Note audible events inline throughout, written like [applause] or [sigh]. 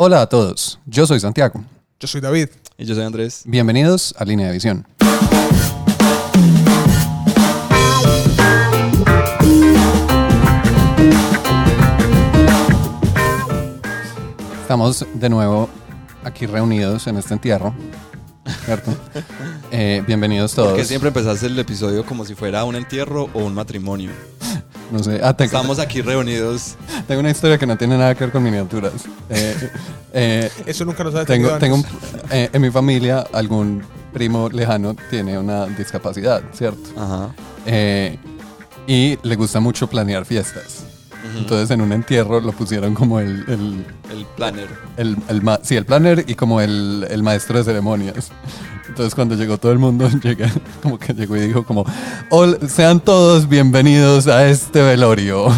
Hola a todos, yo soy Santiago. Yo soy David. Y yo soy Andrés. Bienvenidos a Línea de Visión. Estamos de nuevo aquí reunidos en este entierro, ¿cierto? [laughs] Eh, bienvenidos todos. Porque siempre empezaste el episodio como si fuera un entierro o un matrimonio. No sé, ah, tengo, Estamos aquí reunidos. [laughs] tengo una historia que no tiene nada que ver con miniaturas. Eh, eh, Eso nunca nos ha tengo, tengo un- eh, en mi familia algún primo lejano tiene una discapacidad, ¿cierto? Ajá. Eh, y le gusta mucho planear fiestas. Entonces en un entierro lo pusieron como el, el, El planner. el, el sí, el planner y como el, el maestro de ceremonias. Entonces cuando llegó todo el mundo, [laughs] llegué, como que llegó y dijo como, "Hol- sean todos bienvenidos a este velorio.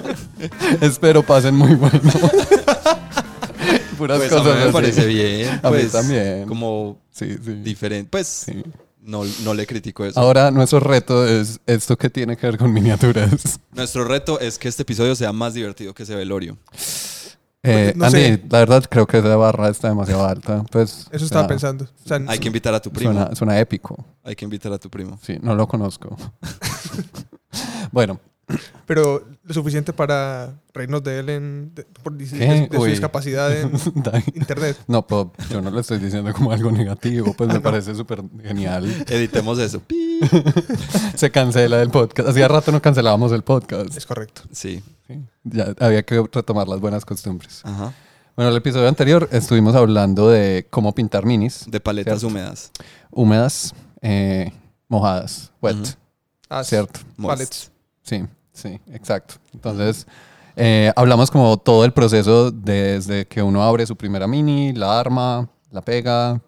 [laughs] Espero pasen muy bueno. [laughs] Puras Pues a mí cosas me así. parece bien. A mí Pues, también. Como Sí, sí. diferente. Pues sí. No, no le critico eso. Ahora nuestro reto es esto que tiene que ver con miniaturas. [laughs] Nuestro reto es que este episodio sea más divertido que ese velorio. Eh, no Andy, sé. la verdad creo que esa barra está demasiado alta. Pues, Eso estaba pensando. O sea, Hay que invitar a tu primo. Suena, suena épico. Hay que invitar a tu primo. Sí, no lo conozco. [laughs] bueno, pero suficiente para reírnos de él en, de, por discapacidad en [laughs] internet. no, pues, yo no le estoy diciendo como algo negativo, pues me [laughs] parece súper genial. Editemos eso. [laughs] Se cancela el podcast. Hacía rato no cancelábamos el podcast. Es correcto. Sí. Sí, Ya había que retomar las buenas costumbres. Ajá. Bueno, el episodio anterior estuvimos hablando de cómo pintar minis, De paletas Cierto. húmedas. húmedas, eh, mojadas, wet. Ah, sí. ¿cierto? Moist. Pallets. Sí, sí, exacto. Entonces, eh, hablamos como todo el proceso desde que uno abre su primera mini, la arma, la pega,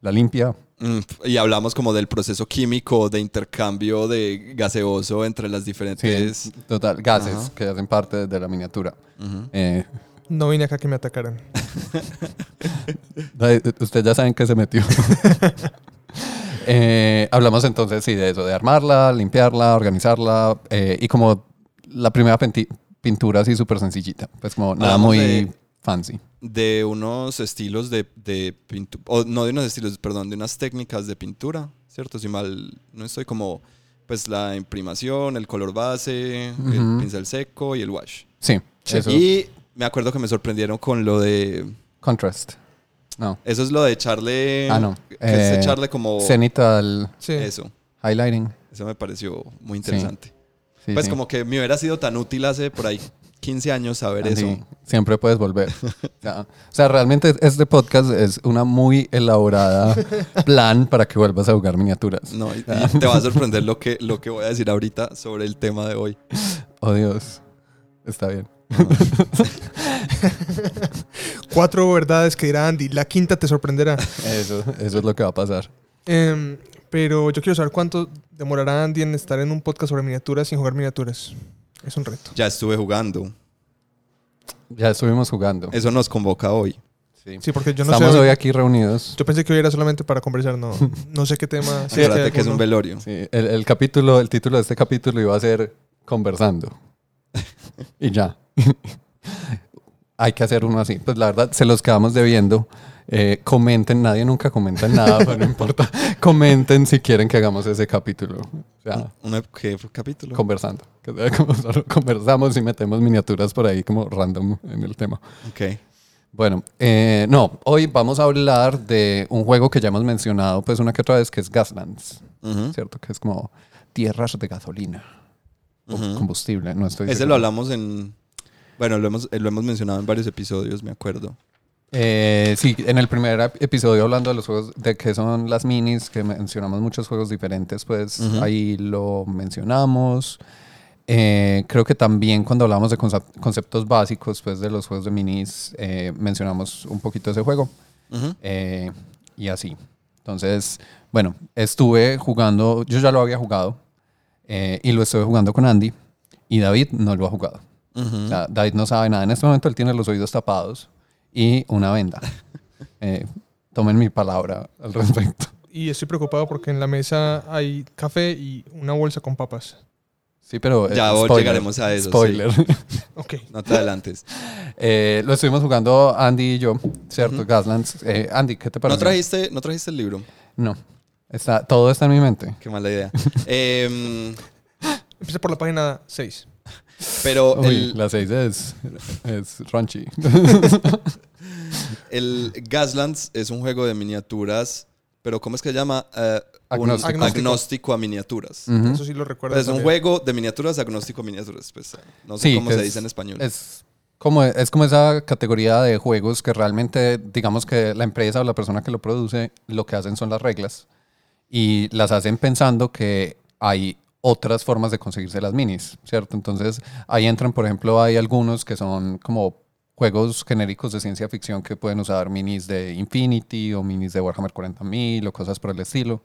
la limpia. Mm, Y hablamos como del proceso químico de intercambio de gaseoso entre las Sí, diferentes. total, gases Ajá. que hacen parte de la miniatura. Eh, No vine acá que me atacaran. [laughs] David, Ustedes ya saben que se metió. [laughs] Eh, hablamos entonces, sí, de eso, de armarla, limpiarla, organizarla eh, y como la primera pintura así súper sencillita, pues como nada Hablamos muy de- fancy. de unos estilos de, de pintura, no de unos estilos, perdón, de unas técnicas de pintura, ¿cierto? Si mal no estoy como, pues la imprimación, el color base, Ujú. el pincel seco y el wash. Sí, eso. Y me acuerdo que me sorprendieron con lo de, Contrast. No. eso es lo de echarle, Ah, no. que es Eh, echarle como Cenital Sí. eso. highlighting. Eso me pareció muy interesante. Sí, pues sí. como que me hubiera sido tan útil hace por ahí 15 años saber Andy, eso. Siempre puedes volver. [laughs] Ya. O sea, realmente este podcast es una muy elaborada [laughs] plan para que vuelvas a jugar miniaturas. No, y- y te va a sorprender lo que, lo que voy a decir ahorita sobre el tema de hoy. Oh, Dios. Está bien. [laughs] Cuatro verdades que dirá Andy. La quinta te sorprenderá. Eso, eso es lo que va a pasar. Em, pero yo quiero saber cuánto demorará Andy en estar en un podcast sobre miniaturas sin jugar miniaturas. Es un reto. Ya estuve jugando. Ya estuvimos jugando. Eso nos convoca hoy. Sí. Sí, porque yo no Estamos sé. hoy aquí reunidos. Yo pensé que hoy era solamente para conversar. No, no sé qué tema. [laughs] si es Acuérdate que es un alguno- velorio. Sí, el, el capítulo, el título de este capítulo iba a ser Conversando. [laughs] y ya. [laughs] Hay que hacer uno así. Pues la verdad, se los quedamos debiendo. Eh, comenten, nadie nunca comenta nada, [laughs] pero no importa. Comenten si quieren que hagamos ese capítulo. O sea, ¿Un qué capítulo? conversando. Conversamos y metemos miniaturas por ahí como random en el tema. Ok. Bueno, eh, no, hoy vamos a hablar de un juego que ya hemos mencionado pues una que otra vez, que es Gaslands, Ujú, ¿cierto? Que es como tierras de gasolina o ujú. combustible, no estoy Ese seguro. lo hablamos en... Bueno, lo hemos, lo hemos mencionado en varios episodios, me acuerdo. Eh, sí, en el primer ep- episodio hablando de los juegos, de qué son las minis, que mencionamos muchos juegos diferentes, pues Ujú. ahí lo mencionamos. Eh, creo que también cuando hablamos de concep- conceptos básicos pues de los juegos de minis, eh, mencionamos un poquito ese juego. Ujú. Eh, y así. Entonces, bueno, estuve jugando, yo ya lo había jugado eh, y lo estuve jugando con Andy y David no lo ha jugado. Ujú. O sea, David no sabe nada. En este momento él tiene los oídos tapados y una venda. [laughs] Eh, tomen mi palabra al respecto. Y estoy preocupado porque en la mesa hay café y una bolsa con papas. Sí, pero... eh, Ya spoiler, llegaremos a eso, sí. Spoiler. [laughs] Ok. No te adelantes. [laughs] Eh, lo estuvimos jugando Andy y yo, ¿cierto? Ujú. Gaslands. Eh, Andy, ¿qué te ¿No parece? trajiste, ¿No trajiste el libro? No. Está, todo está en mi mente. Qué mala idea. [laughs] Em, Empieza por la página 6. pero Uy, el, la 6 es, es raunchy. [laughs] el Gaslands es un juego de miniaturas, pero ¿cómo es que se llama? Eh, un Agnóstico. agnóstico a miniaturas. Eso sí lo recuerdo. Pues es un juego de miniaturas agnóstico a miniaturas. Pues, eh, no sé Sí, cómo se es- dice en español. Es como, es como esa categoría de juegos que realmente, digamos que la empresa o la persona que lo produce, lo que hacen son las reglas y las hacen pensando que hay otras formas de conseguirse las minis, ¿cierto? Entonces ahí entran, por ejemplo, hay algunos que son como juegos genéricos de ciencia ficción que pueden usar minis de Infinity o minis de Warhammer 40.000 o cosas por el estilo.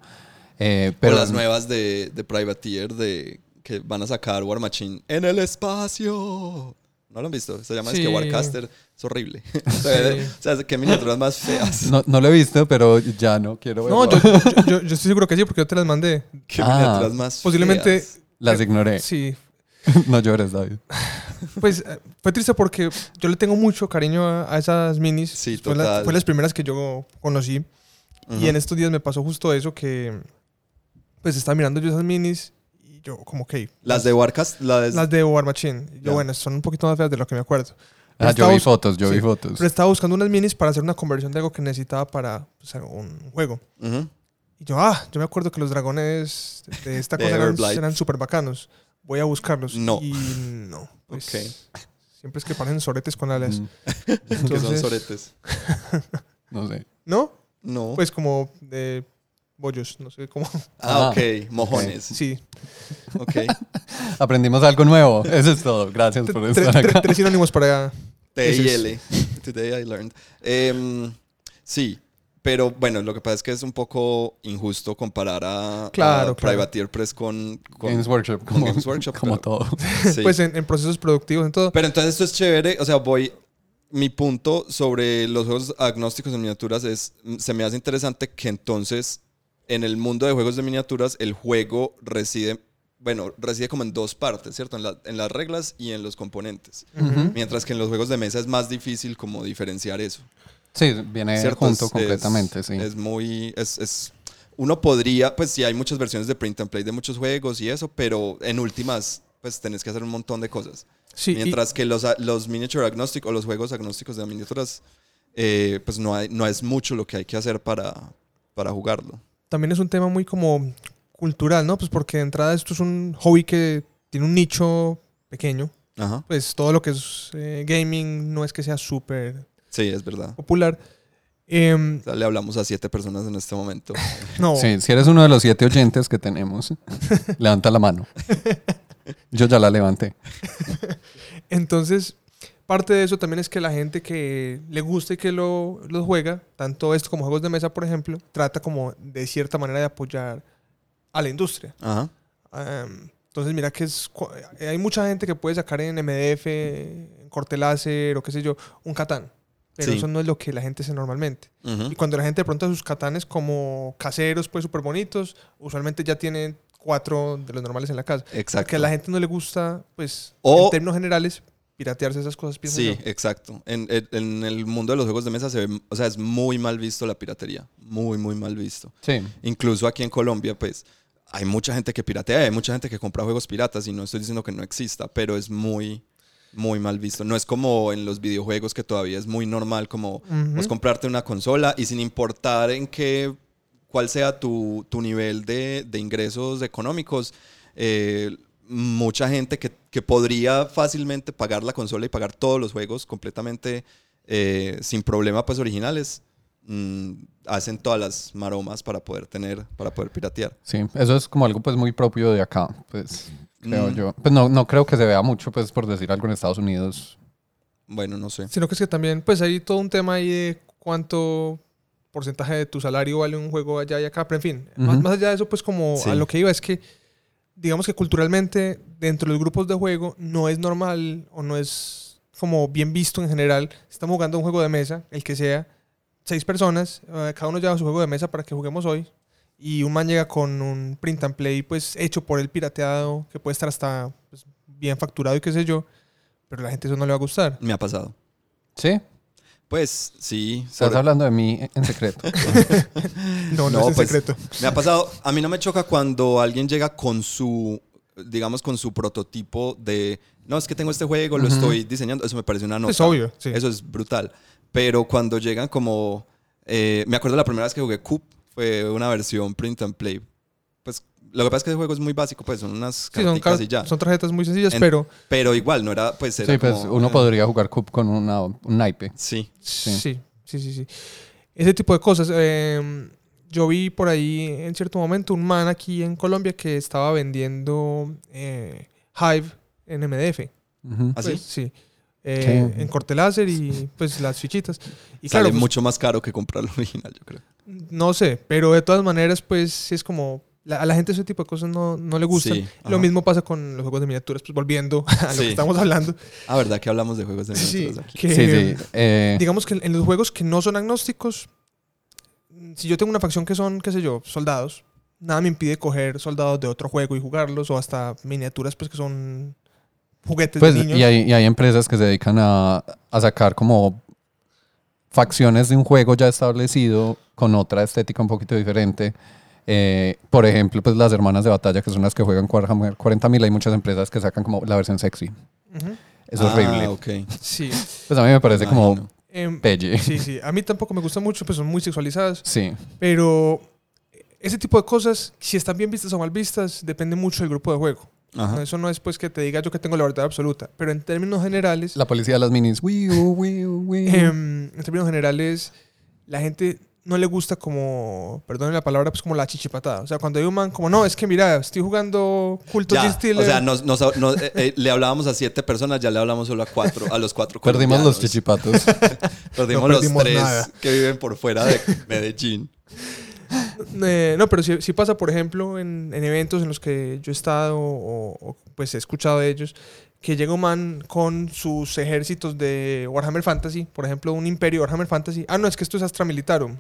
Eh, pero o las nuevas de, de Privateer de, que van a sacar War Machine en el espacio. ¿No lo han visto? Se llama es que Sí. Warcaster. Es horrible. [laughs] o sea, qué miniaturas más feas. No, no lo he visto, pero ya no quiero verlo. No, yo, yo, yo- estoy seguro que sí, porque yo te las mandé. [laughs] Qué Ah. miniaturas más Posiblemente. feas. Las ignoré. Sí. [laughs] no llores, David. Pues eh, fue triste porque yo le tengo mucho cariño a, a esas minis. Sí, fue, la- total. fue las primeras que yo conocí. Ujú. Y en estos días me pasó justo eso que. Pues estaba mirando yo esas minis y yo, como que. Las de Warcast, la de- Las de War Machine. Yo, bueno, son un poquito más feas de lo que me acuerdo. Ah, yo vi fotos, yo sí. vi fotos. Pero estaba buscando unas minis para hacer una conversión de algo que necesitaba para pues, un juego. Ujú. Y yo, ah, yo me acuerdo que los dragones de esta [laughs] cosa eran, eran súper bacanos. Voy a buscarlos. No. Y no. [laughs] Pues, Ok. Siempre es que parecen soretes con alas. Mm, [laughs] que son Entonces- soretes. no sé. ¿No? No. Pues como de bollos, no sé cómo. ah, Ah, ok. Mojones. Sí. Ok. [laughs] Aprendimos algo nuevo. Eso es todo. Gracias por estar acá. tres sinónimos para. [laughs] T y Ese es. L. [laughs] Today I learned. Em, sí, pero bueno, lo que pasa es que es un poco injusto comparar a, Claro, a claro. Privateer Press con, con- Games Workshop, con como, Games Workshop, como pero- todo. sí. Pues en, en procesos productivos, en todo. Pero entonces esto es chévere, o sea, voy... Mi punto sobre los juegos agnósticos en miniaturas es, se me hace interesante que entonces en el mundo de juegos de miniaturas el juego reside, bueno, reside como en dos partes, ¿cierto? En, la- en las reglas y en los componentes. Mientras que en los juegos de mesa es más difícil como diferenciar eso. Sí, viene ¿cierto? junto Es- completamente, es, sí. Es muy. Es, es- uno podría, pues sí, hay muchas versiones de print and play de muchos juegos y eso, pero en últimas, pues tenés que hacer un montón de cosas. Sí, y- Mientras que los, los miniature agnostic o los juegos agnósticos de miniaturas, eh, pues no, hay, no es mucho lo que hay que hacer para, para jugarlo. También es un tema muy como cultural, ¿no? Pues porque de entrada esto es un hobby que tiene un nicho pequeño. Ajá. Pues todo lo que es eh, gaming no es que sea súper Sí, es verdad. popular. Em, O sea, le hablamos a siete personas en este momento. [laughs] no, Sí, si eres uno de los siete oyentes que tenemos, [laughs] levanta la mano. Yo ya la levanté. entonces parte de eso también es que la gente que le gusta y que lo, lo juega, tanto esto como juegos de mesa, por ejemplo, trata como de cierta manera de apoyar a la industria. Ajá. Entonces, mira que es, cu- hay mucha gente que puede sacar en MDF, en corte láser o qué sé yo, un Catán. Pero Sí. eso no es lo que la gente hace normalmente. Ujú. Y cuando la gente de pronto sus Catanes como caseros, pues súper bonitos, usualmente ya tienen cuatro de los normales en la casa. Exacto. Porque a la gente no le gusta, pues, O- en términos generales, piratearse esas cosas, pienso Sí, yo. exacto. En, en- en el mundo de los juegos de mesa se ve, o sea, es muy mal visto la piratería. Muy, muy mal visto. Sí. Incluso aquí en Colombia, pues, hay mucha gente que piratea, hay mucha gente que compra juegos piratas y no estoy diciendo que no exista, pero es muy, muy mal visto. No es como en los videojuegos que todavía es muy normal como pues, comprarte una consola y sin importar en qué, cuál sea tu, tu nivel de, de ingresos económicos, eh, mucha gente que, que podría fácilmente pagar la consola y pagar todos los juegos completamente eh, sin problema, pues originales, mm, hacen todas las maromas para poder tener, para poder piratear. Sí, eso es como algo pues muy propio de acá, pues creo Mm. yo. Pues no, no creo que se vea mucho, pues por decir algo en Estados Unidos. Bueno, no sé. Sino que es que también, pues hay todo un tema ahí de cuánto porcentaje de tu salario vale un juego allá y acá, pero en fin, más, Ujú. más allá de eso, pues como Sí. a lo que iba es que, digamos que culturalmente, dentro de los grupos de juego, no es normal o no es como bien visto en general. Estamos jugando un juego de mesa, el que sea, seis personas, eh, cada uno lleva su juego de mesa para que juguemos hoy. y un man llega con un print and play pues hecho por el pirateado, que puede estar hasta pues, bien facturado y qué sé yo, pero a la gente eso no le va a gustar. Me ha pasado. ¿Sí? Pues sí. Estás sobre- hablando de mí en secreto. No, [laughs] no, No, es en pues, secreto. Me ha pasado, a mí no me choca cuando alguien llega con su, digamos, con su prototipo de, no, es que tengo este juego, lo estoy diseñando, eso me parece una nota. Es obvio, sí. Eso es brutal. Pero cuando llegan como, eh, me acuerdo la primera vez que jugué Coop, fue una versión print and play. Lo que pasa es que ese juego es muy básico, pues son unas Sí, son, y ya. son tarjetas muy sencillas, En- pero Pero igual, no era, pues era Sí, pues como, uno eh, podría jugar Cup con una, un naipe. Sí. sí, sí, sí, sí. Ese tipo de cosas. eh, yo vi por ahí en cierto momento un man aquí en Colombia que estaba vendiendo eh, Hive en MDF. Ujú. ¿Así? Pues, sí. Eh, en corte láser y pues las fichitas. Y Sale claro, pues, mucho más caro que comprar lo original, yo creo. no sé, pero de todas maneras, pues sí es como. La- a la gente ese tipo de cosas no, no le gustan. Sí, Lo ajá. mismo pasa con los juegos de miniaturas, pues volviendo [laughs] a lo Sí. que estamos hablando. Ah, ¿verdad que hablamos de juegos de Sí, miniaturas aquí? que, Sí, sí. eh, digamos que en los juegos que no son agnósticos, si yo tengo una facción que son, qué sé yo, soldados, nada me impide coger soldados de otro juego y jugarlos, o hasta miniaturas pues que son juguetes pues, de niños. y, hay, y hay empresas que se dedican a, a sacar como facciones de un juego ya establecido con otra estética un poquito diferente. Eh, por ejemplo, pues las hermanas de batalla, que son las que juegan Warhammer 40.000, hay muchas empresas que sacan como la versión sexy. Ujú. Es Ah, horrible. ok. Sí. Pues a mí me parece como. Em, pelle. sí, sí. A mí tampoco me gusta mucho, pues son muy sexualizadas. Sí. Pero ese tipo de cosas, si están bien vistas o mal vistas, depende mucho del grupo de juego. Ajá. Eso no es pues que te diga yo que tengo la verdad absoluta. Pero en términos generales, La policía de las minis. Em, en términos generales, la gente no le gusta como, perdón la palabra, pues como la chichipatada. O sea, cuando hay un man como, no, es que mira, estoy jugando culto Ya, de estilo. o sea, nos- nos- nos- eh, eh, le hablábamos a siete personas, ya le hablamos solo a cuatro, a los cuatro Perdimos los chichipatos. [laughs] Perdimos No los tres nada. que viven por fuera de Medellín. [laughs] Eh, no, pero sí, sí pasa, por ejemplo, en, en eventos en los que yo he estado o, o, pues he escuchado de ellos, que llega un man con sus ejércitos de Warhammer Fantasy, por ejemplo, un imperio Warhammer Fantasy. Ah, no, es que esto es Astra Militarum.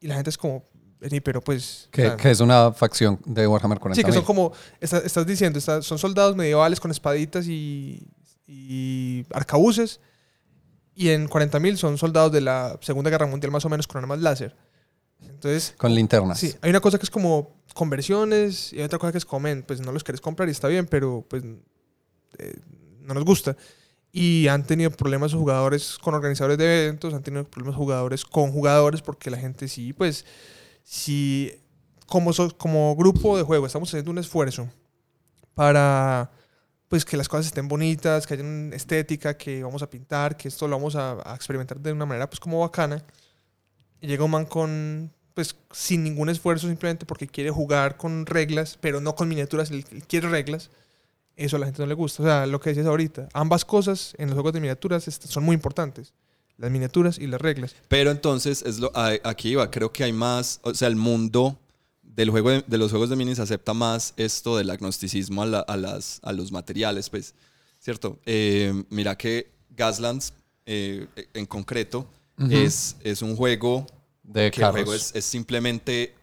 Y la gente es como, "Vení, pero pues... que, que es una facción de Warhammer 40.000. sí, que son como, está- estás diciendo, está- son soldados medievales con espaditas y, y arcabuces. Y en 40.000 son soldados de la Segunda Guerra Mundial más o menos con armas láser. Entonces, Con linternas. Sí, hay una cosa que es como conversiones y hay otra cosa que es comen. Pues no los querés comprar y está bien, pero pues eh, no nos gusta. Y han tenido problemas jugadores con organizadores de eventos, han tenido problemas jugadores con jugadores porque la gente sí, pues, si como, como grupo de juego estamos haciendo un esfuerzo para pues que las cosas estén bonitas, que haya una estética, que vamos a pintar, que esto lo vamos a, experimentar de una manera pues como bacana. Y llega un man con, pues, sin ningún esfuerzo, simplemente porque quiere jugar con reglas, pero no con miniaturas, él quiere reglas. Eso a la gente no le gusta. O sea, lo que decías ahorita, ambas cosas en los juegos de miniaturas son muy importantes. Las miniaturas y las reglas. Pero entonces, es lo, aquí iba, creo que hay más, o sea, el mundo del juego de, de los juegos de minis acepta más esto del agnosticismo a, la- a las, a los materiales, pues, ¿cierto? Eh, mira que Gaslands, eh, en concreto, es, es un juego de que el juego es, es simplemente,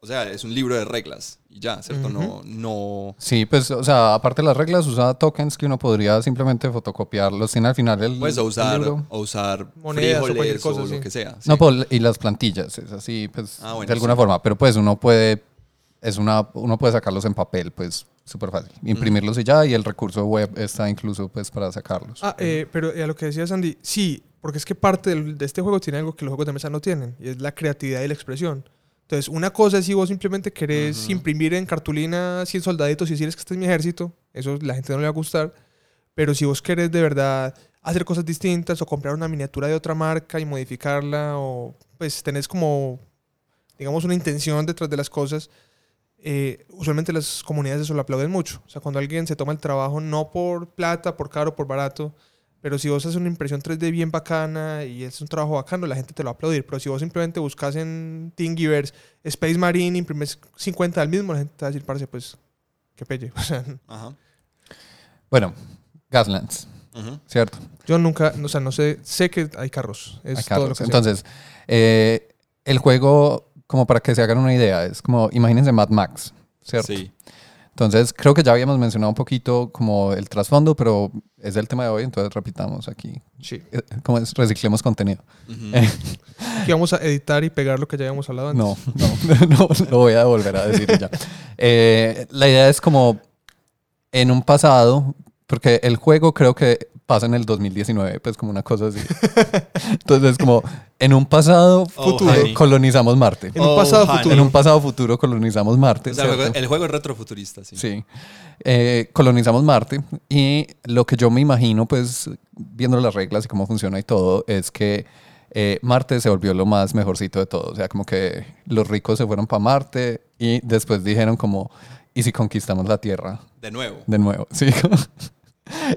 o sea, es un libro de reglas y ya, ¿cierto? No, no... Sí, pues, o sea, aparte de las reglas, usa tokens que uno podría simplemente fotocopiarlos. Tiene al final el. Puedes o el usar, libro. o usar Monedas o cualquier cosa, o lo sí. que sea. No, pues, y las plantillas, es así, pues, Ah, bueno, de alguna sí. forma. Pero pues uno puede, es una, uno puede sacarlos en papel, pues, súper fácil. Imprimirlos y ya, y el recurso web está incluso, pues, para sacarlos. Ah, eh, pero eh, a lo que decía Sandy, sí, porque es que parte del- de este juego tiene algo que los juegos de mesa no tienen, y es la creatividad y la expresión. Entonces, una cosa es si vos simplemente querés Ujú. imprimir en cartulina 100 soldaditos y decirles que este es mi ejército, eso la gente no le va a gustar. Pero si vos querés de verdad hacer cosas distintas o comprar una miniatura de otra marca y modificarla, o pues tenés como, digamos, una intención detrás de las cosas, eh, usualmente las comunidades eso lo aplauden mucho. O sea, cuando alguien se toma el trabajo no por plata, por caro, por barato, pero si vos haces una impresión 3D bien bacana y es un trabajo bacano, la gente te lo va a aplaudir. Pero si vos simplemente buscas en Thingiverse Space Marine, imprimes 50 del mismo, la gente te va a decir, parce, pues, qué pelle. [laughs] O sea, Ajá. Bueno, Gaslands. ¿cierto? yo nunca, o sea, no sé, sé que hay carros. Es Hay todo lo que. Entonces, eh, el juego como para que se hagan una idea, es como, imagínense Mad Max, ¿cierto? Sí. Entonces, creo que ya habíamos mencionado un poquito como el trasfondo, pero es el tema de hoy, entonces repitamos aquí. Sí. Eh, ¿Cómo es? Reciclemos contenido. [laughs] Que vamos a editar y pegar lo que ya habíamos hablado antes. No, no, [laughs] no, lo voy a volver a decir ya. Eh, la idea es como en un pasado, porque el juego creo que pasa en el 2019, pues como una cosa así. [laughs] Entonces, como en un pasado Oh, futuro honey. colonizamos Marte. En un Oh, pasado honey. futuro. En un pasado futuro colonizamos Marte. O sea, el juego, ¿cierto? el juego es retrofuturista, sí. Sí. Eh, colonizamos Marte y lo que yo me imagino, pues, viendo las reglas y cómo funciona y todo, es que eh, Marte se volvió lo más mejorcito de todo. O sea, como que los ricos se fueron para Marte y después dijeron como, ¿y si conquistamos la Tierra De nuevo. de nuevo? Sí. [laughs]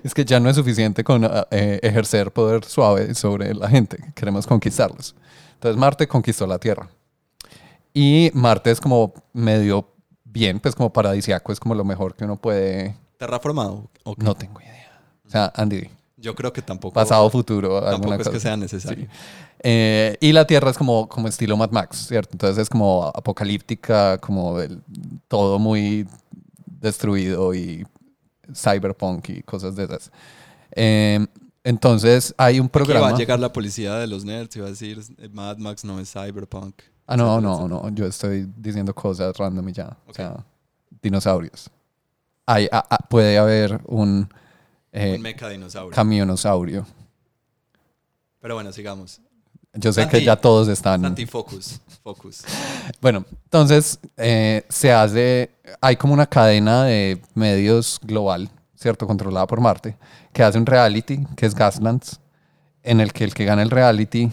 es que ya no es suficiente con ah, eh, ejercer poder suave sobre la gente. Queremos conquistarlos. Entonces Marte conquistó la Tierra. Y Marte es como medio bien, pues como paradisiaco, es como lo mejor que uno puede... ¿Terraformado? Ok. No tengo idea. O sea, Andy, Yo creo que tampoco. pasado, futuro, Tampoco es que cosa. sea necesario. Sí. Eh, y la Tierra es como, como estilo Mad Max, ¿cierto? Entonces es como apocalíptica, como el- todo muy destruido y cyberpunk y cosas de esas. Eh, entonces hay un Aquí va programa... a llegar la policía de los nerds y va a decir Mad Max no es cyberpunk. Ah, no, no, no. Yo estoy diciendo cosas random y ya. O Ok. sea, dinosaurios. Hay, ah, ah, puede haber un eh, Un mecha dinosaurio. camionosaurio. Pero bueno, sigamos. Yo sé Santi, que ya todos están. Santi, focus. Focus. [laughs] Bueno, entonces eh, se hace. Hay como una cadena de medios global, ¿cierto? Controlada por Marte, que hace un reality, que es Gaslands, en el que el que gana el reality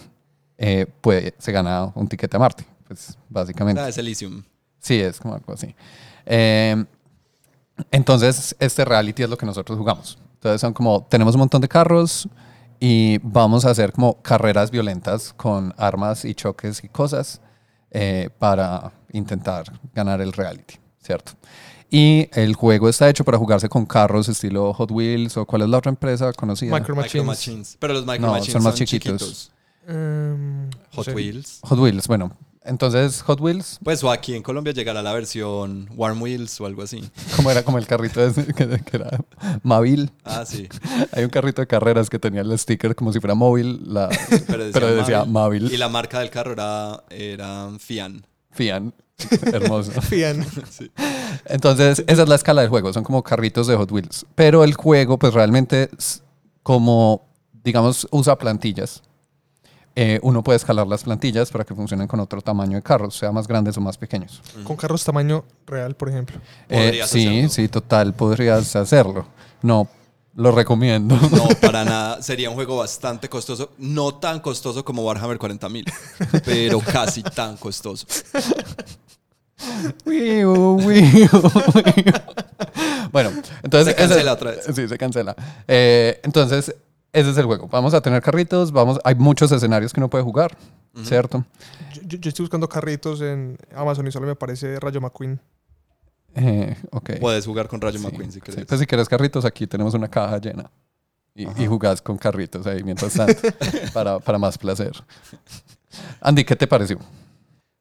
eh, puede, se gana un tiquete a Marte. Pues básicamente. Ah, es Elysium. Sí, es como algo así. Eh, entonces, este reality es lo que nosotros jugamos. Entonces, son como, tenemos un montón de carros y vamos a hacer como carreras violentas con armas y choques y cosas eh, para intentar ganar el reality, ¿cierto? Y el juego está hecho para jugarse con carros estilo Hot Wheels o cuál es la otra empresa conocida. Micro Micro Machines. Machines. Pero los Micro No, Machines son más chiquitos. Em, no Hot. Wheels. Hot Wheels, bueno. Entonces, Hot Wheels, Pues o aquí en Colombia llegará la versión Warm Wheels o algo así. [laughs] como era como el carrito ese [laughs] que, que era Mavil. Ah, sí. [laughs] Hay un carrito de carreras que tenía el sticker como si fuera móvil, la, Pero decía, pero decía Mavil. móvil. Y la marca del carro era, era Fian. Fian. Hermoso. Fían. Sí. Entonces, esa es la escala del juego. Son como carritos de Hot Wheels. Pero el juego, pues realmente, es como, digamos, usa plantillas. Eh, uno puede escalar las plantillas para que funcionen con otro tamaño de carros, sea más grandes o más pequeños. Con carros tamaño real, por ejemplo. Eh, Podrías sí, hacerlo. sí, total, podrías hacerlo. No, lo recomiendo. No, [laughs] para nada. Sería un juego bastante costoso. No tan costoso como Warhammer 40.000, pero casi tan costoso. Bueno, entonces... Se cancela otra vez. Sí, se cancela. Eh, entonces, ese es el juego. Vamos a tener carritos, vamos, hay muchos escenarios que uno puede jugar, ¿cierto? Yo, yo- yo estoy buscando carritos en Amazon y solo me aparece Rayo McQueen. Eh, ok. Puedes jugar con Rayo Sí, McQueen si sí. quieres. Pues si quieres carritos, aquí tenemos una caja llena. Y, y jugás con carritos ahí mientras tanto, [laughs] para, para más placer. Andy, ¿qué te pareció?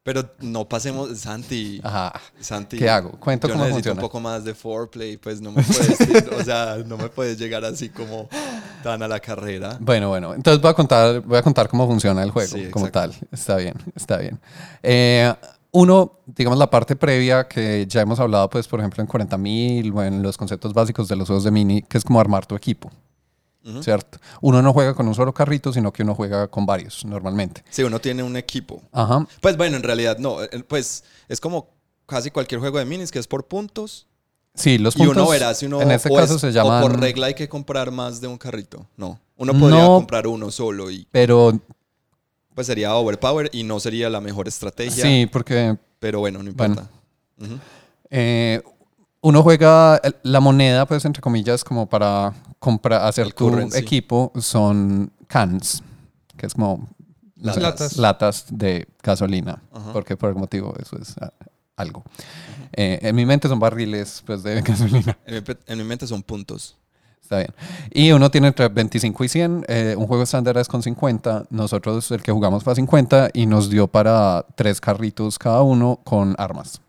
Pero no pasemos, Santi. Ajá. Santi. ¿Qué hago? Cuento yo cómo necesito funciona. un poco más de foreplay, pues no me puedes, ir- o sea, no me puedes llegar así como tan a la carrera. Bueno, bueno. Entonces voy a contar, voy a contar cómo funciona el juego Sí, como tal. Está bien, está bien. Eh, uno, digamos la parte previa que ya hemos hablado, pues, por ejemplo, en 40.000 o en los conceptos básicos de los juegos de mini, que es como armar tu equipo. ¿Cierto? Uno no juega con un solo carrito, sino que uno juega con varios normalmente. Si uno tiene un equipo. Ajá. Pues bueno, en realidad no. eh, Pues es como casi cualquier juego de minis que es por puntos. Sí, los y puntos. uno verá si uno. en este caso es- se llaman. O por regla hay que comprar más de un carrito. No. Uno podría No. comprar uno solo y Pero pues sería overpower y no sería la mejor estrategia. sí, porque Pero bueno, no Bueno. importa. Ujú. eh, uno juega la moneda, pues, entre comillas, como para comprar, hacer El tu currency. equipo, son cans, que es como sé, Latas. latas de gasolina, porque por algún motivo eso es ah, algo. Eh, en mi mente son barriles pues, de [laughs] gasolina. En mi, pe- en mi mente son puntos. Está bien. Y uno tiene entre 25 y 100. eh, un juego estándar es con 50. Nosotros, el que jugamos fue a 50 y nos dio para tres carritos cada uno con armas.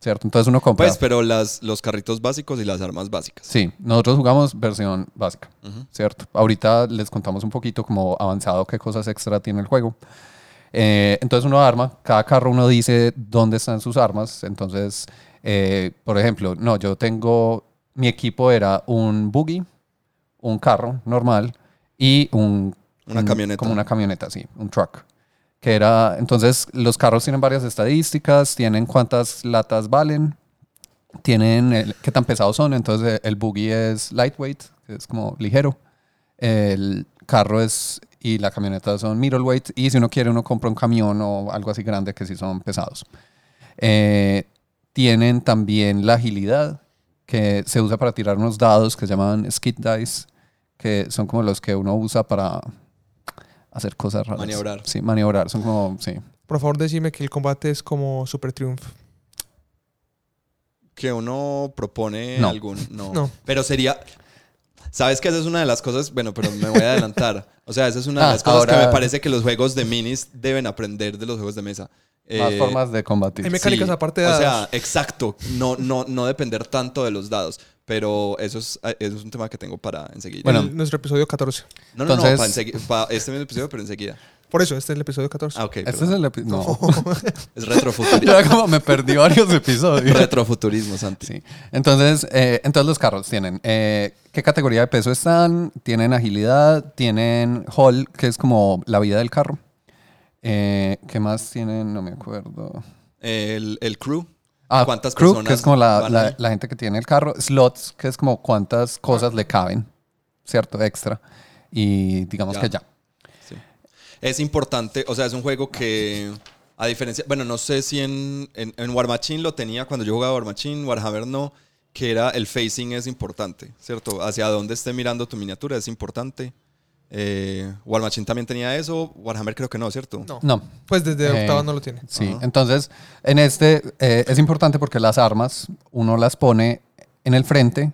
¿Cierto? Entonces uno compra. Pues, pero las, los carritos básicos y las armas básicas. Sí, nosotros jugamos versión básica. ¿cierto? Ahorita les contamos un poquito como avanzado qué cosas extra tiene el juego. Eh, entonces uno arma, cada carro uno dice dónde están sus armas. Entonces, eh, por ejemplo, no, yo tengo, mi equipo era un buggy, un carro normal y un... Una un- camioneta. Como una camioneta, sí, un truck. Que era, entonces los carros tienen varias estadísticas, tienen cuántas latas valen, tienen el- qué tan pesados son. Entonces el buggy es lightweight, es como ligero. El carro es y la camioneta son middleweight. Y si uno quiere, uno compra un camión o algo así grande que sí son pesados. Eh, tienen también la agilidad, que se usa para tirar unos dados que se llaman skid dice, que son como los que uno usa para hacer cosas raras. Maniobrar. Sí, maniobrar. Son como, sí. Por favor, decime que el combate es como Super Triumph. Que uno propone No. algún. No. No. Pero sería. ¿Sabes que esa es una de las cosas? Bueno, pero me voy a adelantar. O sea, esa es una de Ah, las cosas que me parece que los juegos de minis deben aprender de los juegos de mesa. Más Eh, formas de combatir. Hay mecánicas aparte de O sea, exacto. No, no, no depender tanto de los dados. Pero eso es, eso es un tema que tengo para enseguida. Bueno. El- nuestro episodio 14. no, no, entonces- no, para, para este mismo episodio, pero enseguida. Por eso, este es el episodio 14. Ah, ok. Este es perdón. el epi- No. [laughs] Es retrofuturismo. Ya como me perdí varios episodios. retrofuturismo, Santi. Sí. Entonces, eh, entonces los carros tienen eh, qué categoría de peso están, tienen agilidad, tienen hull, que es como la vida del carro. Eh, ¿Qué más tienen? No me acuerdo. El, el crew. Ah, ¿Cuántas crew, personas que es como la, la- gente que tiene el carro. Slots, que es como cuántas cosas le caben, ¿cierto? Extra. Y digamos Ya. que ya. Sí. Es importante, o sea, es un juego que, a diferencia, bueno, no sé si en, en, en War Machine lo tenía cuando yo jugaba War Machine, Warhammer no, que era el facing es importante, ¿cierto? Hacia dónde esté mirando tu miniatura es importante. Eh, War Machine también tenía eso, Warhammer creo que no, ¿cierto? No. No, Pues desde Eh, octava no lo tiene. Sí, Ajá. entonces en este eh, es importante porque las armas uno las pone en el frente,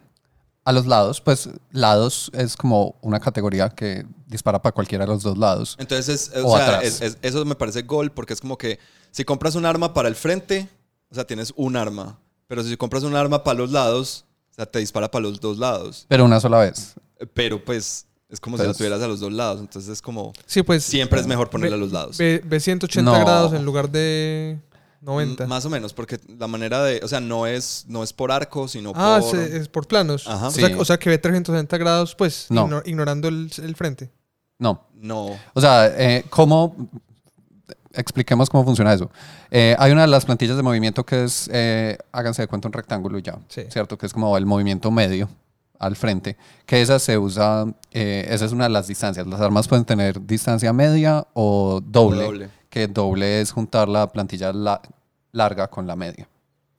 a los lados, pues lados es como una categoría que dispara para cualquiera de los dos lados. Entonces, es- o, O sea, atrás. es- es- eso me parece gol porque es como que si compras un arma para el frente, o sea, tienes un arma, pero si compras un arma para los lados, o sea, te dispara para los dos lados. Pero una sola vez. Pero pues es como si lo tuvieras a los dos lados. Entonces es como. Sí, pues. Siempre es mejor ponerle a los lados. Ve, ve 180 No. grados en lugar de 90. M- Más o menos, porque la manera de. O sea, no es, no es por arco, sino ah, por. se- es por planos. Ajá. O, Sí. sea, o sea que ve 360 grados, pues, No. igno- ignorando el, el frente. No. No. O sea, eh, ¿cómo? Expliquemos cómo funciona eso. Eh, hay una de las plantillas de movimiento que es, eh, háganse de cuenta, un rectángulo y ya, Sí. ¿cierto? Que es como el movimiento medio al frente, que esa se usa, eh, esa es una de las distancias. Las armas pueden tener distancia media o doble, O doble. que doble es juntar la plantilla la- larga con la media,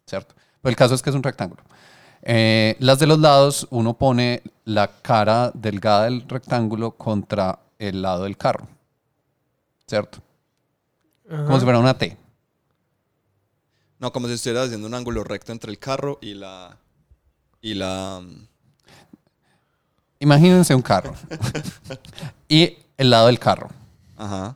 ¿cierto? Pero el caso es que es un rectángulo. Eh, las de los lados, uno pone la cara delgada del rectángulo contra el lado del carro, ¿cierto? Ajá. Como si fuera una T. No, como si estuvieras haciendo un ángulo recto entre el carro y la. Y la. Imagínense un carro [laughs] y el lado del carro. Ajá.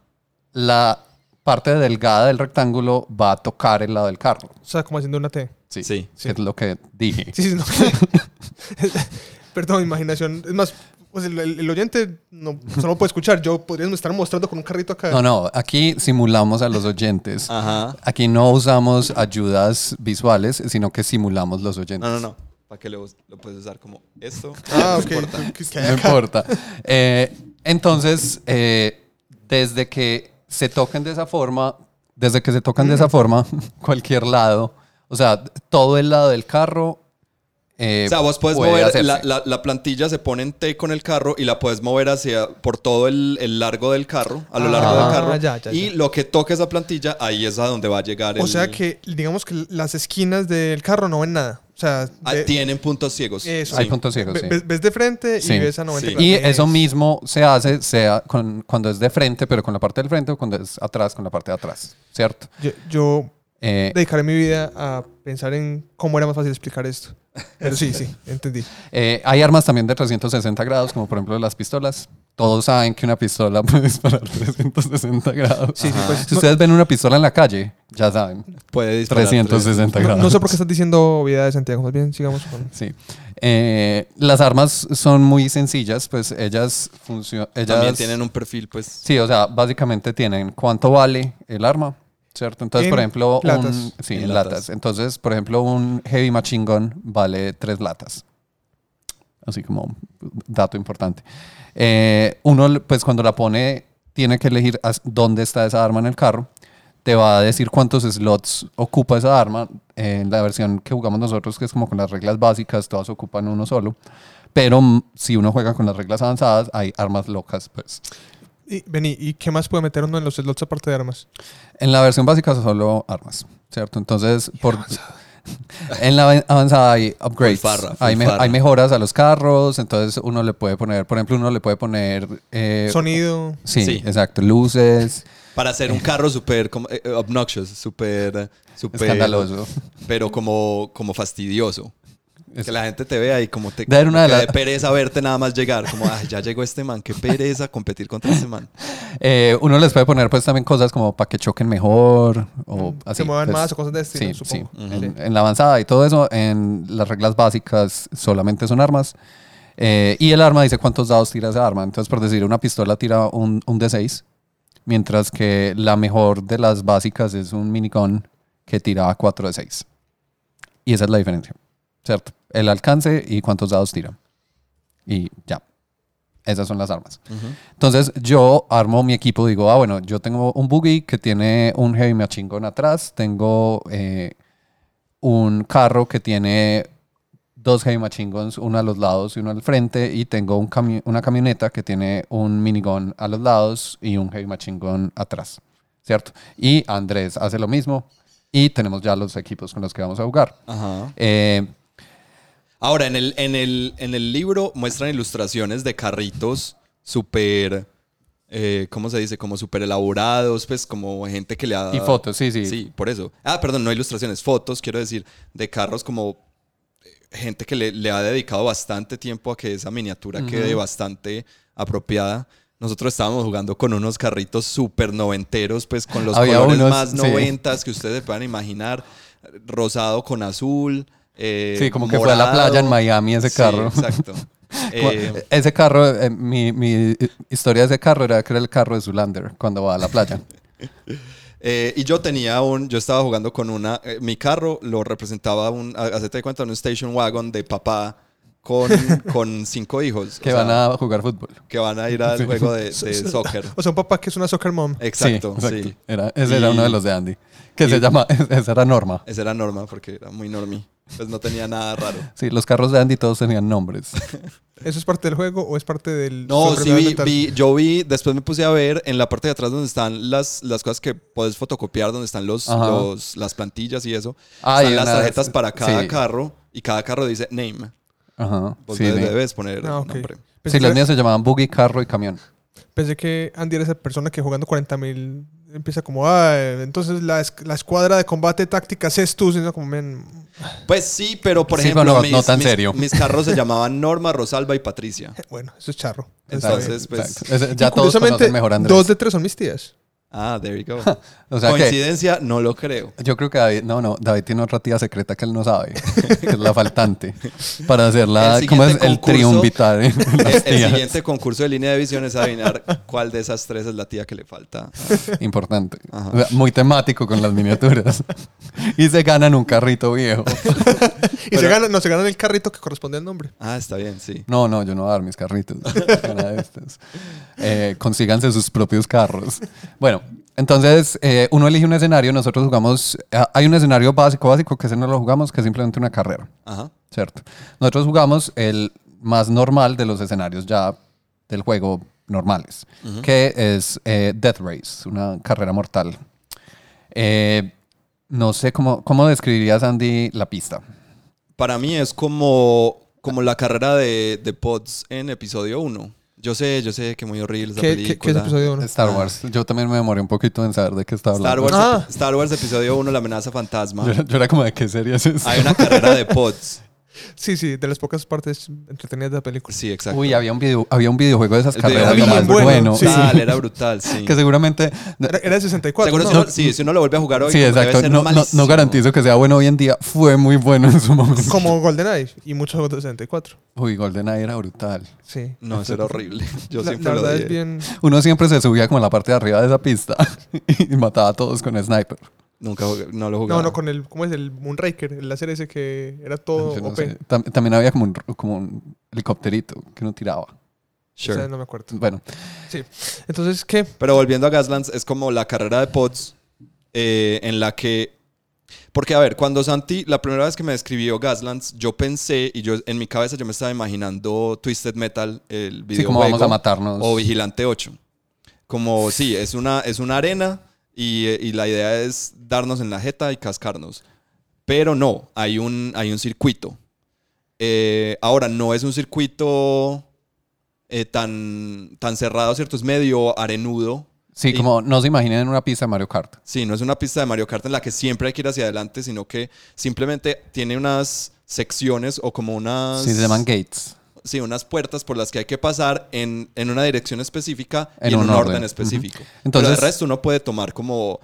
La parte delgada del rectángulo va a tocar el lado del carro. O sea, como haciendo una T. Sí, Sí. es lo que dije. Sí, sí, no. [laughs] Perdón, imaginación. Es más, pues el, el- el oyente no, solo puede escuchar. Yo podría estar mostrando con un carrito acá. No, no, aquí simulamos a los oyentes. Ajá. Aquí no usamos ayudas visuales, sino que simulamos los oyentes. No, no, no. ¿Para qué lo, lo puedes usar como esto? Ah, No ok. importa. ¿Qué- qué No importa. Eh, entonces, eh, desde que se toquen de esa forma, desde que se tocan de esa forma, [laughs] cualquier lado, o sea, todo el lado del carro. eh, O sea, vos puedes puede mover, la, la- la plantilla se pone en T con el carro y la puedes mover hacia por todo el, el largo del carro, a lo largo Ah, del carro. ya, ya, y ya. lo que toque esa plantilla, ahí es a donde va a llegar el... O sea que, digamos que las esquinas del carro no ven nada. O sea, Ah, tienen puntos ciegos. Eso. Hay Sí. puntos ciegos, ve- sí. ves, ves de frente Sí. y ves a 90 Sí. grados. Y Es- eso mismo se hace sea con, cuando es de frente, pero con la parte del frente, o cuando es atrás, con la parte de atrás, ¿cierto? Yo, yo Eh, Dedicaré mi vida a pensar en cómo era más fácil explicar esto. Pero sí, sí, [laughs] entendí. eh, hay armas también de 360 grados, como por ejemplo las pistolas. Todos saben que una pistola [laughs] puede disparar 360 grados. Sí, sí, pues, Si no- ustedes ven una pistola en la calle, ya saben, Puede disparar 360 no, grados. no sé por qué estás diciendo obviedades, Santiago. Más bien, sigamos con... Sí. Eh, las armas son muy sencillas, pues ellas funcionan. También tienen un perfil, pues. Sí, o sea, básicamente tienen cuánto vale el arma, ¿cierto? Entonces, En por ejemplo, latas. un. Sí, En en, latas. latas. Entonces, por ejemplo, un heavy machine gun vale tres latas. Así como dato importante. Eh, uno, pues cuando la pone, tiene que elegir dónde está esa arma en el carro. Te va a decir cuántos slots ocupa esa arma. En la versión que jugamos nosotros, que es como con las reglas básicas, todas ocupan uno solo. Pero si uno juega con las reglas avanzadas, hay armas locas, pues. Y, vení, ¿y qué más puede meter uno en los slots aparte de armas? En la versión básica son solo armas, ¿cierto? Entonces, por, en la avan- avanzada hay upgrades. Full farra, full hay, me- farra. hay mejoras a los carros, entonces uno le puede poner, por ejemplo, uno le puede poner... eh, Sonido. Sí, Sí. exacto, luces, Para hacer un carro súper eh, obnoxious, súper. súper- escandaloso. Pero como, como fastidioso. Es- Que la gente te vea y como te [laughs] De ver una como de la- pereza verte nada más llegar. Como, ay, ya llegó este man, qué pereza competir contra este man. [laughs] Eh, uno les puede poner pues también cosas como para que choquen mejor o Mm, así. se muevan pues, más o cosas de este, Sí, sí. supongo. En, en la avanzada y todo eso, en las reglas básicas solamente son armas. Eh, y el arma dice cuántos dados tira esa arma. Entonces, por decir, una pistola tira un, un D6, mientras que la mejor de las básicas es un minigun que tira 4 D6. Y esa es la diferencia, ¿cierto? El alcance y cuántos dados tira. Y ya. Esas son las armas. Entonces yo armo mi equipo, digo, ah, bueno, yo tengo un buggy que tiene un heavy machine gun atrás, tengo eh, un carro que tiene dos heavy machine guns, uno a los lados y uno al frente, y tengo un cami- una camioneta que tiene un minigun a los lados y un heavy machine gun atrás, ¿cierto? Y Andrés hace lo mismo y tenemos ya los equipos con los que vamos a jugar. Ajá. Eh, Ahora, en el, en, el, en el libro muestran ilustraciones de carritos súper, eh, ¿cómo se dice? Como súper elaborados, pues como gente que le ha... y fotos, sí, sí. Sí, por eso. Ah, perdón, no ilustraciones, fotos, quiero decir, de carros como eh, gente que le, le ha dedicado bastante tiempo a que esa miniatura quede bastante apropiada. Nosotros estábamos jugando con unos carritos súper noventeros, pues con los Había colores unos, más sí. noventas que ustedes puedan imaginar. Rosado con azul. Eh, Sí, como que fue a la playa en. Miami ese Sí, carro. exacto. [laughs] Eh, ese carro, eh, mi, mi historia de ese carro era que era el carro de Zulander cuando va a la playa. [laughs] Eh, y yo tenía un, yo estaba jugando con una, eh, mi carro lo representaba un, hacete de cuenta, un station wagon de papá con, [laughs] con cinco hijos. que o sea, van a jugar fútbol. que van a ir al juego de, de soccer. O sea, un papá que es una soccer mom. Exacto, sí. exacto. Era, ese era uno de los de Andy. Que y- se llama, esa era Norma. Esa era norma porque era muy normie. Pues no tenía nada raro. Sí, los carros de Andy todos tenían nombres. ¿Eso es parte del juego o es parte del... No, sí vi, vi- yo vi, después me puse a ver en la parte de atrás donde están las, las cosas que puedes fotocopiar, donde están los, las plantillas y eso. Ah, y están las unas- tarjetas para cada sí. carro y cada carro dice name. Ajá. Vos sí, le- debes poner Ah, nombre. Pensé, Sí, los míos se llamaban buggy, carro y camión. pensé que Andy era esa persona que jugando 40 mil empieza como, ah, entonces la, la escuadra de combate tácticas es tú, sino como, men, Pues sí, pero por Sí, ejemplo, no- mis, no tan mis- serio. mis carros se llamaban Norma, Rosalba y Patricia. [laughs] bueno, eso es charro. Entonces, pues, ya todos curiosamente, conocen mejor a Andrés. dos de tres son mis tías. Ah, there you go. [laughs] O sea que Coincidencia, no lo creo. yo creo que David, no, no, David tiene otra tía secreta que él no sabe, que es la faltante, para hacer la, El ¿cómo es? siguiente El triunvitar. en El, siguiente concurso de línea de visión es adivinar cuál de esas tres es la tía que le falta. Importante. Ajá. O sea, muy temático con las miniaturas. y se ganan un carrito viejo. Y se ganan, no, se ganan el carrito que corresponde al nombre. Ah, está bien, sí. No, no, yo no voy a dar mis carritos. Nada de estos. Eh, consíganse sus propios carros. Bueno, entonces eh, uno elige un escenario. Nosotros jugamos. ah, Hay un escenario básico, básico, que ese no lo jugamos, que es simplemente una carrera. Ajá. ¿Cierto? Nosotros jugamos el más normal de los escenarios ya del juego normales, que es eh, Death Race, una carrera mortal. Eh, no sé cómo, cómo describirías, Andy, la pista. Para mí es como, como la carrera de, de Pods en episodio 1. Yo sé, yo sé que muy horrible esa ¿Qué, película. qué, es episodio 1? Star Wars. Yo también me demoré un poquito en saber de qué estaba Star hablando. Wars, Ah. Star Wars episodio 1, La amenaza fantasma. Yo, [laughs] yo era como de qué serie es eso. Hay una carrera de [laughs] pods. Sí, sí, de las pocas partes entretenidas de la película. Sí, exacto. Uy, había un, video, había un videojuego de esas El carreras lo bien más bueno, bueno. sí. Brutal, era brutal, sí. Que seguramente... Era, era de 64. Seguro ¿no? si uno- sí, si uno lo vuelve a jugar hoy, Sí, debe exacto. ser No, no, no malísimo. garantizo que sea bueno hoy en día. Fue muy bueno en su momento. Como GoldenEye y muchos juegos de 64. Uy, GoldenEye era brutal. Sí. No, eso era horrible. [laughs] Yo la, siempre la lo es bien. Uno siempre se subía como a la parte de arriba de esa pista [laughs] y mataba a todos con sniper. Nunca jugué- no lo jugaba. No, no, con el. ¿Cómo es? El Moonraker, el láser ese que era todo no OP. sé. Tam- también había como un, como un helicópterito que uno tiraba. Sure. O sea, no me acuerdo. Bueno, Sí. Entonces, ¿qué? Pero volviendo a Gaslands, es como la carrera de pods eh, en la que... Porque, a ver, cuando Santi, la primera vez que me describió Gaslands, yo pensé, y yo en mi cabeza yo me estaba imaginando Twisted Metal, el videojuego. sí, como vamos a matarnos. O Vigilante 8. Como, sí, es una, es una arena y, y la idea es darnos en la jeta y cascarnos. Pero no, hay un, hay un circuito. Eh, ahora, no es un circuito eh, tan, tan cerrado, ¿cierto? Es medio arenudo. Sí, y- como no se imaginen en una pista de Mario Kart. Sí, no es una pista de Mario Kart en la que siempre hay que ir hacia adelante, sino que simplemente tiene unas secciones o como unas... Sí, se llaman gates. Sí, unas puertas por las que hay que pasar en, en una dirección específica y En un un orden, orden. específico. Entonces, Entonces- el resto uno puede tomar como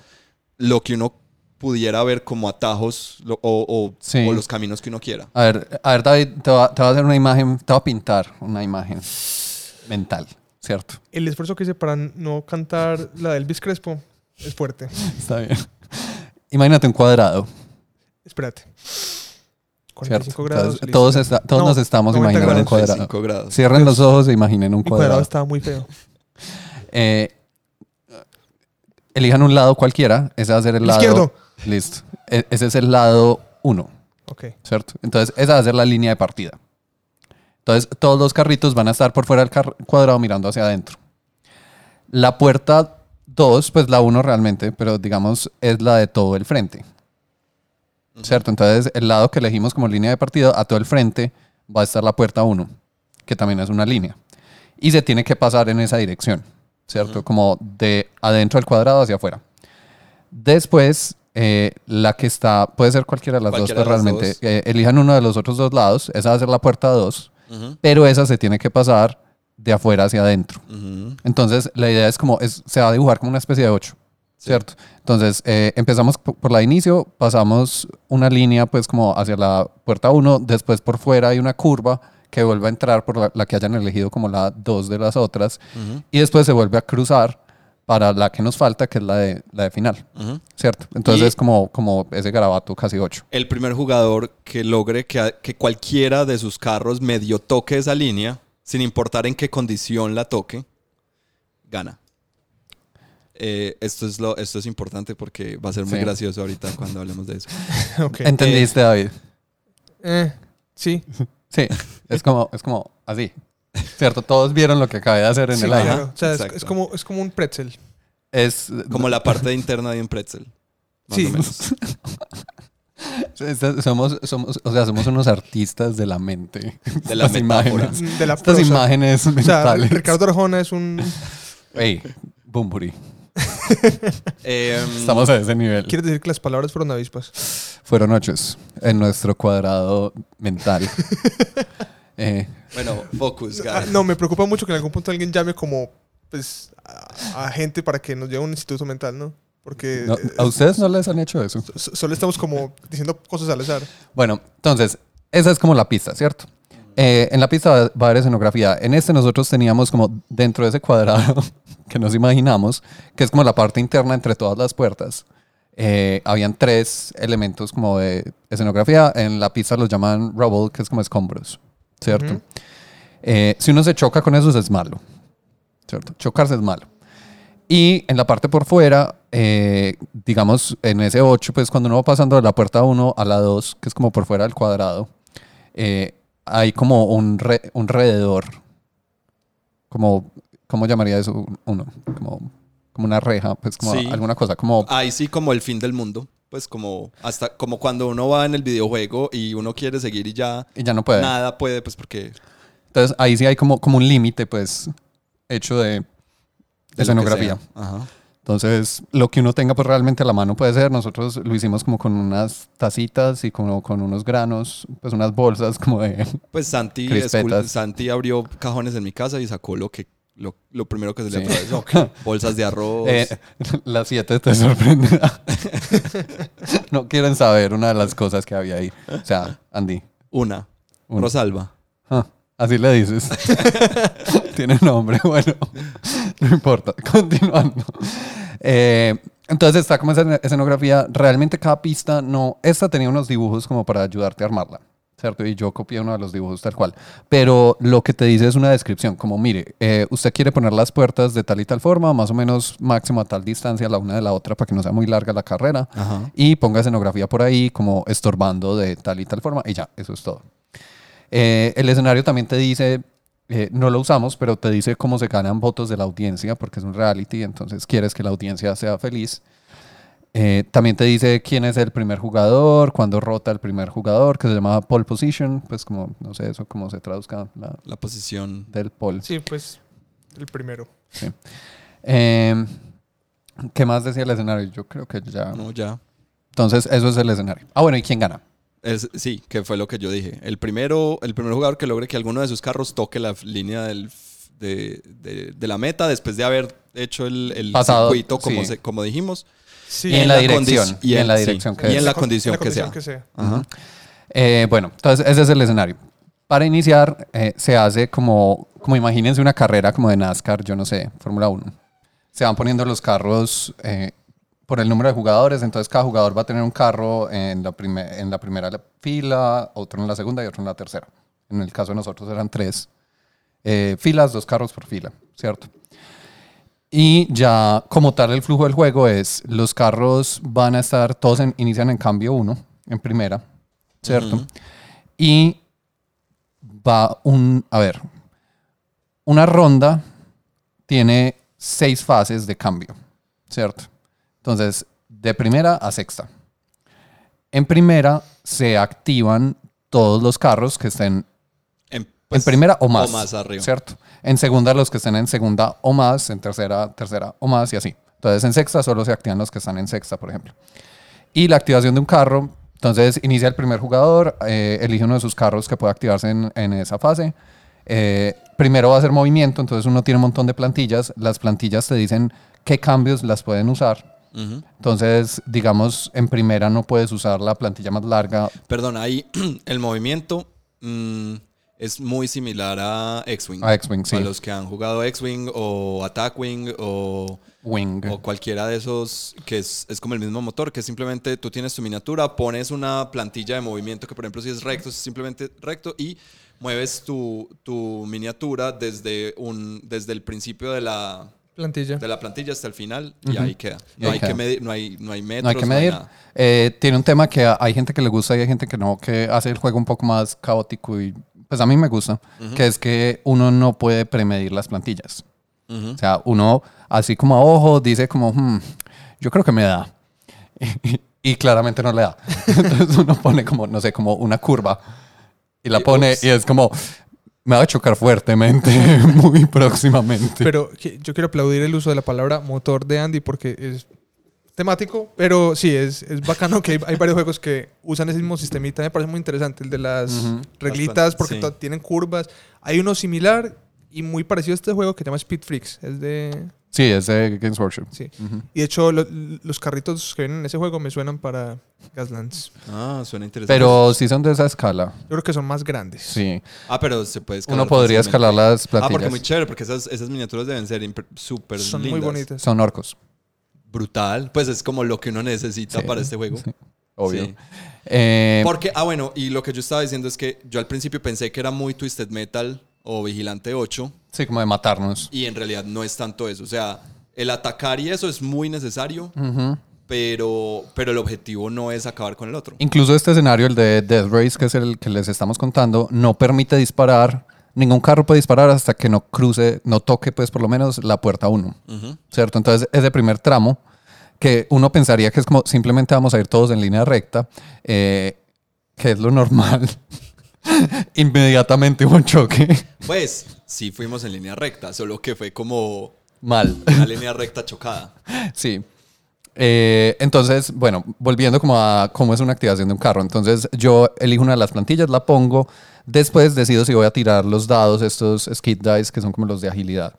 lo que uno pudiera ver como atajos lo- o, o- Sí. o los caminos que uno quiera. A ver, a ver David, te va, te va a hacer una imagen, te va a pintar una imagen mental, ¿cierto? El esfuerzo que hice para no cantar la de Elvis Crespo es fuerte. [laughs] Está bien. Imagínate un cuadrado, Espérate. ¿Cierto? 45 grados. Entonces, listo. todos está- todos No, nos estamos 90 imaginando un cuadrado. 45 grados. Cierren los ojos e imaginen un Mi cuadrado cuadrado. estaba muy feo. [laughs] Eh, elijan un lado cualquiera, ese va a ser el lado... Izquierdo. Listo. E- ese es el lado 1, Ok. ¿cierto? Entonces, esa va a ser la línea de partida. Entonces, todos los carritos van a estar por fuera del cuadrado mirando hacia adentro. La puerta 2, pues la 1 realmente, pero digamos es la de todo el frente. ¿Cierto? Entonces, el lado que elegimos como línea de partida, a todo el frente, va a estar la puerta 1, que también es una línea. Y se tiene que pasar en esa dirección, ¿cierto? Como de adentro del cuadrado hacia afuera. Después, eh, la que está, puede ser cualquiera de las Cualquiera dos, pero las realmente dos. eh, elijan uno de los otros dos lados, esa va a ser la puerta 2, Ujú, pero esa se tiene que pasar de afuera hacia adentro. Entonces, la idea es como, es, se va a dibujar como una especie de 8, ¿cierto? Entonces, eh, empezamos por la de inicio, pasamos una línea pues como hacia la puerta 1, después por fuera hay una curva que vuelve a entrar por la, la que hayan elegido como la 2 de las otras, y después se vuelve a cruzar para la que nos falta, que es la de, la de final. ¿cierto? Entonces Y- es como, como ese garabato casi 8. El primer jugador que logre que, que cualquiera de sus carros medio toque esa línea, sin importar en qué condición la toque, gana. Eh, esto, es lo, esto es importante porque va a ser muy Sí. gracioso ahorita cuando hablemos de eso. [laughs] [laughs] ¿Entendiste, David? Eh, sí. [laughs] Sí, es como, es como así, ¿cierto? Todos vieron lo que acabé de hacer en sí, el aire. O sea, es, como, es como un pretzel. Es Como la parte interna de un pretzel. Más Sí. o menos. Somos, somos, o sea, somos unos artistas de la mente. De la Estas metáfora. imágenes. De la Estas prosa. imágenes O sea, mentales. Ricardo Arjona es un. Ey, Bumburi. [laughs] Em, Estamos a ese nivel. Quiere decir que las palabras fueron avispas. Fueron ocho en nuestro cuadrado mental. [laughs] Eh, Bueno, focus, Ah, guys. no, me preocupa mucho que en algún punto alguien llame como pues a, a gente para que nos lleve a un instituto mental, ¿no? Porque no, eh, ¿A ustedes no les han hecho eso? so- solo estamos como diciendo cosas al azar. Bueno, entonces, esa es como la pista, ¿cierto? Eh, en la pista va a haber escenografía. En este nosotros teníamos como dentro de ese cuadrado [laughs] que nos imaginamos, que es como la parte interna entre todas las puertas. eh, habían tres elementos como de escenografía. En la pista los llaman rubble, que es como escombros, ¿cierto? Ujú. Eh, si uno se choca con eso es malo, ¿cierto? Chocarse es malo. Y en la parte por fuera, eh, digamos, en ese 8, pues cuando uno va pasando de la puerta 1 a la 2, que es como por fuera del cuadrado, eh, hay como un, re- un rededor, como, ¿cómo llamaría eso uno? Como, como una reja, pues como Sí. alguna cosa, como... Ahí sí como el fin del mundo. Pues como hasta como cuando uno va en el videojuego y uno quiere seguir y ya Y ya no puede. nada puede, pues porque Entonces ahí sí hay como, como un límite, pues, hecho de, de escenografía. Ajá. Entonces, lo que uno tenga pues realmente a la mano puede ser. Nosotros lo hicimos como con unas tacitas y como con unos granos, pues unas bolsas como de... Pues Santi, escul- Santi abrió cajones en mi casa y sacó lo que lo, lo primero que se le Sí. atravesó. [laughs] Bolsas de arroz. Eh, las siete te sorprenderá. [laughs] no quieren saber una de las cosas que había ahí. O sea, Andy. una. una. Rosalba. Así le dices. [laughs] Tiene nombre, [laughs] bueno. No importa. Continuando. Eh, entonces está como esa escenografía. Realmente cada pista no. Esta tenía unos dibujos como para ayudarte a armarla. ¿Cierto? Y yo copié uno de los dibujos tal cual. Pero lo que te dice es una descripción, como mire, eh, usted quiere poner las puertas de tal y tal forma, más o menos máximo a tal distancia la una de la otra para que no sea muy larga la carrera. Ajá. Y ponga escenografía por ahí como estorbando de tal y tal forma. Y ya, eso es todo. Eh, el escenario también te dice, eh, no lo usamos, pero te dice cómo se ganan votos de la audiencia, porque es un reality, entonces quieres que la audiencia sea feliz. Eh, también te dice quién es el primer jugador, cuándo rota el primer jugador, que se llama pole position, pues como, no sé, eso cómo se traduzca la, La posición. del pole. Sí, pues el primero. Eh, ¿Qué más decía el escenario? Yo creo que ya... No, ya. Entonces, eso es el escenario. Ah, bueno, ¿y quién gana? Es, sí, que fue lo que yo dije. El primero, el primer jugador que logre que alguno de sus carros toque la línea del, de, de- de la meta después de haber hecho el, el Pasado, circuito como, sí. se- como dijimos. Sí. Y en la dirección, y en la sí, dirección que y es. en la con- condición, que, condición sea. Ajá. Eh, bueno, entonces ese es el escenario. Para iniciar, eh, se hace como, como imagínense una carrera como de NASCAR, yo no sé, Fórmula 1. Se van poniendo los carros eh, por el número de jugadores, entonces cada jugador va a tener un carro en la, prime- en la primera fila, otro en la segunda y otro en la tercera. En el caso de nosotros eran tres eh, filas, dos carros por fila, ¿cierto? Y ya como tal el flujo del juego es, los carros van a estar, todos en- inician en cambio uno, en primera, ¿cierto? Y va un, a ver, una ronda tiene seis fases de cambio, ¿cierto? Entonces, de primera a sexta. En primera se activan todos los carros que estén En, en pues, primera o más. O más arriba. ¿Cierto? En segunda los que estén en segunda o más, en tercera, tercera o más y así. Entonces en sexta solo se activan los que están en sexta, por ejemplo. Y la activación de un carro, entonces inicia el primer jugador, eh, elige uno de sus carros que puede activarse en, en esa fase. Eh, primero va a hacer movimiento, entonces uno tiene un montón de plantillas. Las plantillas te dicen qué cambios las pueden usar. Entonces, digamos, en primera no puedes usar la plantilla más larga. Perdón, ahí [clears throat] el movimiento mm, es muy similar a X-Wing. A X-Wing, sí. A los que han jugado X-Wing o Attack Wing o, Wing. o cualquiera de esos que es, es como el mismo motor, que simplemente tú tienes tu miniatura, pones una plantilla de movimiento que por ejemplo si es recto, es simplemente recto y mueves tu, tu miniatura desde, un, desde el principio de la, Plantilla. de la plantilla hasta el final y ahí queda. Y No ahí hay, queda. que medir, no hay, no hay metros, No hay que no hay medir. nada. Eh, tiene un tema que hay gente que le gusta y hay gente que no, que hace el juego un poco más caótico y pues a mí me gusta, que es que uno no puede premedir las plantillas. Ujú. O sea, uno así como a ojo dice como, "Hmm, yo creo que me da. [laughs] Y, claramente no le da. [laughs] Entonces uno pone como, no sé, como una curva y la pone ups. y es como, me va a chocar fuertemente [laughs] muy próximamente. Pero yo quiero aplaudir el uso de la palabra motor de Andy porque es temático, pero sí, es, es bacano que hay, hay varios juegos que usan ese mismo sistemita. Me parece muy interesante el de las Ujú. reglitas porque sí. tienen curvas. Hay uno similar y muy parecido a este juego que se llama Speed Freaks. Es de... Sí, es de Games Workshop. Sí. Y de hecho lo- los carritos que vienen en ese juego me suenan para Gaslands. Ah, suena interesante. Pero si son de esa escala. Yo creo que son más grandes. Sí. Ah, pero se puede escalar Uno podría escalar las Ah, plantillas. porque muy chévere, porque esas, esas miniaturas deben ser súper Son muy bonitas. Son orcos, Brutal. Pues es como lo que uno necesita Sí, para este juego. obvio. Sí. Eh, Porque, ah, bueno, y lo que yo estaba diciendo es que yo al principio pensé que era muy Twisted Metal o Vigilante 8, sí, como de matarnos. y en realidad no es tanto eso. O sea, el atacar y eso es muy necesario, pero, pero el objetivo no es acabar con el otro. Incluso este escenario, el de Death Race, que es el que les estamos contando, no permite disparar. Ningún carro puede disparar hasta que no cruce, no toque, pues por lo menos la puerta 1. Ujú. ¿Cierto? Entonces, ese primer tramo, que uno pensaría que es como simplemente vamos a ir todos en línea recta, eh, que es lo normal. [laughs] Inmediatamente hubo un choque. Pues sí fuimos en línea recta, solo que fue como Mal. una línea recta chocada. Sí. Eh, entonces, bueno, volviendo como a cómo es una activación de un carro. Entonces, yo elijo una de las plantillas, la pongo. Después decido si voy a tirar los dados, estos skid dice, que son como los de agilidad.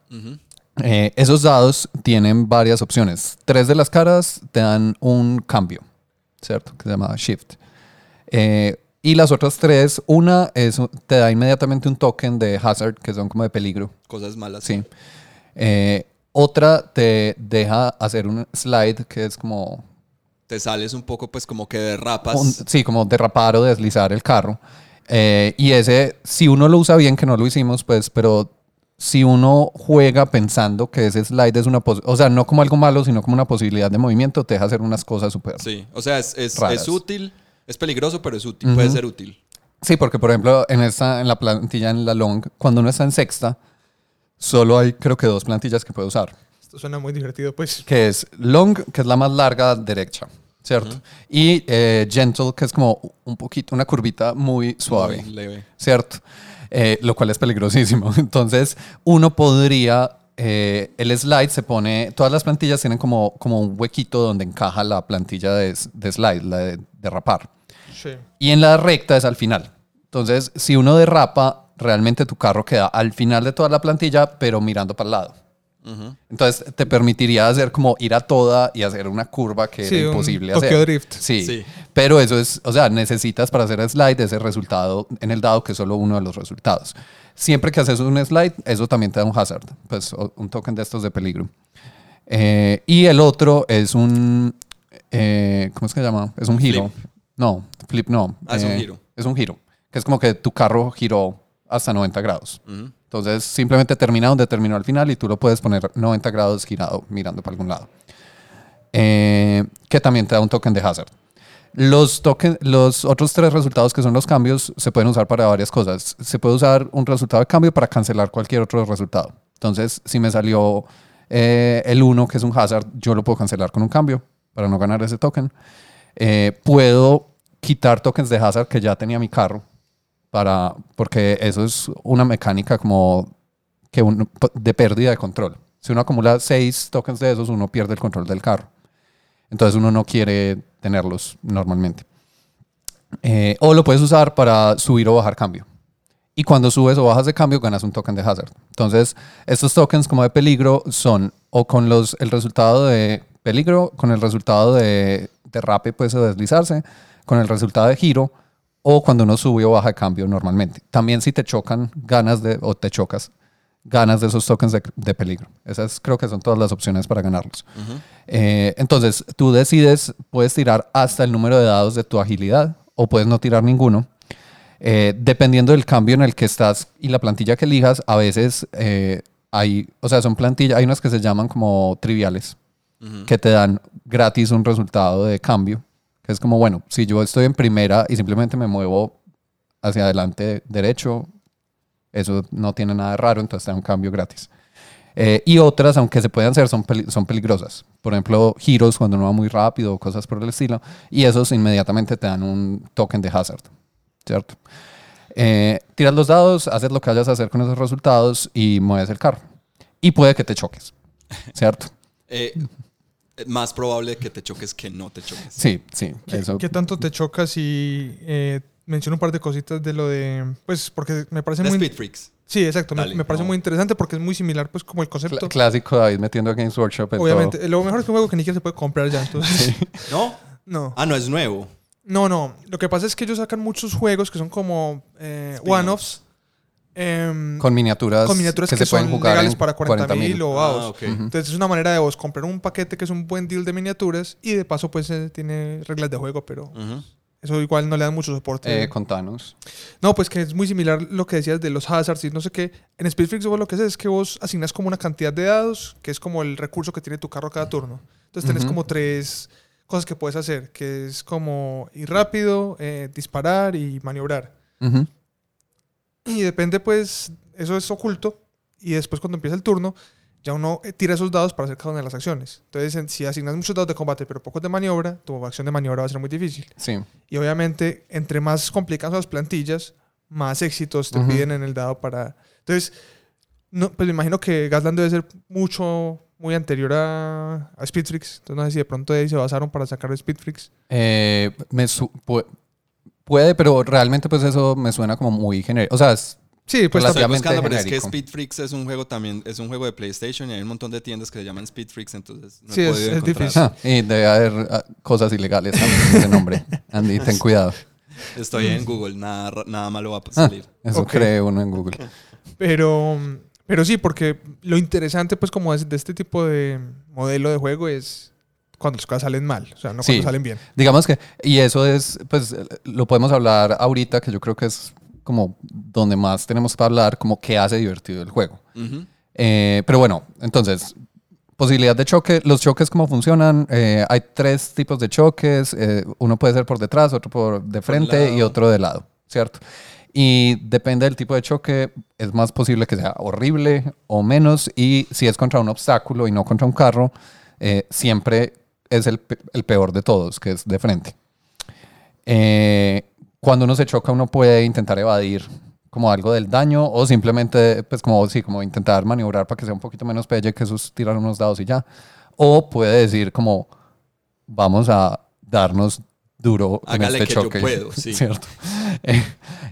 Eh, esos dados tienen varias opciones. Tres de las caras te dan un cambio, ¿cierto? Que se llama shift. Eh, y las otras tres, una es, te da inmediatamente un token de hazard, que son como de peligro. Cosas malas. Sí. Eh, otra te deja hacer un slide que es como, Te sales un poco, pues como que derrapas. un- sí, como derrapar o deslizar el carro. Eh, y ese, si uno lo usa bien, que no lo hicimos, pues, pero si uno juega pensando que ese slide es una, o sea, no como algo malo, sino como una posibilidad de movimiento, te deja hacer unas cosas súper. Sí, o sea, es, es, es útil, es peligroso, pero es útil, puede ser útil. Sí, porque por ejemplo, en esta, en la plantilla en la long, cuando uno está en sexta, solo hay creo que dos plantillas que puede usar. Esto suena muy divertido, pues. que es long, que es la más larga derecha, ¿cierto? Y eh, gentle, que es como un poquito, una curvita muy suave, Muy leve. ¿cierto? Eh, lo cual es peligrosísimo. [laughs] Entonces, uno podría, eh, el slide se pone, todas las plantillas tienen como, como un huequito donde encaja la plantilla de, de slide, la de derrapar. Sí. Y en la recta es al final. Entonces, si uno derrapa, realmente tu carro queda al final de toda la plantilla, pero mirando para el lado. Ujú. Entonces te permitiría hacer como ir a toda y hacer una curva que Sí, era un imposible Tokyo hacer. Drift. Sí. Sí. Pero eso es, o sea, necesitas para hacer slide ese resultado en el dado que es solo uno de los resultados. Siempre que haces un slide, eso también te da un hazard, pues un token de estos de peligro. Eh, y el otro es un, eh, ¿cómo es que se llama? Es un giro. No, flip no. Ah, es un Eh, giro. Es un giro, que es como que tu carro giró hasta 90 grados. Entonces simplemente termina donde terminó al final y tú lo puedes poner 90 grados girado mirando para algún lado. Eh, que también te da un token de hazard. Los, token, los otros tres resultados que son los cambios se pueden usar para varias cosas. Se puede usar un resultado de cambio para cancelar cualquier otro resultado. Entonces, si me salió eh, el 1, que es un hazard, yo lo puedo cancelar con un cambio para no ganar ese token. Eh, puedo quitar tokens de hazard que ya tenía mi carro para porque eso es una mecánica como que uno- de pérdida de control. Si uno acumula seis tokens de esos, uno pierde el control del carro. Entonces uno no quiere tenerlos normalmente. Eh, o lo puedes usar para subir o bajar cambio. Y cuando subes o bajas de cambio, ganas un token de hazard. Entonces, estos tokens como de peligro son o con los, el resultado de peligro, con el resultado de derrape, pues o deslizarse, con el resultado de giro, o cuando uno sube o baja de cambio normalmente. También si te chocan, ganas de, o te chocas, ganas de esos tokens de, de peligro. Esas creo que son todas las opciones para ganarlos. Eh, entonces, tú decides, puedes tirar hasta el número de dados de tu agilidad o puedes no tirar ninguno. Eh, dependiendo del cambio en el que estás y la plantilla que elijas, a veces eh, hay, o sea, son plantillas, hay unas que se llaman como triviales, Que te dan gratis un resultado de cambio, que es como, bueno, si yo estoy en primera y simplemente me muevo hacia adelante derecho, eso no tiene nada de raro, entonces te da un cambio gratis. Eh, y otras, aunque se pueden hacer, son, peli- son peligrosas. Por ejemplo, giros cuando uno va muy rápido o cosas por el estilo. Y esos inmediatamente te dan un token de hazard. ¿Cierto? Eh, tiras los dados, haces lo que vayas a hacer con esos resultados y mueves el carro. Y puede que te choques. ¿Cierto? [laughs] Eh, más probable que te choques que no te choques. Sí, sí. ¿Qué, Eso. qué tanto te chocas y eh, menciono un par de cositas de lo de. Pues porque me parece The muy. Speed Freaks. Sí, exacto. me- Dale, me, parece no. muy interesante porque es muy similar, pues, como el concepto. clásico David metiendo a Games Workshop en Obviamente. todo. Lo mejor es que un juego que ni siquiera se puede comprar ya. Entonces, [laughs] ¿No? no. Ah, no, es nuevo. No, no. Lo que pasa es que ellos sacan muchos juegos que son como eh, one-offs. Em, Con miniaturas, con miniaturas que, que, se pueden son jugar legales para 40 mil o Ah, ok. Ujú. Entonces es una manera de vos comprar un paquete que es un buen deal de miniaturas y de paso pues eh, tiene reglas de juego, pero eso igual no le dan mucho soporte. Eh, contanos. No, pues que es muy similar lo que decías de los hazards y no sé qué. En Speedfreaks vos lo que haces es que vos asignas como una cantidad de dados, que es como el recurso que tiene tu carro cada turno. Entonces tenés como tres cosas que puedes hacer, que es como ir rápido, eh, disparar y maniobrar. Ujú. Y depende pues, eso es oculto y después cuando empieza el turno ya uno eh, tira esos dados para hacer cada una de las acciones. Entonces en- si asignas muchos dados de combate pero pocos de maniobra, tu acción de maniobra va a ser muy difícil. Sí. Y obviamente, entre más complicadas las plantillas, más éxitos te piden en el dado para... Entonces, no, pues me imagino que Gasland debe ser mucho, muy anterior a, a Speedfreaks. Entonces no sé si de pronto de ahí se basaron para sacar Speedfreaks. Eh, me su- puede, pero realmente pues eso me suena como muy genérico. O sea, es- Sí, pues Estoy buscando, pero es que. Speed Freaks es un juego también, es un juego de PlayStation y hay un montón de tiendas que se llaman Speed Freaks, entonces no Sí, he es- podido es difícil. ah, y debe haber ah, cosas ilegales también en ese nombre. [laughs] Andy, ten cuidado. Estoy en Google, nada, nada malo va a Ah, salir. eso Ok. cree uno en Google. Pero, pero sí, porque lo interesante, pues, como es de este tipo de modelo de juego es cuando las cosas salen mal, o sea, no cuando Sí. salen bien. Digamos que, y eso es, pues lo podemos hablar ahorita, que yo creo que es como donde más tenemos que hablar, como qué hace divertido el juego. Eh, pero bueno, entonces, posibilidad de choque. Los choques, ¿cómo funcionan? Eh, hay tres tipos de choques. eh, uno puede ser por detrás, otro por de frente y lado. otro de lado, ¿cierto? Y depende del tipo de choque, es más posible que sea horrible o menos. Y si es contra un obstáculo y no contra un carro, eh, siempre es el, el peor de todos, que es de frente. Eh, cuando uno se choca, uno puede intentar evadir como algo del daño o simplemente, pues como, sí, como intentar maniobrar para que sea un poquito menos pelle que esos tirar unos dados y ya. O puede decir como, vamos a darnos duro Hágale en este que yo choque. puedo, [laughs] sí. ¿Cierto? [laughs] Eh,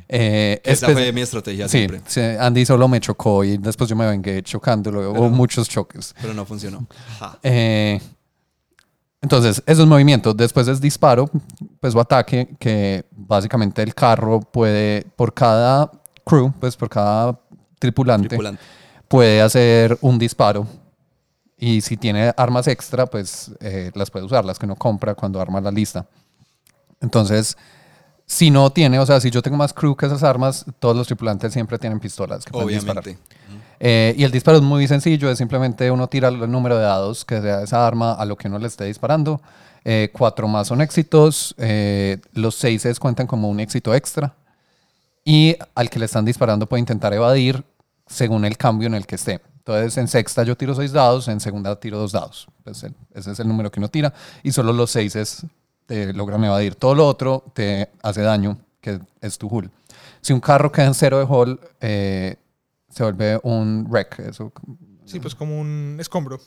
eh, Esa espe- fue mi estrategia Sí, siempre, sí, Andy solo me chocó y después yo me vengué chocándolo. Hubo Pero- muchos choques. pero no funcionó. Eh, entonces, eso es movimiento. Después es disparo, pues o ataque, que básicamente el carro puede, por cada crew, pues por cada tripulante, Tripulante. puede hacer un disparo. Y si tiene armas extra, pues eh, las puede usar, las que uno compra cuando arma la lista. Entonces, si no tiene, o sea, si yo tengo más crew que esas armas, todos los tripulantes siempre tienen pistolas que pueden disparar. Eh, y el disparo es muy sencillo, es simplemente uno tira el número de dados que sea esa arma a lo que uno le esté disparando. Eh, cuatro más son éxitos, eh, los seis cuentan como un éxito extra. Y al que le están disparando puede intentar evadir según el cambio en el que esté. Entonces en sexta yo tiro seis dados, en segunda tiro dos dados. Pues, el- ese es el número que uno tira. Y solo los seis te logran evadir. Todo lo otro te hace daño, que es tu hull. Si un carro queda en cero de hull, eh, se vuelve un wreck. Eso, Sí, pues como un escombro.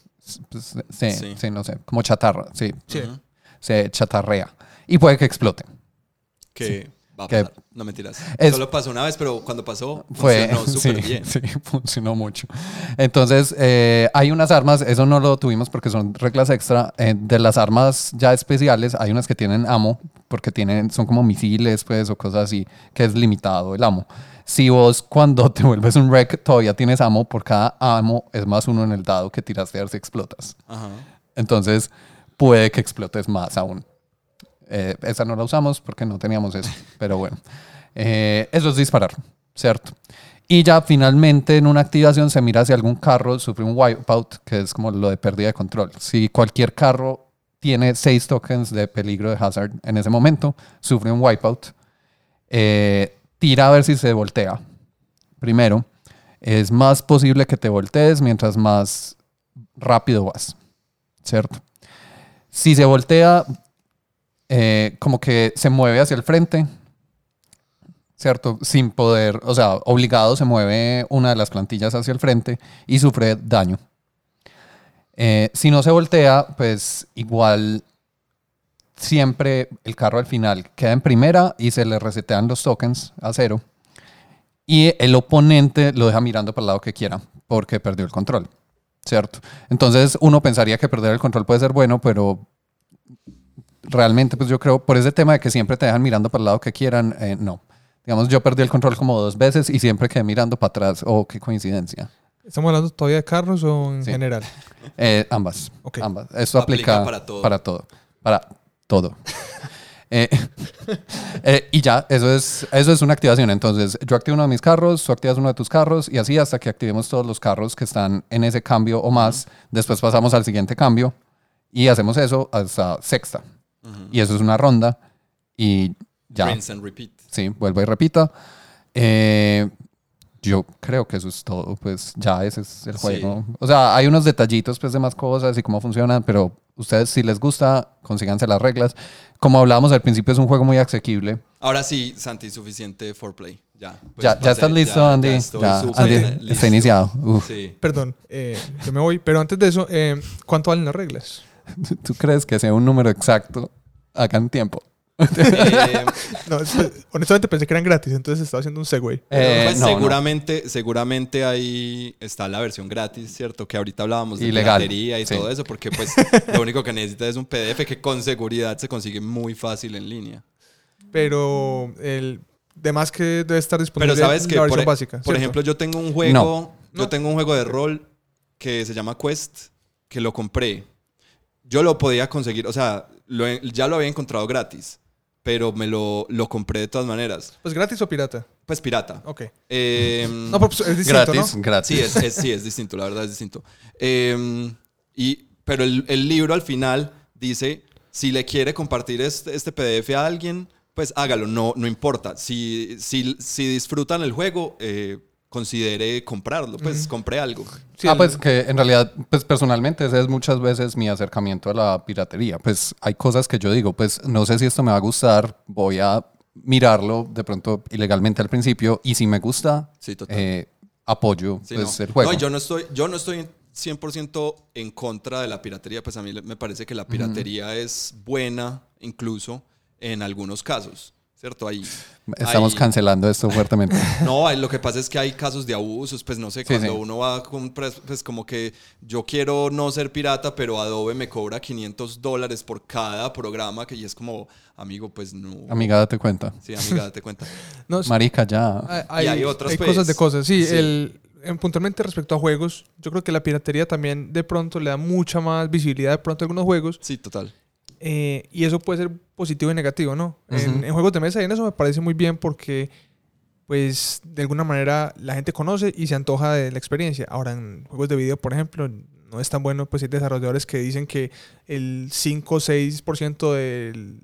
pues, sí, Sí. sí, no sé, como chatarra, sí, Sí. Se chatarrea. Y puede que explote. Que va a Que- pasar. No mentiras. Es- Solo pasó una vez, pero cuando pasó, Fue, funcionó [laughs] súper sí, bien. sí, funcionó mucho. Entonces, eh, hay unas armas, eso no lo tuvimos porque son reglas extra. eh, de las armas ya especiales, hay unas que tienen amo, porque tienen, son como misiles, pues, o cosas así, que es limitado el amo. Si vos cuando te vuelves un wreck todavía tienes amo, por cada amo es más uno en el dado que tiraste a ver si explotas. Ajá. Entonces, puede que explotes más aún. Eh, esa no la usamos porque no teníamos eso, [laughs] pero bueno. Eh, eso es disparar, ¿cierto? Y ya finalmente en una activación se mira si algún carro sufre un wipeout, que es como lo de pérdida de control. Si cualquier carro tiene seis tokens de peligro de hazard en ese momento, sufre un wipeout, eh, tira a ver si se voltea. Primero, es más posible que te voltees mientras más rápido vas, ¿cierto? Si se voltea, eh, como que se mueve hacia el frente, ¿cierto? Sin poder, o sea, obligado se mueve una de las plantillas hacia el frente y sufre daño. Eh, si no se voltea, pues igual siempre el carro al final queda en primera y se le resetean los tokens a cero. Y el oponente lo deja mirando para el lado que quiera porque perdió el control, ¿cierto? Entonces uno pensaría que perder el control puede ser bueno, pero realmente pues yo creo por ese tema de que siempre te dejan mirando para el lado que quieran, eh, no. Digamos, yo perdí el control como dos veces y siempre quedé mirando para atrás. Oh, qué coincidencia. ¿Estamos hablando todavía de carros o en Sí. general? Eh, ambas. Ok. Ambas. Esto aplica, Aplica para todo. Para todo. Para todo. Eh, [laughs] eh, y ya, eso es, eso es una activación. Entonces, yo activo uno de mis carros, tú activas uno de tus carros y así hasta que activemos todos los carros que están en ese cambio o más. Después pasamos al siguiente cambio y hacemos eso hasta sexta. Y eso es una ronda y ya. Rinse and repeat. Sí, vuelvo y repita. Eh, yo creo que eso es todo, pues ya ese es el Sí. juego. O sea, hay unos detallitos pues de más cosas y cómo funcionan, pero ustedes si les gusta, consíganse las reglas. Como hablábamos al principio, es un juego muy asequible. Ahora sí, Santi, suficiente foreplay. Ya, pues ya, ya estás listo, ya- Andy. ya Ya, Andy listo. está iniciado. Uf. Sí. Perdón, eh, yo me voy. Pero antes de eso, eh, ¿cuánto valen las reglas? [laughs] ¿Tú crees que sea un número exacto? Hagan tiempo. Eh, [laughs] No, es- honestamente pensé que eran gratis, entonces estaba haciendo un segue. Eh, pues no, no. seguramente, seguramente ahí está la versión gratis, ¿cierto? Que ahorita hablábamos de Ilegal. piratería y Sí. todo eso, porque pues [laughs] lo único que necesitas es un PDF que con seguridad se consigue muy fácil en línea. Pero el demás que debe estar disponible Pero sabes que, la por, versión e- básica. por ¿cierto? ejemplo, yo tengo un juego, No. yo No. tengo un juego de rol que se llama Quest, que lo compré. Yo lo podía conseguir, o sea, lo ya lo había encontrado gratis, pero me lo, lo compré de todas maneras. Pues gratis o pirata. Pues pirata. Ok. Eh, [laughs] No, pues es distinto, Gratis, ¿no? gratis. Sí, es, es- sí, es distinto, la verdad es distinto. Eh, y, pero el, el libro al final dice, si le quiere compartir este, este PDF a alguien, pues hágalo, no, no importa. Si, si, si disfrutan el juego, eh, considere comprarlo, pues compre algo. Sí, ah, el- pues que en realidad, pues personalmente ese es muchas veces mi acercamiento a la piratería. Pues hay cosas que yo digo, pues no sé si esto me va a gustar, voy a mirarlo de pronto ilegalmente al principio y si me gusta, Sí, total. eh, apoyo Sí, pues, no. el juego. No, yo no estoy, yo no estoy 100% en contra de la piratería, pues a mí me parece que la piratería es buena incluso en algunos casos, ¿cierto? Ahí, Estamos ahí- cancelando esto fuertemente. [laughs] No, hay- lo que pasa es que hay casos de abusos, pues no sé, Sí, cuando sí. uno va comprar, pues como que yo quiero no ser pirata, pero Adobe me cobra 500 dólares por cada programa, que y es como, amigo, pues no. Amiga, date cuenta. Sí, amiga, date cuenta. [laughs] no, es- Marica, ya. hay, hay, Y hay otras, hay pues. cosas de cosas. Sí, Sí. El, en- puntualmente respecto a juegos, yo creo que la piratería también de pronto le da mucha más visibilidad de pronto a algunos juegos. Sí, total. Eh, y eso puede ser positivo y negativo, ¿no? en, Ujú. en juegos de mesa y en eso me parece muy bien porque, pues, de alguna manera la gente conoce y se antoja de la experiencia. Ahora, en juegos de video, por ejemplo, no es tan bueno, pues hay desarrolladores que dicen que el 5 o 6% de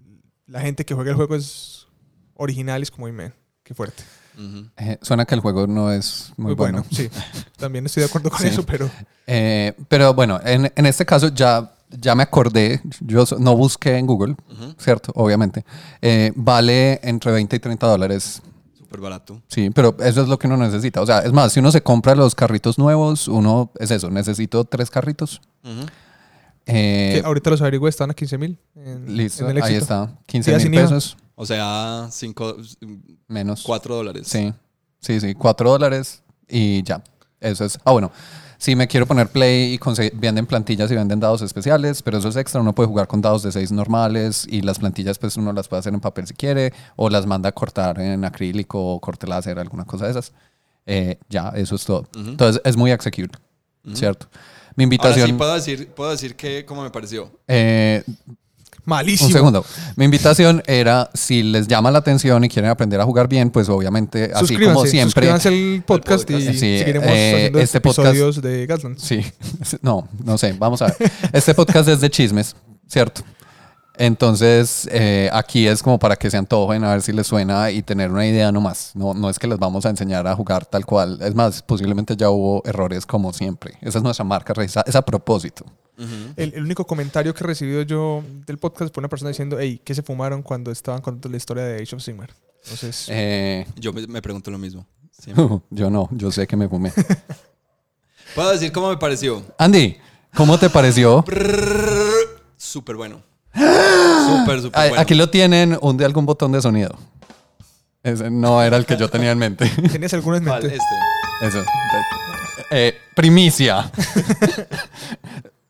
la gente que juega el juego es original es como, "Uy, man, qué fuerte. Ujú. Eh, suena que el juego no es muy, bueno. Sí, [laughs] también estoy de acuerdo con Sí. eso, pero Eh, pero bueno, en, en este caso ya, ya me acordé, yo no busqué en Google. ¿cierto? Obviamente. Eh, vale entre 20 y 30 dólares. Súper barato. Sí, pero eso es lo que uno necesita. O sea, es más, si uno se compra los carritos nuevos, uno es eso, necesito tres carritos. Eh, ahorita los averigüe están a 15 mil. Listo, en el ahí está. 15 Ya mil IVA. pesos O sea, 5, menos. 4 dólares. Sí, sí, sí, 4 dólares y ya. Eso es. Ah, bueno. Si me quiero poner play y venden plantillas y venden dados especiales, pero eso es extra. Uno puede jugar con dados de 6 normales y las plantillas, pues uno las puede hacer en papel si quiere, o las manda a cortar en acrílico o corte láser, alguna cosa de esas. Eh, ya, eso es todo. Ujú. Entonces es muy asequible, ¿cierto? Mi Ahora invitación. sí puedo decir, puedo decir que cómo me pareció. eh, Malísimo. un segundo. Mi invitación era, si les llama la atención y quieren aprender a jugar bien, pues obviamente, así como siempre. suscríbanse al podcast, [laughs] podcast. y Sí, seguiremos eh, haciendo este podcast- episodios de Gaslands. Sí, [laughs] no, no sé, vamos a ver. Este podcast es de chismes, ¿cierto? Entonces, eh, aquí es como para que se antojen, a ver si les suena y tener una idea nomás. No, no es que les vamos a enseñar a jugar tal cual. Es más, posiblemente ya hubo errores como siempre. Esa es nuestra marca, es a propósito. El, el único comentario que he recibido yo del podcast fue una persona diciendo, hey, ¿qué se fumaron cuando estaban contando la historia de Age of Sigmar? Entonces, Eh, Yo me, me pregunto lo mismo. [laughs] yo no, yo sé que me fumé. [laughs] ¿Puedo decir cómo me pareció? Andy, ¿cómo te pareció? Súper bueno. Súper, súper bueno. Aquí lo tienen, hunde algún botón de sonido. Ese no era el que yo tenía en mente. ¿tenías alguno en mente? Este. Eso. Eh, primicia.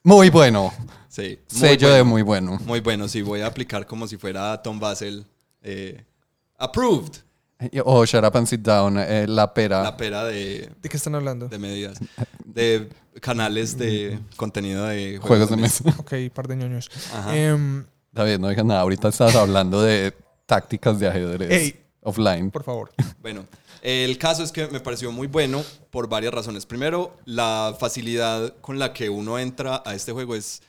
muy bueno. Sí. muy Sello bueno. de muy bueno. Muy bueno, sí. Voy a aplicar como si fuera Tom Basel. eh, approved. O Shut Up and Sit Down, eh, la pera. La pera de, ¿De qué están hablando? de medidas. De canales de contenido de Juegos de mesa. Ok, par de ñoños. Em, David, no digas nada. Ahorita estabas hablando de tácticas de ajedrez offline. por favor. Bueno, el caso es que me pareció muy bueno por varias razones. Primero, la facilidad con la que uno entra a este juego es,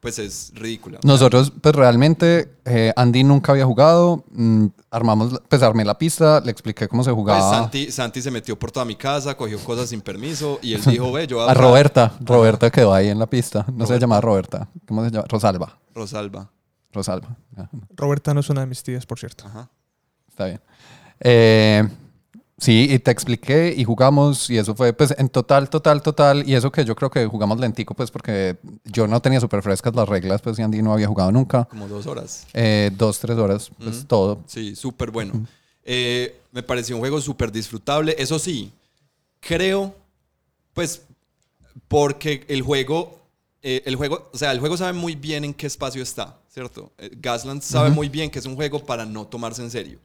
pues es ridícula. Nosotros, pues realmente, eh, Andy nunca había jugado. mm, armamos, pues armé la pista, le expliqué cómo se Pues jugaba. Santi, Santi se metió por toda mi casa, cogió cosas sin permiso y él dijo, ve, yo voy a [laughs] jugar". Roberta. Roberta quedó ahí en la pista. No se llamaba Roberta. ¿Cómo se llama? Rosalba. Rosalba. Rosalba. Roberta no es una de mis tías, por cierto. Ajá. Está bien. Eh, Sí, y te expliqué y jugamos y eso fue pues en total, total, total y eso que yo creo que jugamos lentico pues porque yo no tenía súper frescas las reglas pues y Andy no había jugado nunca. Como dos horas. Eh, dos, tres horas, pues todo. Sí, súper bueno. Eh, me pareció un juego súper disfrutable. Eso sí, creo, pues, porque el juego, eh, el juego, o sea, el juego sabe muy bien en qué espacio está, ¿cierto? Eh, Gasland sabe muy bien que es un juego para no tomarse en serio.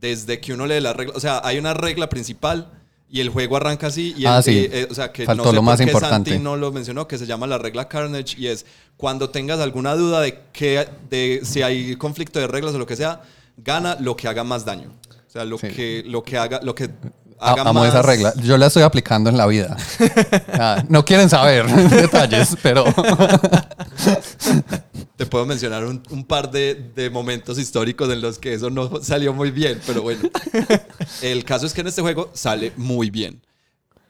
Desde que uno lee la regla, o sea, hay una regla principal y el juego arranca así. Y Ah, el- sí. eh, o sea, que Faltó no sé lo por más qué importante. Santi no lo mencionó, que se llama la regla Carnage y es cuando tengas alguna duda de que de si hay conflicto de reglas o lo que sea, gana lo que haga más daño. O sea, lo Sí. que lo que haga lo que haga amo más esa regla. Yo la estoy aplicando en la vida. [laughs] Ah, no quieren saber [laughs] detalles, pero [laughs] Te puedo mencionar un, un par de, de momentos históricos en los que eso no [laughs] salió muy bien, pero bueno. [laughs] El caso es que en este juego sale muy bien.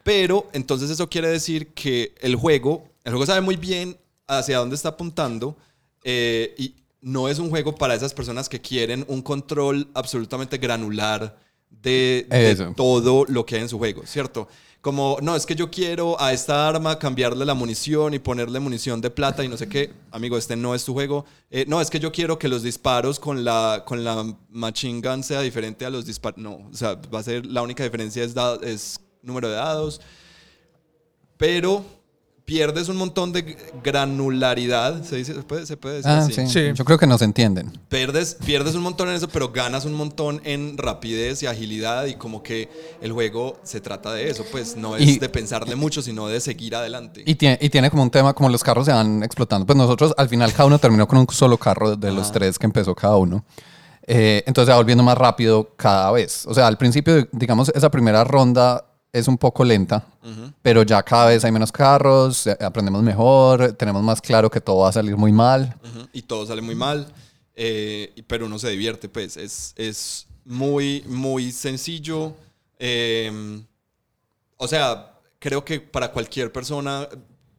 Pero entonces eso quiere decir que el juego, el juego sabe muy bien hacia dónde está apuntando eh, y no es un juego para esas personas que quieren un control absolutamente granular de, de todo lo que hay en su juego, ¿cierto? Como, no, es que yo quiero a esta arma cambiarle la munición y ponerle munición de plata y no sé qué. Amigo, este no es tu juego. Eh, no, es que yo quiero que los disparos con la, con la machine gun sea diferente a los disparos. No, o sea, va a ser, la única diferencia es, da- es número de dados. Pero pierdes un montón de granularidad. ¿Se, dice, se, puede, se puede decir Ah, así? sí. Sí. yo creo que nos entienden. Pierdes, pierdes un montón en eso, pero ganas un montón en rapidez y agilidad y como que el juego se trata de eso, pues no es Y- de pensarle mucho, sino de seguir adelante. Y tiene, y tiene como un tema, como los carros se van explotando. Pues nosotros al final cada uno terminó con un solo carro de los tres que empezó cada uno. Eh, entonces se va volviendo más rápido cada vez. O sea, al principio, digamos, esa primera ronda es un poco lenta, Ujú. pero ya cada vez hay menos carros, eh, aprendemos mejor, tenemos más claro que todo va a salir muy mal. Ujú, Y todo sale muy mal, eh, pero uno se divierte, pues es, es muy, muy sencillo. eh, o sea, creo que para cualquier persona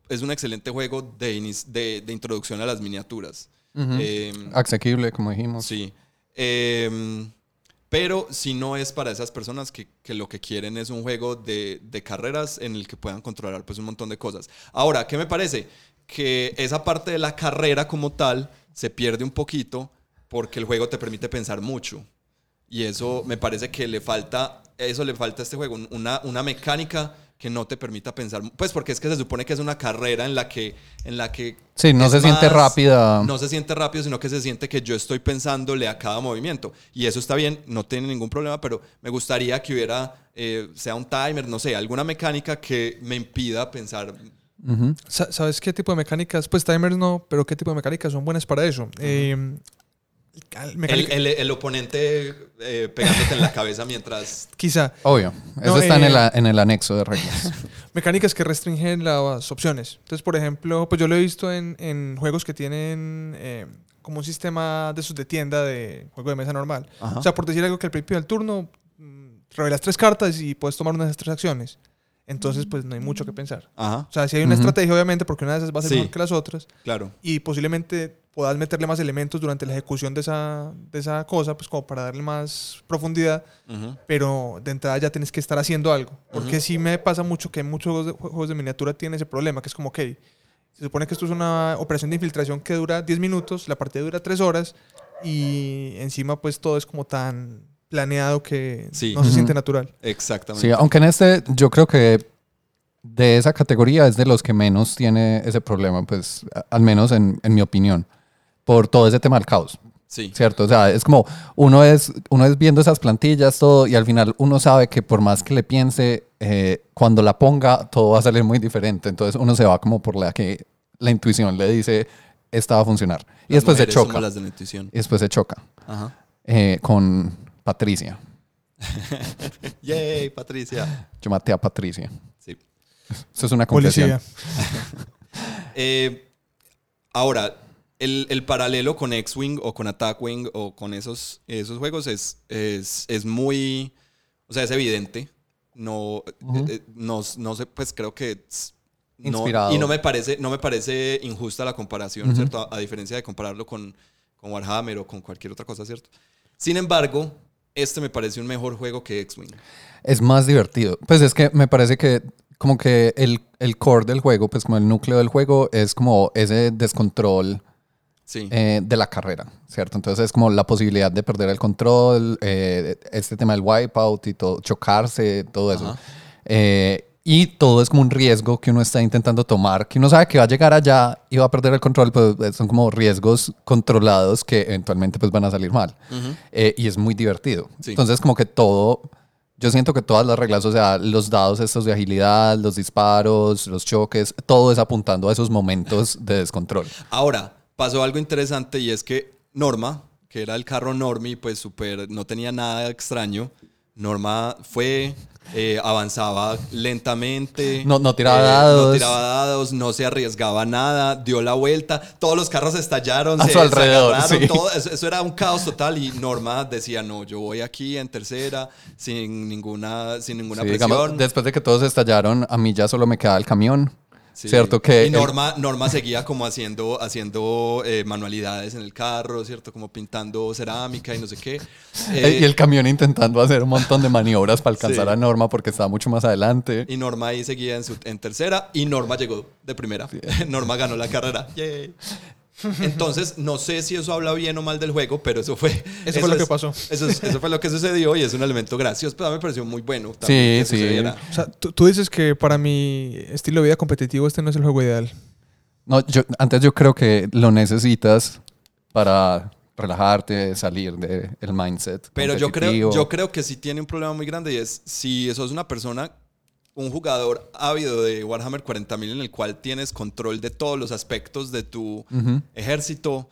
es un excelente juego de, de, de introducción a las miniaturas. Eh, Asequible, como dijimos. Sí. Eh, pero si no es para esas personas que, que lo que quieren es un juego de, de carreras en el que puedan controlar pues un montón de cosas. Ahora, ¿qué me parece? Que esa parte de la carrera como tal se pierde un poquito porque el juego te permite pensar mucho. Y eso me parece que le falta, eso le falta a este juego, una, una mecánica que no te permita pensar, pues porque es que se supone que es una carrera en la que, en la que Sí, no se siente rápida. No se siente rápido, sino que se siente que yo estoy pensándole a cada movimiento. Y eso está bien, no tiene ningún problema, pero me gustaría que hubiera, eh, sea un timer, no sé, alguna mecánica que me impida pensar. ¿Sabes qué tipo de mecánicas? Pues timers no, pero qué tipo de mecánicas son buenas para eso. Eh, El, el- el oponente eh, pegándote en la cabeza mientras... [laughs] quizá. Obvio. Eso No, está en, eh, el, en el anexo de reglas. [laughs] Mecánicas que restringen las opciones. Entonces, por ejemplo, pues yo lo he visto en, en juegos que tienen eh, como un sistema de esos de tienda de juego de mesa normal. Ajá. O sea, por decir algo que al principio del turno mm, revelas tres cartas y puedes tomar una de esas tres acciones. Entonces, pues no hay mucho que pensar. Ajá, O sea, si hay una estrategia, obviamente, porque una de esas va a ser Sí. mejor que las otras, claro. y posiblemente puedas meterle más elementos durante la ejecución de esa, de esa cosa, pues como para darle más profundidad, pero de entrada ya tienes que estar haciendo algo. Porque sí me pasa mucho que muchos juegos de, juegos de miniatura tienen ese problema, que es como, ok, se supone que esto es una operación de infiltración que dura 10 minutos, la partida dura 3 horas, y encima pues todo es como tan planeado que Sí. no se siente natural. Exactamente. Sí, aunque en este yo creo que de esa categoría es de los que menos tiene ese problema, pues al menos en, en mi opinión, por todo ese tema del caos, Sí. ¿cierto? O sea, es como uno es, uno es viendo esas plantillas, todo, y al final uno sabe que por más que le piense, eh, cuando la ponga todo va a salir muy diferente, entonces uno se va como por la que la intuición le dice, esta va a funcionar. Y Las después se choca, las de la intuición. y después se choca Ajá. eh, con Patricia. [laughs] Yay, Patricia. Yo maté a Patricia. Sí. Eso es una confesión. Policía. [laughs] [laughs] Eh, ahora, el, el paralelo con X-Wing o con Attack Wing o con esos, esos juegos es, es, es muy. O sea, es evidente. No, eh, eh, no, no sé, pues creo que. no- Inspirado. y no me parece, no me parece injusta la comparación. ¿cierto? A, a diferencia de compararlo con, con Warhammer o con cualquier otra cosa, ¿cierto? Sin embargo, este me parece un mejor juego que X-Wing. Es más divertido. Pues es que me parece que como que el, el core del juego, pues como el núcleo del juego es como ese descontrol Sí. eh, de la carrera, ¿cierto? Entonces es como la posibilidad de perder el control, eh, este tema del wipeout y todo, chocarse, todo eso. Eh, y todo es como un riesgo que uno está intentando tomar, que uno sabe que va a llegar allá y va a perder el control, pero son como riesgos controlados que eventualmente pues van a salir mal. Ujú. Eh, y es muy divertido. Sí. Entonces como que todo, yo siento que todas las reglas, o sea, los dados estos de agilidad, los disparos, los choques, todo es apuntando a esos momentos de descontrol. Ahora, pasó algo interesante y es que Norma, que era el carro Normie, pues súper, no tenía nada extraño. Norma fue, eh, avanzaba lentamente. No- no tiraba No dados. tiraba dados, no se arriesgaba nada, dio la vuelta. Todos los carros estallaron. A se- su se alrededor, agarraron, sí. todo. Eso, eso era un caos total y Norma decía, no, yo voy aquí en tercera sin ninguna, sin ninguna Sí, presión. digamos, después de que todos estallaron, a mí ya solo me quedaba el camión. Sí. Cierto que... Y el- Norma, Norma seguía como haciendo, haciendo eh, manualidades en el carro, ¿cierto? Como pintando cerámica y no sé qué. [laughs] Eh, Eh, y el camión intentando hacer un montón de maniobras para alcanzar Sí. a Norma porque estaba mucho más adelante. y Norma ahí seguía en, su, en tercera y Norma llegó de primera. [laughs] Norma ganó la carrera. Yay. [laughs] Entonces, no sé si eso habla bien o mal del juego, pero eso fue... Eso fue lo es- que pasó. Eso, es- eso fue lo que sucedió y es un elemento gracioso, pero me pareció muy bueno. también Sí, que sí. sucediera. O sea, tú, tú dices que para mi estilo de vida competitivo este no es el juego ideal. No, yo, antes yo creo que lo necesitas para relajarte, salir del mindset. Pero yo creo, yo creo que sí tiene un problema muy grande y es si sos una persona, un jugador ávido de Warhammer 40.000 en el cual tienes control de todos los aspectos de tu Ujú. ejército,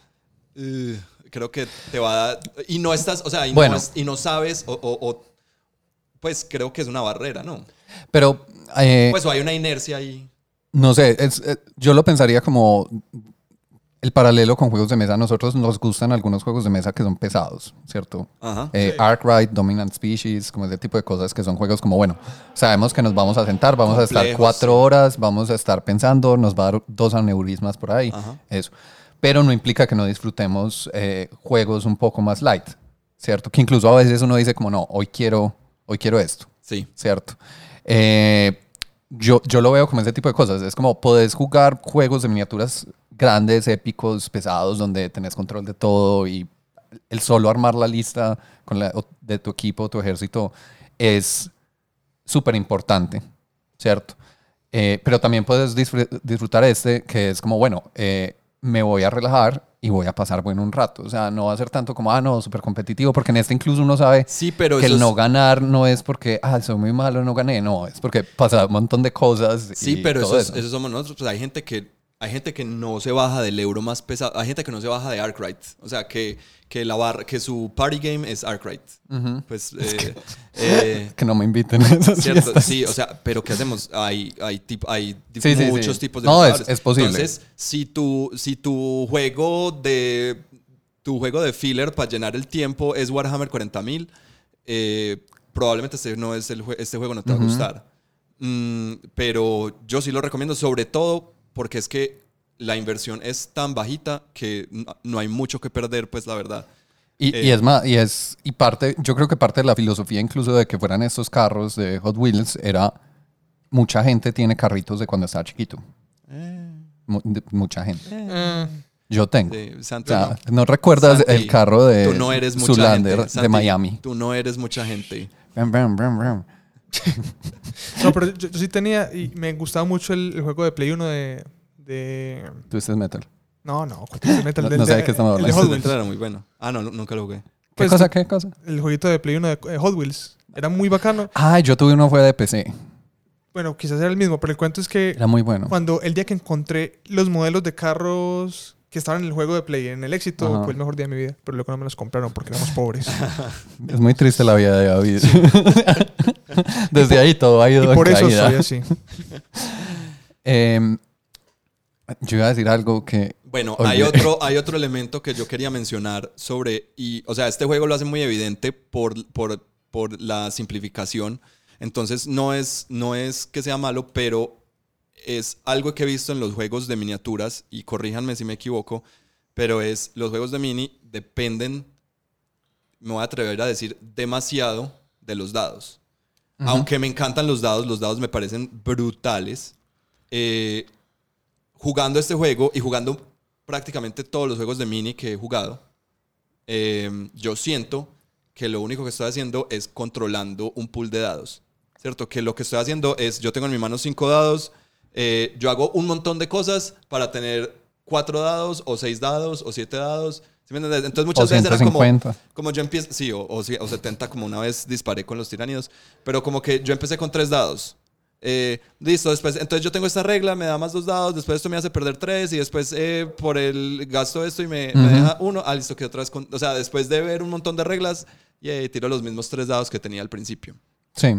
eh, creo que te va a dar... Y no estás, o sea, y, Bueno. no, es- y no sabes, o, o- o- pues creo que es una barrera, ¿no? Pero, eh, Pues hay una inercia ahí. no sé, es- eh, yo lo pensaría como el paralelo con juegos de mesa. A nosotros nos gustan algunos juegos de mesa que son pesados, ¿cierto? Ajá. Eh, Sí. Arkwright, Dominant Species, como ese tipo de cosas que son juegos como, bueno, sabemos que nos vamos a sentar, vamos a estar cuatro horas, vamos a estar pensando, nos va a dar dos aneurismas por ahí, Ajá. eso. Pero no implica que no disfrutemos eh, juegos un poco más light, ¿cierto? Que incluso a veces uno dice como, no, hoy quiero, hoy quiero esto, Sí. ¿cierto? Eh, yo, yo lo veo como ese tipo de cosas. Es como podés jugar juegos de miniaturas grandes, épicos, pesados, donde tenés control de todo y el solo armar la lista con la- de tu equipo, tu ejército, es súper importante, ¿cierto? Eh, pero también puedes disfr- disfrutar este, que es como, bueno, eh, me voy a relajar y voy a pasar bueno un rato. O sea, no va a ser tanto como, ah, no, súper competitivo, porque en este incluso uno sabe Sí, pero que eso el es- no ganar no es porque, ah, soy muy malo, no gané. No, es porque pasa un montón de cosas. Sí, y pero todo eso, es- eso somos nosotros. Pues hay gente que hay gente que no se baja del euro más pesado. Hay gente que no se baja de Arkwright. O sea, que, que, la barra, que su party game es Arkwright. Pues, [laughs] eh, eh, Que no me inviten a esas ¿cierto? fiestas. Sí, o sea, pero ¿qué hacemos? Hay, hay, tip- hay Sí, muchos sí. tipos de No, es- posible. Entonces, si tu, si tu juego de tu juego de filler para llenar el tiempo es Warhammer 40.000, eh, probablemente este, no es el este juego no te va a gustar. Mm, pero yo sí lo recomiendo, sobre todo porque es que la inversión es tan bajita que no- hay mucho que perder, pues la verdad. Y, y Eh, es más, y es, y parte, yo creo que parte de la filosofía incluso de que fueran estos carros de Hot Wheels era mucha gente tiene carritos de cuando estaba chiquito. Mu- de- mucha gente. Eh, Yo tengo. Sí, O Santi, sea, ¿no recuerdas Santi, el carro de tú no eres mucha Zoolander gente. de Miami? Tú no eres mucha gente. Brum, brum, brum, brum. No, pero yo, yo sí tenía y me gustaba mucho el, el juego de Play 1 de... de Twisted Metal. no, no, Twisted [laughs] Metal, No- del- no sé de qué estamos el de hablando. Hot Este Wheels. era muy bueno. Ah, no, nunca lo jugué. ¿Qué Pues, cosa? ¿Qué cosa? El jueguito de Play 1 de eh, Hot Wheels. Era muy bacano. Ah, yo tuve uno fue de PC. Bueno, quizás era el mismo, pero el cuento es que Era muy bueno. cuando el día que encontré los modelos de carros que estaban en el juego de Play, en el éxito, Ajá. fue el mejor día de mi vida. Pero luego no me los compraron porque éramos pobres. [laughs] Es muy triste la vida de David. [laughs] Desde ahí todo ha ido y en por eso caída. soy así. [laughs] Em, yo iba a decir algo que... Bueno, Olvidé. hay otro, hay otro elemento que yo quería mencionar sobre, y, o sea, este juego lo hace muy evidente por, por, por la simplificación. Entonces, no es, no es que sea malo, pero es algo que he visto en los juegos de miniaturas, y corríjanme si me equivoco, pero es los juegos de mini dependen me voy a atrever a decir, demasiado de los dados. Aunque me encantan los dados, los dados me parecen brutales. Eh, jugando este juego y jugando prácticamente todos los juegos de mini que he jugado, eh, yo siento que lo único que estoy haciendo es controlando un pool de dados. ¿Cierto? Que lo que estoy haciendo es, yo tengo en mi mano cinco dados, eh, yo hago un montón de cosas para tener cuatro dados, o seis dados, o siete dados. ¿Sí me entiendes? Entonces muchas O veces era como, 150. como yo empiezo, sí, o, o, o 70 como una vez disparé con los tiranidos, pero como que yo empecé con tres dados. Eh, listo, después, entonces yo tengo esta regla, me da más dos dados, después esto me hace perder tres y después eh, por el gasto esto y me, me Ujú. deja uno, ah, listo, que otra vez, con- o sea, después de ver un montón de reglas, y tiro los mismos tres dados que tenía al principio. Sí.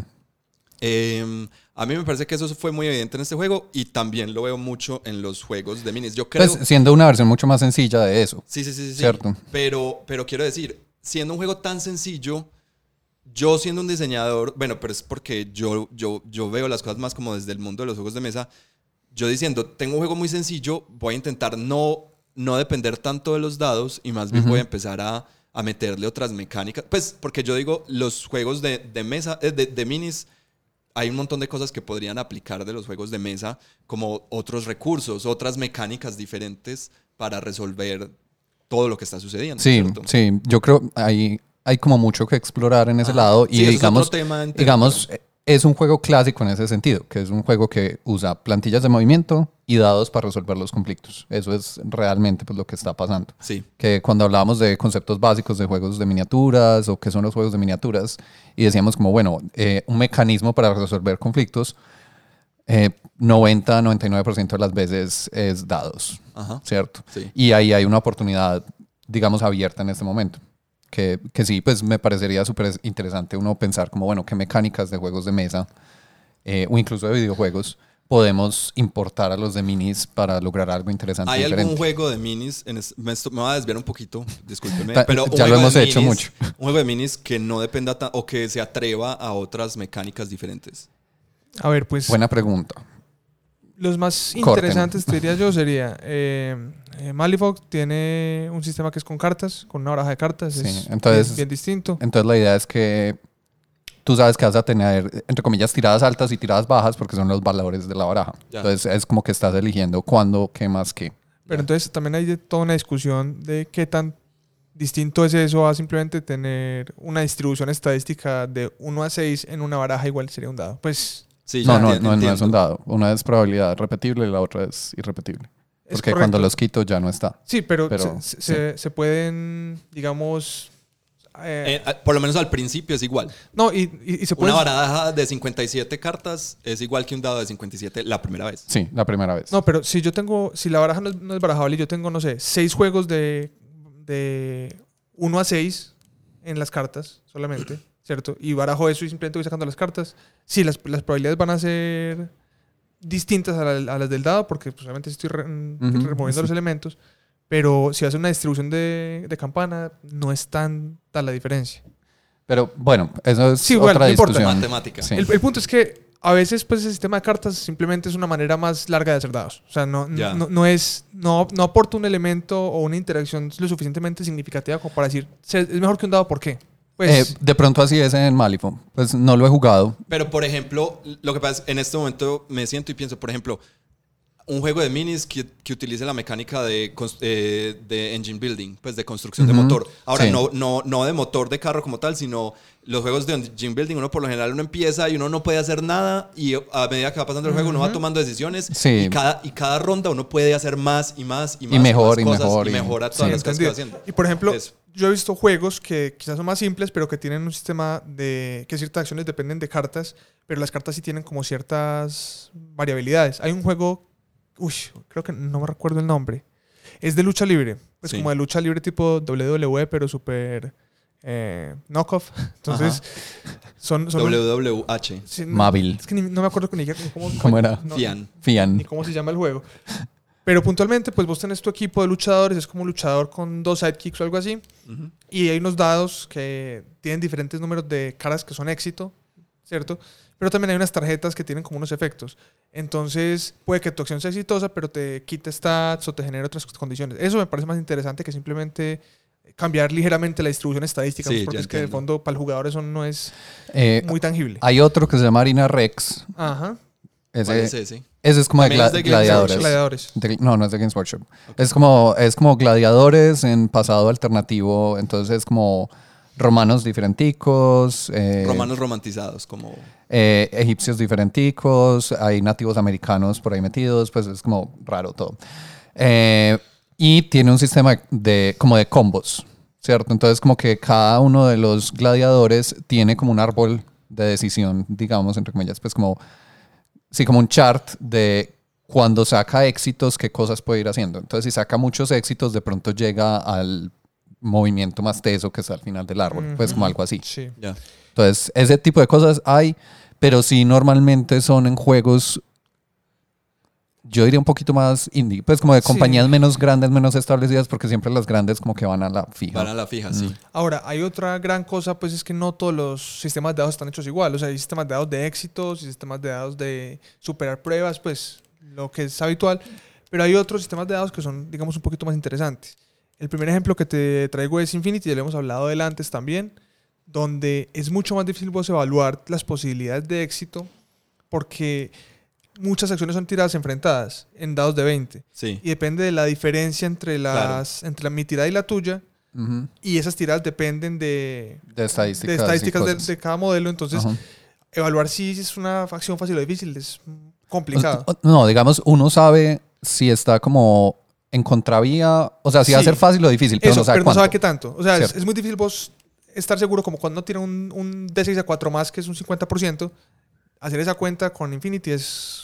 Eh, a mí me parece que eso fue muy evidente en este juego y también lo veo mucho en los juegos de minis. Yo creo... Pues siendo una versión mucho más sencilla de eso. Sí, sí, sí, sí. Cierto. Pero, pero quiero decir, siendo un juego tan sencillo, yo siendo un diseñador, bueno, pero es porque yo, yo, yo veo las cosas más como desde el mundo de los juegos de mesa. Yo diciendo, tengo un juego muy sencillo, voy a intentar no, no depender tanto de los dados y más bien Ujú. voy a empezar a, a meterle otras mecánicas. Pues porque yo digo, los juegos de, de mesa, eh, de, de minis, hay un montón de cosas que podrían aplicar de los juegos de mesa, como otros recursos, otras mecánicas diferentes para resolver todo lo que está sucediendo. Sí, ¿cierto? sí. Yo creo hay, hay como mucho que explorar en ese lado. Y digamos, digamos, es un juego clásico en ese sentido, que es un juego que usa plantillas de movimiento y dados para resolver los conflictos. Eso es realmente pues, lo que está pasando. Sí, que cuando hablábamos de conceptos básicos de juegos de miniaturas o qué son los juegos de miniaturas y decíamos como, bueno, eh, un mecanismo para resolver conflictos, eh, 90-99% de las veces es dados, ajá. ¿cierto? Sí. Y ahí hay una oportunidad, digamos, abierta en este momento. Que, que sí, pues me parecería súper interesante uno pensar como, bueno, qué mecánicas de juegos de mesa eh, o incluso de videojuegos podemos importar a los de minis para lograr algo interesante. ¿Hay diferente. algún juego de minis? En es- me, esto- me voy a desviar un poquito, discúlpenme. Ta- pero ya lo hemos hecho minis- mucho. Un juego de minis que no dependa o que se atreva a otras mecánicas diferentes. A ver, pues Buena pregunta. Los más Corten. interesantes, te diría yo, sería [laughs] eh, eh, Malifox tiene un sistema que es con cartas, con una baraja de cartas. Sí, es entonces- bien, bien distinto. Entonces la idea es que tú sabes que vas a tener, entre comillas, tiradas altas y tiradas bajas porque son los valores de la baraja. Ya. Entonces es como que estás eligiendo cuándo, qué más qué. Pero entonces también hay de- toda una discusión de qué tan distinto es eso a simplemente tener una distribución estadística de 1 a 6 en una baraja igual sería un dado. Pues Sí, No, ya no, no, no es un dado. Una es probabilidad repetible y la otra es irrepetible. es Porque cuando los quito ya no está. Sí, pero, pero, se, se- se pueden, digamos... eh, Eh, por lo menos al principio es igual. no, y, y- y se puede... Una baraja de 57 cartas es igual que un dado de 57 la primera vez. Sí, la primera vez. No, pero si yo tengo, si la baraja no es, no es barajable y yo tengo, no sé, seis juegos de, de 1 a 6 en las cartas solamente, ¿cierto? Y barajo eso y simplemente voy sacando las cartas. Sí, las, las probabilidades van a ser distintas a, la- a las del dado porque pues, obviamente estoy re- Ujú, removiendo sí. los elementos. Pero si hace una distribución de, de campana, no es tan, tan la diferencia. Pero bueno, eso es Sí, otra no importa. discusión. Matemática. Sí. El, el punto es que a veces pues el sistema de cartas simplemente es una manera más larga de hacer dados. O sea, no, no, no es, no, no aporta un elemento o una interacción lo suficientemente significativa como para decir, "Se- es mejor que un dado, ¿por qué? Pues, Eh, de pronto así es en Malifo. Pues no lo he jugado. Pero, por ejemplo, lo que pasa es en este momento me siento y pienso, por ejemplo, un juego de minis que, que utilice la mecánica de, eh, de engine building, pues de construcción de motor. Ahora, sí. no, no, no de motor de carro como tal, sino los juegos de engine building, uno por lo general uno empieza y uno no puede hacer nada y a medida que va pasando el juego uno va tomando decisiones Sí. y, cada, y cada ronda uno puede hacer más y más y más. mejor, y más cosas mejor, Y y- mejora sí, todas las cosas que va haciendo. Y por ejemplo, Eso. Yo he visto juegos que quizás son más simples, pero que tienen un sistema de que ciertas acciones dependen de cartas, pero las cartas sí tienen como ciertas variabilidades. Hay un juego, uy, creo que no me recuerdo el nombre. Es de lucha libre, pues Sí. como de lucha libre tipo WWE, pero súper eh, knockoff. [laughs] Entonces, son, son WWH. sí, no- Móvil. Es que ni- no me acuerdo ni, ni cómo, ¿Cómo era? no- Fian. Fian. ni cómo se llama el juego. Pero puntualmente, pues vos tenés tu equipo de luchadores, es como un luchador con dos sidekicks o algo así. Ujú. Y hay unos dados que tienen diferentes números de caras que son éxito, ¿cierto? Pero también hay unas tarjetas que tienen como unos efectos. Entonces, puede que tu acción sea exitosa, pero te quite stats o te genere otras condiciones. Eso me parece más interesante que simplemente cambiar ligeramente la distribución estadística, Sí, pues, porque es que de fondo para el jugador eso no es Eh, muy tangible. hay otro que se llama Arena Rex. Ajá. Ese, ¿Cuál es ese? ese es como de, También gla- es de Games gladiadores. Gladiadores. De- no, no es de Games Workshop. Es como es como gladiadores en pasado alternativo. Entonces es como romanos diferenticos. eh, Romanos romantizados, como... eh, egipcios diferenticos, hay nativos americanos por ahí metidos, pues es como raro todo. Eh, y tiene un sistema de como de combos, ¿cierto? Entonces como que cada uno de los gladiadores tiene como un árbol de decisión, digamos, entre comillas, pues como, sí, como un chart de cuando saca éxitos, qué cosas puede ir haciendo. Entonces si saca muchos éxitos, de pronto llega al movimiento más teso que está al final del árbol, pues como algo así. Sí. Ya. Entonces, ese tipo de cosas hay, pero sí normalmente son en juegos, yo diría un poquito más indie, pues como de Sí. compañías menos grandes, menos establecidas, porque siempre las grandes como que van a la fija. Van a la fija, sí. Ahora, hay otra gran cosa, pues es que no todos los sistemas de dados están hechos igual. O sea, hay sistemas de dados de éxitos y sistemas de dados de superar pruebas, pues lo que es habitual. Pero hay otros sistemas de dados que son, digamos, un poquito más interesantes. El primer ejemplo que te traigo es Infinity, ya lo hemos hablado del antes también, donde es mucho más difícil vos evaluar las posibilidades de éxito porque muchas acciones son tiradas enfrentadas en dados de 20 Sí. y depende de la diferencia entre las entre la, mi tirada y la tuya Ujú. y esas tiradas dependen de, De estadísticas. de estadísticas de, de cada modelo. Entonces, Ajá. evaluar si es una acción fácil o difícil es complicado. No, digamos, uno sabe si está como en contravía, o sea, si va a Sí. ser fácil o difícil, pero Eso, no sabe pero no cuánto. sabe qué tanto. O sea, es, es muy difícil vos estar seguro, como cuando tiene un, un D6 a 4 más, que es un 50%, hacer esa cuenta con Infinity es.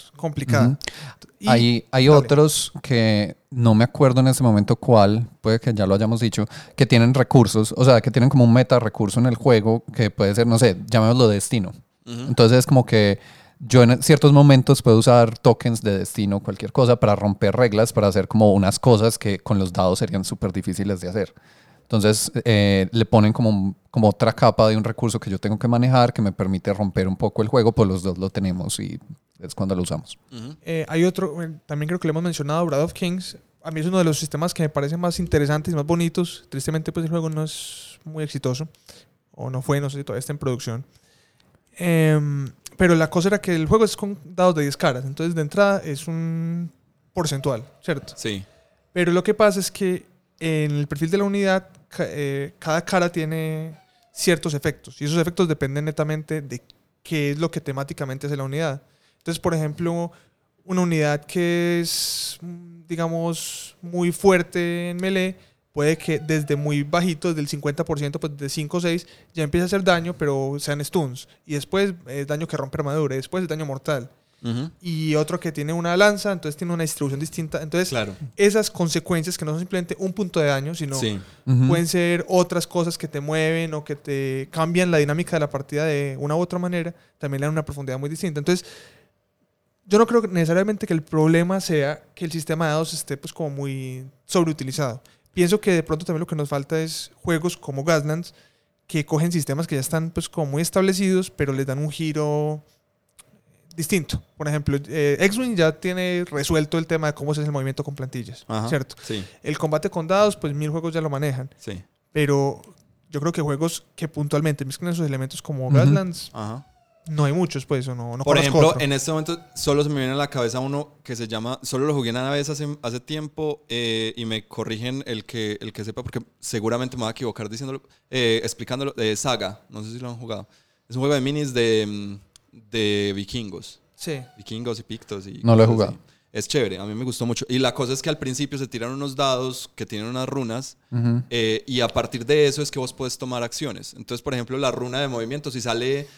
Y- hay otros que no me acuerdo en este momento cuál, puede que ya lo hayamos dicho, que tienen recursos, o sea, que tienen como un meta recurso en el juego que puede ser, no sé, llamémoslo destino. Entonces es como que yo en ciertos momentos puedo usar tokens de destino, cualquier cosa, para romper reglas, para hacer como unas cosas que con los dados serían súper difíciles de hacer. Entonces eh, le ponen como, un- como otra capa de un recurso que yo tengo que manejar que me permite romper un poco el juego, pues los dos lo tenemos y es cuando lo usamos. Ujú. Eh, hay otro, eh, también creo que le hemos mencionado, Brad of Kings. A mí es uno de los sistemas que me parecen más interesantes y más bonitos. Tristemente, pues el juego no es muy exitoso. O no fue, no sé si todavía está en producción. Em, pero la cosa era que el juego es con dados de 10 caras. Entonces, de entrada es un porcentual, ¿cierto? Sí. Pero lo que pasa es que en el perfil de la unidad, eh, cada cara tiene ciertos efectos. Y esos efectos dependen netamente de qué es lo que temáticamente hace la unidad. Entonces, por ejemplo, una unidad que es, mm, digamos, muy fuerte en melee, puede que desde muy bajito, desde el 50%, pues de 5 o 6, ya empiece a hacer daño, pero sean stuns. Y después es daño que rompe armadura, y después es daño mortal. Y otro que tiene una lanza, entonces tiene una distribución distinta. Entonces, Claro. esas consecuencias que no son simplemente un punto de daño, sino Sí. Pueden ser otras cosas que te mueven o que te cambian la dinámica de la partida de una u otra manera, también le dan una profundidad muy distinta. Entonces, yo no creo que necesariamente que el problema sea que el sistema de dados esté pues como muy sobreutilizado. Pienso que de pronto también lo que nos falta es juegos como Gaslands que cogen sistemas que ya están pues como muy establecidos, pero les dan un giro distinto. Por ejemplo, eh, X-Wing ya tiene resuelto el tema de cómo se hace el movimiento con plantillas, Ajá. ¿cierto? Sí. El combate con dados, pues mil juegos ya lo manejan. Sí. Pero yo creo que juegos que puntualmente mezclan esos elementos como Ajá. no hay muchos, pues, o no, no Por ejemplo, otro. en este momento solo se me viene a la cabeza uno que se llama, solo lo jugué una vez hace, hace tiempo eh, y me corrigen el que, el que sepa porque seguramente me voy a equivocar diciéndolo, eh, explicándolo, de Saga, no sé si lo han jugado. Es un juego de minis de, mm, de vikingos, Sí. vikingos y pictos. Y No lo he jugado. así. Es chévere, a mí me gustó mucho. Y la cosa es que al principio se tiran unos dados que tienen unas runas eh, y a partir de eso es que vos puedes tomar acciones. Entonces, por ejemplo, la runa de movimiento, si sale,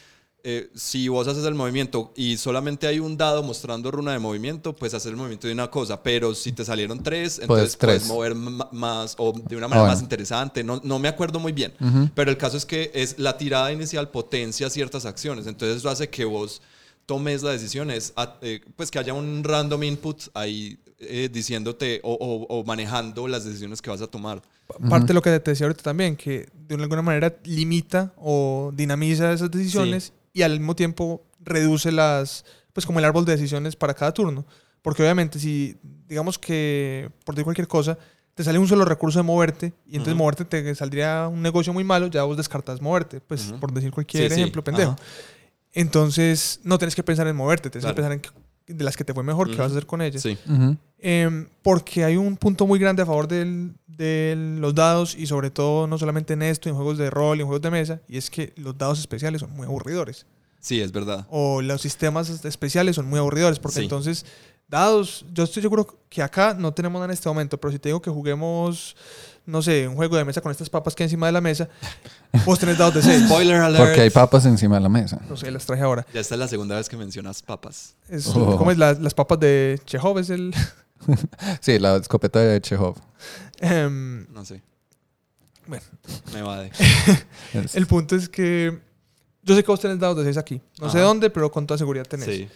eh, si vos haces el movimiento y solamente hay un dado mostrando runa de movimiento, pues hacer el movimiento de una cosa. Pero si te salieron tres, entonces tres. puedes mover más o de una manera Ah, más bueno. interesante. No, no me acuerdo muy bien. Ujú. Pero el caso es que es la tirada inicial potencia ciertas acciones. Entonces eso hace que vos tomes la decisión, es, a- eh, pues que haya un random input ahí eh, diciéndote o, o- o manejando las decisiones que vas a tomar. Parte de lo que te decía ahorita también, que de alguna manera limita o dinamiza esas decisiones y al mismo tiempo reduce las, pues como el árbol de decisiones para cada turno. Porque obviamente si, digamos que, por decir cualquier cosa, te sale un solo recurso de moverte y entonces moverte te saldría un negocio muy malo, ya vos descartas moverte, pues por decir cualquier Sí, sí, ejemplo pendejo. ajá. Entonces no tienes que pensar en moverte, tienes Claro. que pensar en de las que te fue mejor, qué vas a hacer con ellas. Sí. Em, porque hay un punto muy grande a favor del- de los dados y sobre todo no solamente en esto, en juegos de rol y en juegos de mesa, y es que los dados especiales son muy aburridores. Sí, es verdad. O los sistemas especiales son muy aburridores, porque Sí. entonces dados, yo estoy seguro que acá no tenemos nada en este momento, pero si te digo que juguemos, no sé, un juego de mesa con estas papas que hay encima de la mesa, vos tenés dados de 6. Spoiler alert. Porque hay papas encima de la mesa. No sé, las traje ahora. Ya esta es la segunda vez que mencionas papas. Es, Oh. ¿Cómo es? La- las papas de Chekhov es el... [laughs] Sí, la escopeta de Chekhov. em, No sé. Bueno. Me vade. [laughs] Es- El punto es que yo sé que vos tenés dados de 6 aquí. No sé dónde, pero con toda seguridad tenés. Sí.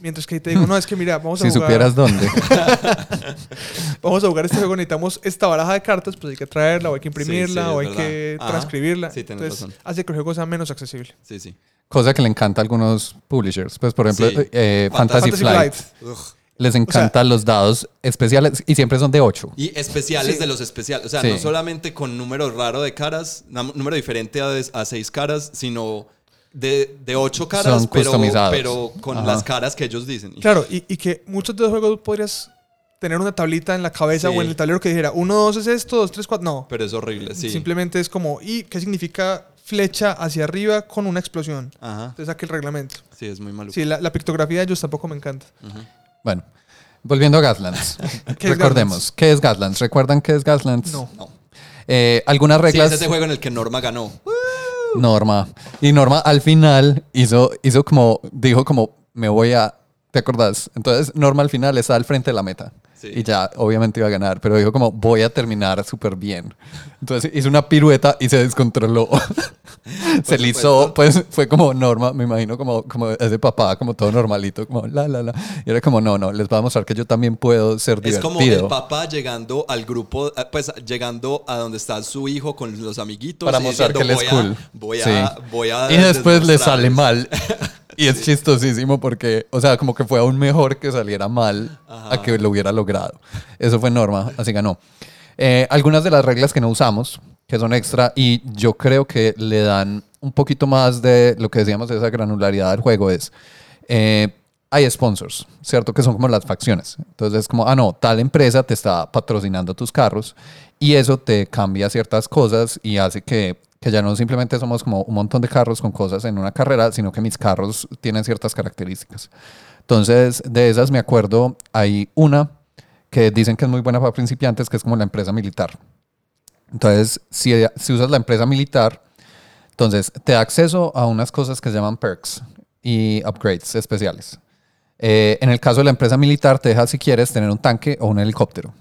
Mientras que ahí te digo, no, es que mira, vamos a si jugar. supieras dónde. [laughs] Vamos a jugar este juego, necesitamos esta baraja de cartas, pues hay que traerla, o hay que imprimirla, Sí, sí, o hay que. Ajá. transcribirla. Sí, tenés Entonces, razón. hace que el juego sea menos accesible. Sí, sí. Cosa que le encanta a algunos publishers. Pues, por ejemplo, Sí. eh, Fantasy Fantasy, Flight. Les encantan los dados especiales y siempre son de 8. Y especiales Sí. de los especiales. O sea, Sí. no solamente con número raro de caras, número diferente a, seis caras, sino de, de ocho caras, Son pero, customizados. pero con Ajá. las caras que ellos dicen. Claro, y, y que muchos de los juegos podrías tener una tablita en la cabeza Sí. o en el tablero que dijera 1, 2 es esto, 2, 3, 4. No. Pero es horrible, sí. Simplemente es como, ¿y qué significa flecha hacia arriba con una explosión? Ajá. Entonces saque el reglamento. Sí, es muy malo. Sí, la, la pictografía de ellos tampoco me encanta. Bueno, volviendo a Gaslands. [laughs] ¿Qué es Recordemos, ¿qué es Gaslands? ¿Recuerdan qué es Gaslands? No. No. Eh, algunas Sí, reglas. es ese juego en el que Norma ganó. Norma. Y Norma al final hizo, hizo como, dijo como, me voy a, ¿te acordás? Entonces Norma al final está al frente de la meta. Sí. Y ya, obviamente iba a ganar, pero dijo como, voy a terminar súper bien. Entonces hizo una pirueta y se descontroló. [laughs] se lisó, pues fue como Norma, me imagino como, como ese papá, como todo normalito, como la, la, la. Y era como, no, no, les voy a mostrar que yo también puedo ser Es divertido. como el papá llegando al grupo, eh, pues llegando a donde está su hijo con los amiguitos. para y mostrar que él diciendo, es voy a- cool. Voy a, Sí. voy a Y después le sale mal. [laughs] Y es chistosísimo porque, o sea, como que fue aún mejor que saliera mal a que lo hubiera logrado. Eso fue Norma, así ganó. Eh, algunas de las reglas que no usamos, que son extra, y yo creo que le dan un poquito más de lo que decíamos de esa granularidad del juego, es. eh, hay sponsors, ¿cierto? Que son como las facciones. Entonces es como, ah, no, tal empresa te está patrocinando tus carros y eso te cambia ciertas cosas y hace que, que ya no simplemente somos como un montón de carros con cosas en una carrera, sino que mis carros tienen ciertas características. Entonces, de esas me acuerdo, hay una que dicen que es muy buena para principiantes, que es como la empresa militar. Entonces, si, si usas la empresa militar, entonces te da acceso a unas cosas que se llaman perks y upgrades especiales. Eh, en el caso de la empresa militar, te deja si quieres tener un tanque o un helicóptero.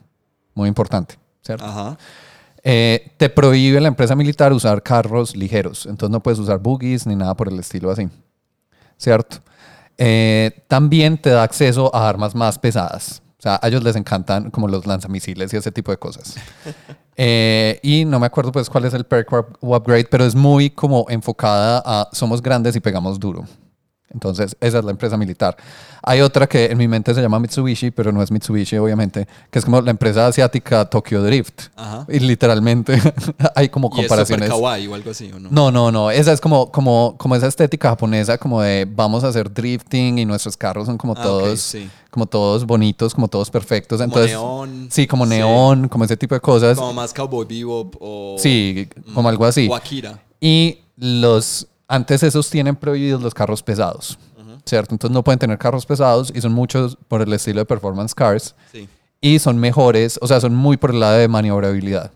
Muy importante, ¿cierto? Ajá. Eh, te prohíbe la empresa militar usar carros ligeros. Entonces no puedes usar buggies ni nada por el estilo así. ¿Cierto? Eh, también te da acceso a armas más pesadas. O sea, a ellos les encantan como los lanzamisiles y ese tipo de cosas. [laughs] Eh, y no me acuerdo pues cuál es el perk o upgrade, pero es muy como enfocada a somos grandes y pegamos duro. Entonces, esa es la empresa militar. Hay otra que en mi mente se llama Mitsubishi, pero no es Mitsubishi, obviamente, que es como la empresa asiática Tokyo Drift. Ajá. Y literalmente [laughs] hay como Y es comparaciones. kawaii o algo así, ¿o no? No, no, no. Esa es como, como, como esa estética japonesa, como de vamos a hacer drifting y nuestros carros son como Ah, todos, sí. como todos bonitos, como todos perfectos. Como Entonces, neón. sí, como Sí. neón, como ese tipo de cosas. Como más Cowboy Bebop o... sí, como algo así. O Akira. Y los antes esos tienen prohibidos los carros pesados, ¿cierto? Entonces no pueden tener carros pesados y son muchos por el estilo de performance cars Sí. y son mejores, o sea, son muy por el lado de maniobrabilidad.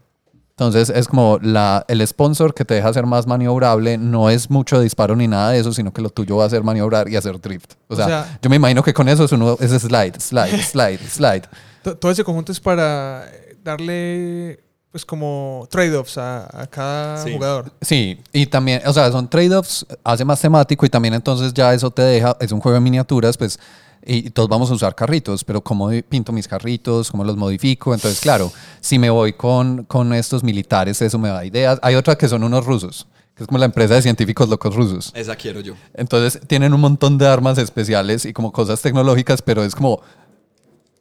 Entonces es como la, el sponsor que te deja ser más maniobrable, no es mucho disparo ni nada de eso, sino que lo tuyo va a ser maniobrar y hacer drift. O sea, sea- yo me imagino que con eso es, uno, es slide, slide, [laughs] slide, slide. To- Todo ese conjunto es para darle, pues, como trade-offs a, a cada Sí. jugador. Sí, y también, o sea, son trade-offs, hace más temático y también entonces ya eso te deja, es un juego de miniaturas, pues, y todos vamos a usar carritos, pero ¿cómo pinto mis carritos? ¿Cómo los modifico? Entonces, claro, si me voy con, con estos militares, eso me da ideas. Hay otra que son unos rusos, que es como la empresa de científicos locos rusos. Esa quiero yo. Entonces, tienen un montón de armas especiales y como cosas tecnológicas, pero es como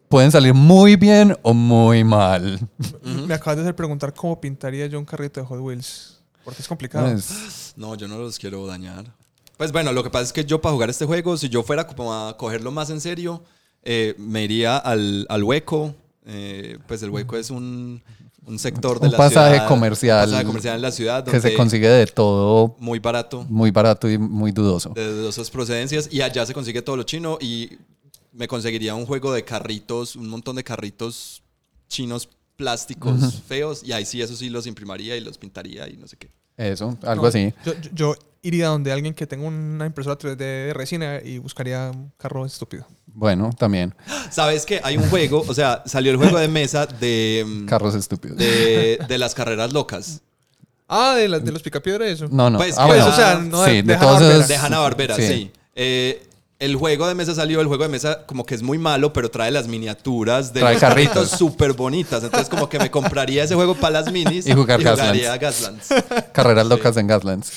pueden salir muy bien o muy mal. Me acabas de hacer preguntar cómo pintaría yo un carrito de Hot Wheels. Porque es complicado. Es- No, yo no los quiero dañar. Pues bueno, lo que pasa es que yo para jugar este juego, si yo fuera como a cogerlo más en serio, eh, me iría al, al hueco. Eh, pues el hueco es un, un sector de Un la pasaje ciudad. comercial Un pasaje comercial en la ciudad. que se donde consigue de todo Muy barato, muy barato y muy dudoso. de dudosas procedencias. Y allá se consigue todo lo chino. Y me conseguiría un juego de carritos, un montón de carritos chinos plásticos feos. Y ahí sí, eso sí los imprimaría y los pintaría y no sé qué. Eso, algo No, así. Yo, yo- iría donde alguien que tenga una impresora 3D de resina y buscaría un carro estúpido. Bueno, también. ¿Sabes qué? Hay un juego, o sea, salió el juego de mesa de, mm, [laughs] Carros estúpidos. de, de las carreras locas. Ah, de, las de los picapiedra eso. No, no. Pues, ah, pues, bueno. o sea, no sí, de- de de todos Hanna-Barbera. esos- De Hanna-Barbera, sí. sí. Eh, el juego de mesa salió, el juego de mesa como que es muy malo, pero trae las miniaturas de Trae los carritos. súper [laughs] bonitas. Entonces como que me compraría ese juego para las minis Y jugar jugaría Gaslands. [laughs] Carreras locas en Gaslands.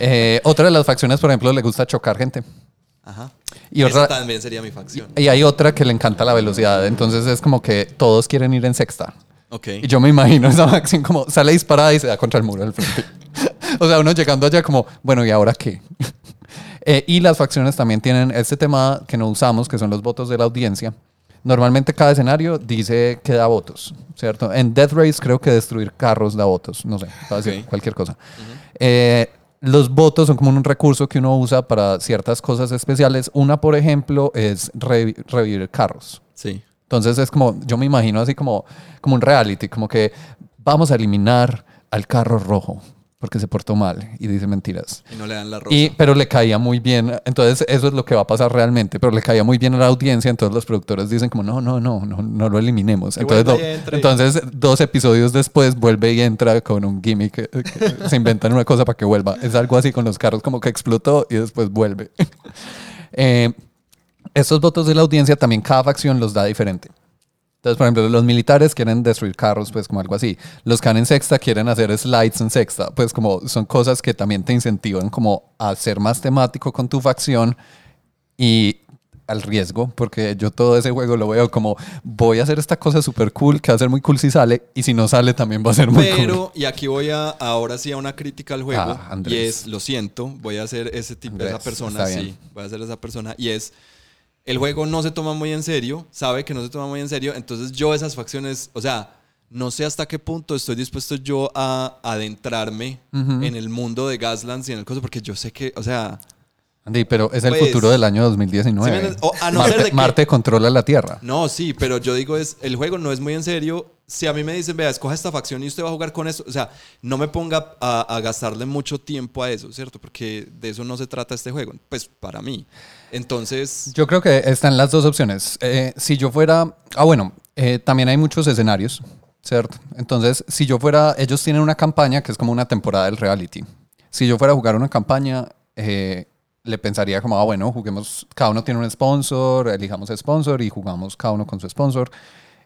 Eh, otra de las facciones, por ejemplo, le gusta chocar gente. Ajá. Y Esa otra- también sería mi facción. Y hay otra que le encanta la velocidad. Entonces es como que todos quieren ir en sexta. Ok. Y yo me imagino esa facción como sale disparada y se da contra el muro del frente. [laughs] o sea, uno llegando allá como, bueno, ¿y ahora qué? Eh, y las facciones también tienen este tema que no usamos, que son los votos de la audiencia. Normalmente cada escenario dice que da votos, ¿cierto? En Death Race creo que destruir carros da votos, no sé, puede ser Ok. cualquier cosa. Eh, los votos son como un recurso que uno usa para ciertas cosas especiales. Una, por ejemplo, es revi- revivir carros. Sí. Entonces es como, yo me imagino así como, como un reality, como que vamos a eliminar al carro rojo porque se portó mal y dice mentiras. Y no le dan la rosa. Y, pero le caía muy bien, entonces eso es lo que va a pasar realmente, pero le caía muy bien a la audiencia, entonces los productores dicen como, no, no, no, no, no lo eliminemos. Entonces, dos episodios después vuelve y entra con un gimmick, eh, que se inventan una cosa para que vuelva. Es algo así con los carros, como que explotó y después vuelve. [laughs] Eh, estos votos de la audiencia también cada facción los da diferente. Entonces, por ejemplo, los militares quieren destruir carros, pues como algo así. Los que van en sexta quieren hacer slides en sexta. Pues como son cosas que también te incentivan como a ser más temático con tu facción y al riesgo, porque yo todo ese juego lo veo como voy a hacer esta cosa súper cool, que va a ser muy cool si sale, y si no sale también va a ser muy cool. Pero, y aquí voy a, ahora sí a una crítica al juego, Ah, y es, lo siento, voy a ser ese tipo, Andrés, esa persona, sí, voy a ser esa persona, y es, el juego no se toma muy en serio, sabe que no se toma muy en serio, entonces yo esas facciones, o sea, no sé hasta qué punto estoy dispuesto yo a adentrarme en el mundo de Gaslands y en el coso, porque yo sé que, o sea, Andy, pero es el Pues, futuro del año 2019. ¿sí me entiendes? O a no Marte, ser de que- Marte controla la Tierra. No, sí, pero yo digo es, el juego no es muy en serio. Si a mí me dicen, vea, escoja esta facción y usted va a jugar con eso, o sea, no me ponga a, a gastarle mucho tiempo a eso, ¿cierto? Porque de eso no se trata este juego, pues para mí. Entonces, Yo creo que están las dos opciones. Eh, si yo fuera, ah bueno, eh, también hay muchos escenarios, ¿cierto? Entonces, si yo fuera, ellos tienen una campaña que es como una temporada del reality. Si yo fuera a jugar una campaña, eh, le pensaría como, ah bueno, juguemos, cada uno tiene un sponsor, elijamos sponsor y jugamos cada uno con su sponsor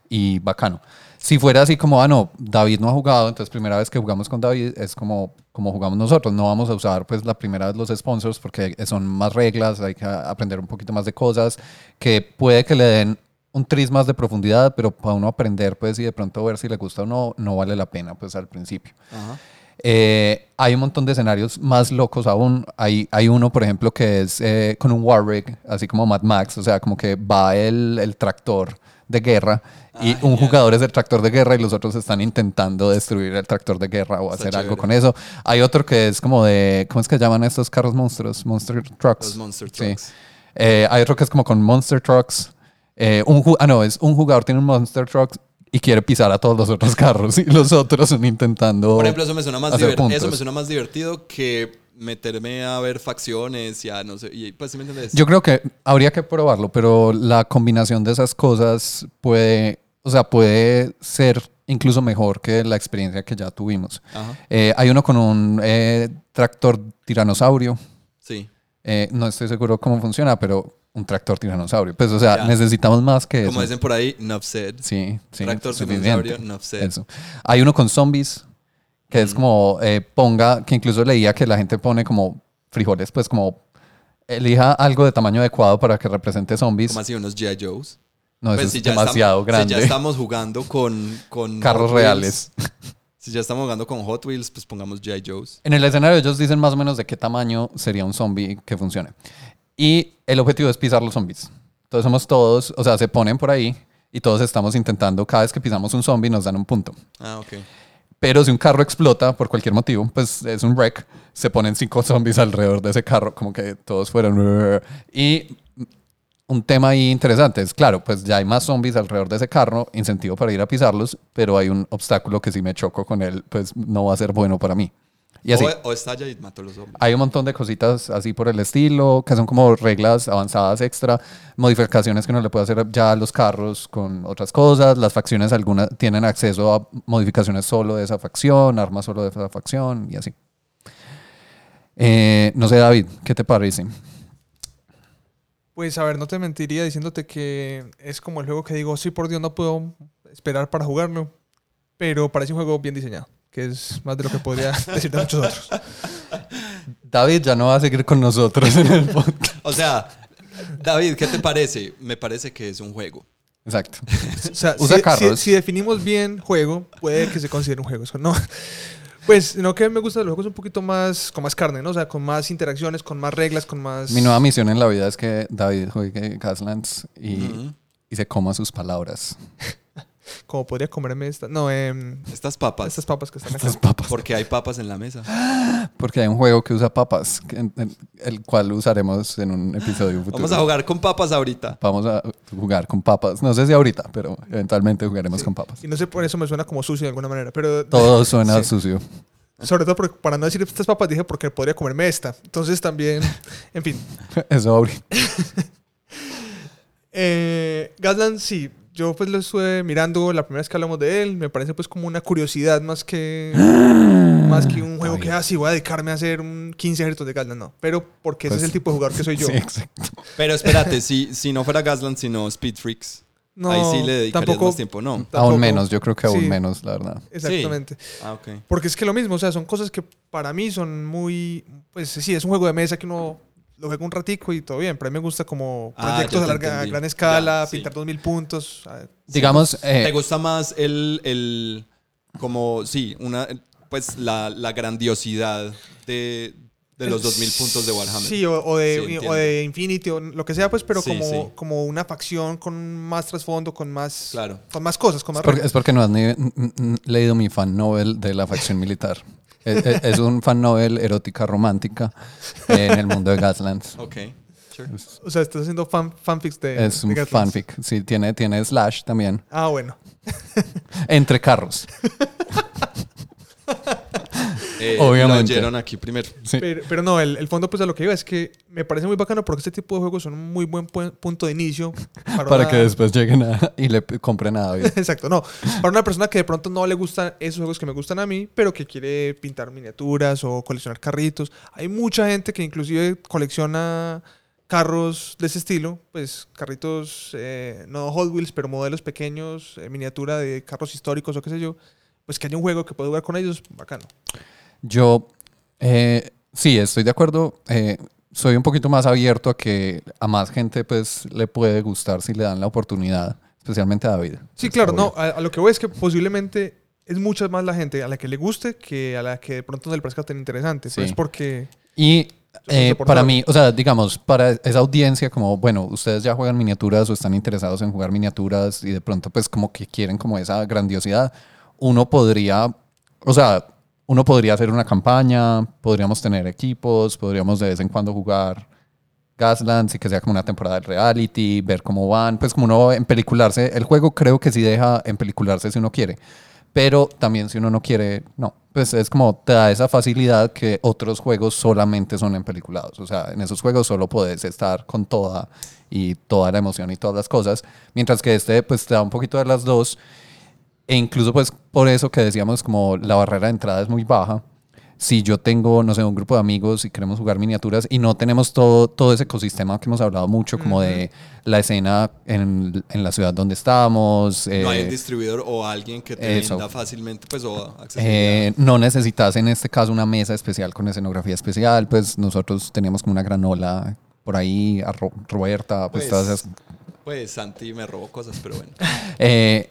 y bacano. Si fuera así como, ah, no, David no ha jugado, entonces primera vez que jugamos con David es como, como jugamos nosotros. No vamos a usar pues la primera vez los sponsors porque son más reglas, hay que aprender un poquito más de cosas que puede que le den un tris más de profundidad, pero para uno aprender pues y de pronto ver si le gusta o no, no vale la pena pues al principio. ajá. Eh, hay un montón de escenarios más locos aún. Hay, hay uno, por ejemplo, que es eh, con un Warwick, así como Mad Max, o sea, como que va el, el tractor de guerra y Ah, un jugador es el tractor de guerra y los otros están intentando destruir el tractor de guerra o Está hacer algo con eso. Hay otro que es como de, ¿cómo es que llaman estos carros monstruos? Monster Trucks. los Monster Sí. Trucks. Eh, hay otro que es como con Monster Trucks. Eh, un ah, no, es un jugador tiene un Monster Truck y quiere pisar a todos los otros carros y los otros son intentando Por ejemplo, eso me suena más hacer diver- puntos. eso me suena más divertido que meterme a ver facciones y a no sé, y pues ¿sí me entiendes? Yo creo que habría que probarlo, pero la combinación de esas cosas puede, o sea, puede ser incluso mejor que la experiencia que ya tuvimos. Eh, hay uno con un eh, tractor tiranosaurio. Sí. Eh, no estoy seguro cómo funciona, pero un tractor tiranosaurio. Pues, o sea, Ya. necesitamos más que Como eso. dicen por ahí, enough said. Sí, sí. Tractor tiranosaurio, said. Eso. Hay uno con zombies, que Mm. es como eh, ponga, que incluso leía que la gente pone como frijoles, pues como elija algo de tamaño adecuado para que represente zombies. Como así unos G.I. Joes. No, eso Pues es si ya demasiado estamos, grande. Si ya estamos jugando con, con [laughs] Carros Hot Wheels, reales. [laughs] Si ya estamos jugando con Hot Wheels, pues pongamos G.I. Joe's. En el escenario ellos dicen más o menos de qué tamaño sería un zombie que funcione. Y el objetivo es pisar los zombies. Entonces somos todos, o sea, se ponen por ahí y todos estamos intentando, cada vez que pisamos un zombie nos dan un punto. Ah, ok. Pero si un carro explota por cualquier motivo, pues es un wreck, se ponen cinco [laughs] zombies alrededor de ese carro, como que todos fueron... Y un tema ahí interesante es, claro, pues ya hay más zombies alrededor de ese carro, incentivo para ir a pisarlos, pero hay un obstáculo que si me choco con él, pues no va a ser bueno para mí. Y así. O, o estalla y mató a los zombies. Hay un montón de cositas así por el estilo, que son como reglas avanzadas extra, modificaciones que uno le puede hacer ya a los carros con otras cosas. Las facciones algunas tienen acceso a modificaciones solo de esa facción, armas solo de esa facción y así. Eh, no sé, David, ¿qué te parece? Pues a ver, no te mentiría diciéndote que es como el juego que digo, sí, por Dios, no puedo esperar para jugarlo, pero parece un juego bien diseñado, que es más de lo que podría [laughs] decir de muchos otros. David ya no va a seguir con nosotros en el podcast. O sea, David, ¿qué te parece? Me parece que es un juego. Exacto. O sea, Usa si, carros. si- si definimos bien juego, puede que se considere un juego. Eso no. Pues no que me gusta de los juegos un poquito más con más carne, ¿no? O sea, con más interacciones, con más reglas, con más. Mi nueva misión en la vida es que David juegue Gaslands y, Ujú. y se coma sus palabras. Como podría comerme esta. No, em, Estas papas. estas papas que están acá. Estas papas. Porque hay papas en la mesa. [gasps] Porque hay un juego que usa papas, que- en- en- el cual usaremos en un episodio futuro. Vamos a jugar con papas ahorita. Vamos a jugar con papas. No sé si ahorita, pero eventualmente jugaremos con papas. Y no sé, por eso me suena como sucio de alguna manera. Pero [laughs] Todo [laughs] suena Sí. sucio. sobre todo porque, para no decir estas papas, dije porque podría comerme esta. Entonces también, en fin. [laughs] Eso ahorita. Eh, Gasland, sí. Yo pues lo estuve mirando la primera vez que hablamos de él. Me parece pues como una curiosidad más que [gasps] más que un juego que así voy a dedicarme a hacer un 15 ejércitos de Gasland. No, pero porque ese Pues- es el tipo de jugador que soy yo. Sí, exacto. Pero espérate, si, si no fuera Gasland, sino Speed Freaks, No, ahí sí le dedicarías tampoco, más tiempo. No. Tampoco- Aún menos, yo creo que aún sí. menos, la verdad. Exactamente. Ah, ok. Porque es que lo mismo, o sea, son cosas que para mí son muy, pues sí, es un juego de mesa que uno lo juega un ratico y todo bien, pero a mí me gusta como Ah, proyectos a larga, a gran escala, Ya, sí. pintar 2000 puntos. Digamos, eh, ¿Te gusta más el, el como, sí, una, pues la, la grandiosidad de, de los 2000 puntos de Warhammer? Sí, o, o de, Sí, o entiendo. de Infinity, o lo que sea, pues, pero Sí, como, sí. como una facción con más trasfondo, con más, Claro. con más cosas, con es porque, es porque no has leído mi fan novel de la facción militar. Es, es- es un fan novel erótica romántica en el mundo de Gaslands. Ok. Sure. O sea, estás haciendo fan, fanfics de. Es de un Gatlands. fanfic. Sí, tiene, tiene slash también. Ah, bueno. Entre carros. [laughs] Eh, Obviamente. Lo oyeron aquí primero. Sí. Pero, pero no, el, el fondo, pues a lo que iba es que me parece muy bacano porque este tipo de juegos son un muy buen pu- punto de inicio. Para, Para una- que después lleguen a- y le compren a David. [laughs] Exacto, no. Para una persona que de pronto no le gustan esos juegos que me gustan a mí, pero que quiere pintar miniaturas o coleccionar carritos. Hay mucha gente que inclusive colecciona carros de ese estilo, pues carritos, eh, no Hot Wheels, pero modelos pequeños, eh, miniatura de carros históricos o qué sé yo. Pues que haya un juego que pueda jugar con ellos, bacano. Yo, eh, sí, estoy de acuerdo. eh, soy un poquito más abierto a que a más gente pues le puede gustar si le dan la oportunidad, especialmente a David. Sí, claro, obvio. no, a, a lo que voy es que posiblemente es mucha más la gente a la que le guste que a la que de pronto no le parezca tan interesante. Sí. Pues porque... Y eh, para mí, o sea, digamos, para esa audiencia, como, bueno, ustedes ya juegan miniaturas o están interesados en jugar miniaturas y de pronto pues como que quieren como esa grandiosidad, uno podría, o sea, uno podría hacer una campaña, podríamos tener equipos, podríamos de vez en cuando jugar Gaslands y que sea como una temporada de reality, ver cómo van, pues como uno en pelicularse, el juego creo que sí deja en pelicularse si uno quiere, pero también si uno no quiere, no, pues es como te da esa facilidad que otros juegos solamente son en peliculados, o sea, en esos juegos solo puedes estar con toda y toda la emoción y todas las cosas, mientras que este pues te da un poquito de las dos e incluso pues por eso que decíamos como la barrera de entrada es muy baja. Si yo tengo, no sé, un grupo de amigos y queremos jugar miniaturas y no tenemos todo, todo ese ecosistema que hemos hablado mucho, como de la escena en, en la ciudad donde estamos. no hay eh, un distribuidor o alguien que te eso. venda fácilmente, pues, o eh, no necesitas en este caso una mesa especial con escenografía especial, pues nosotros teníamos como una granola por ahí, a Ro- Roberta, pues, Pues, todas esas Pues Santi me robó cosas, pero bueno. [laughs] Eh,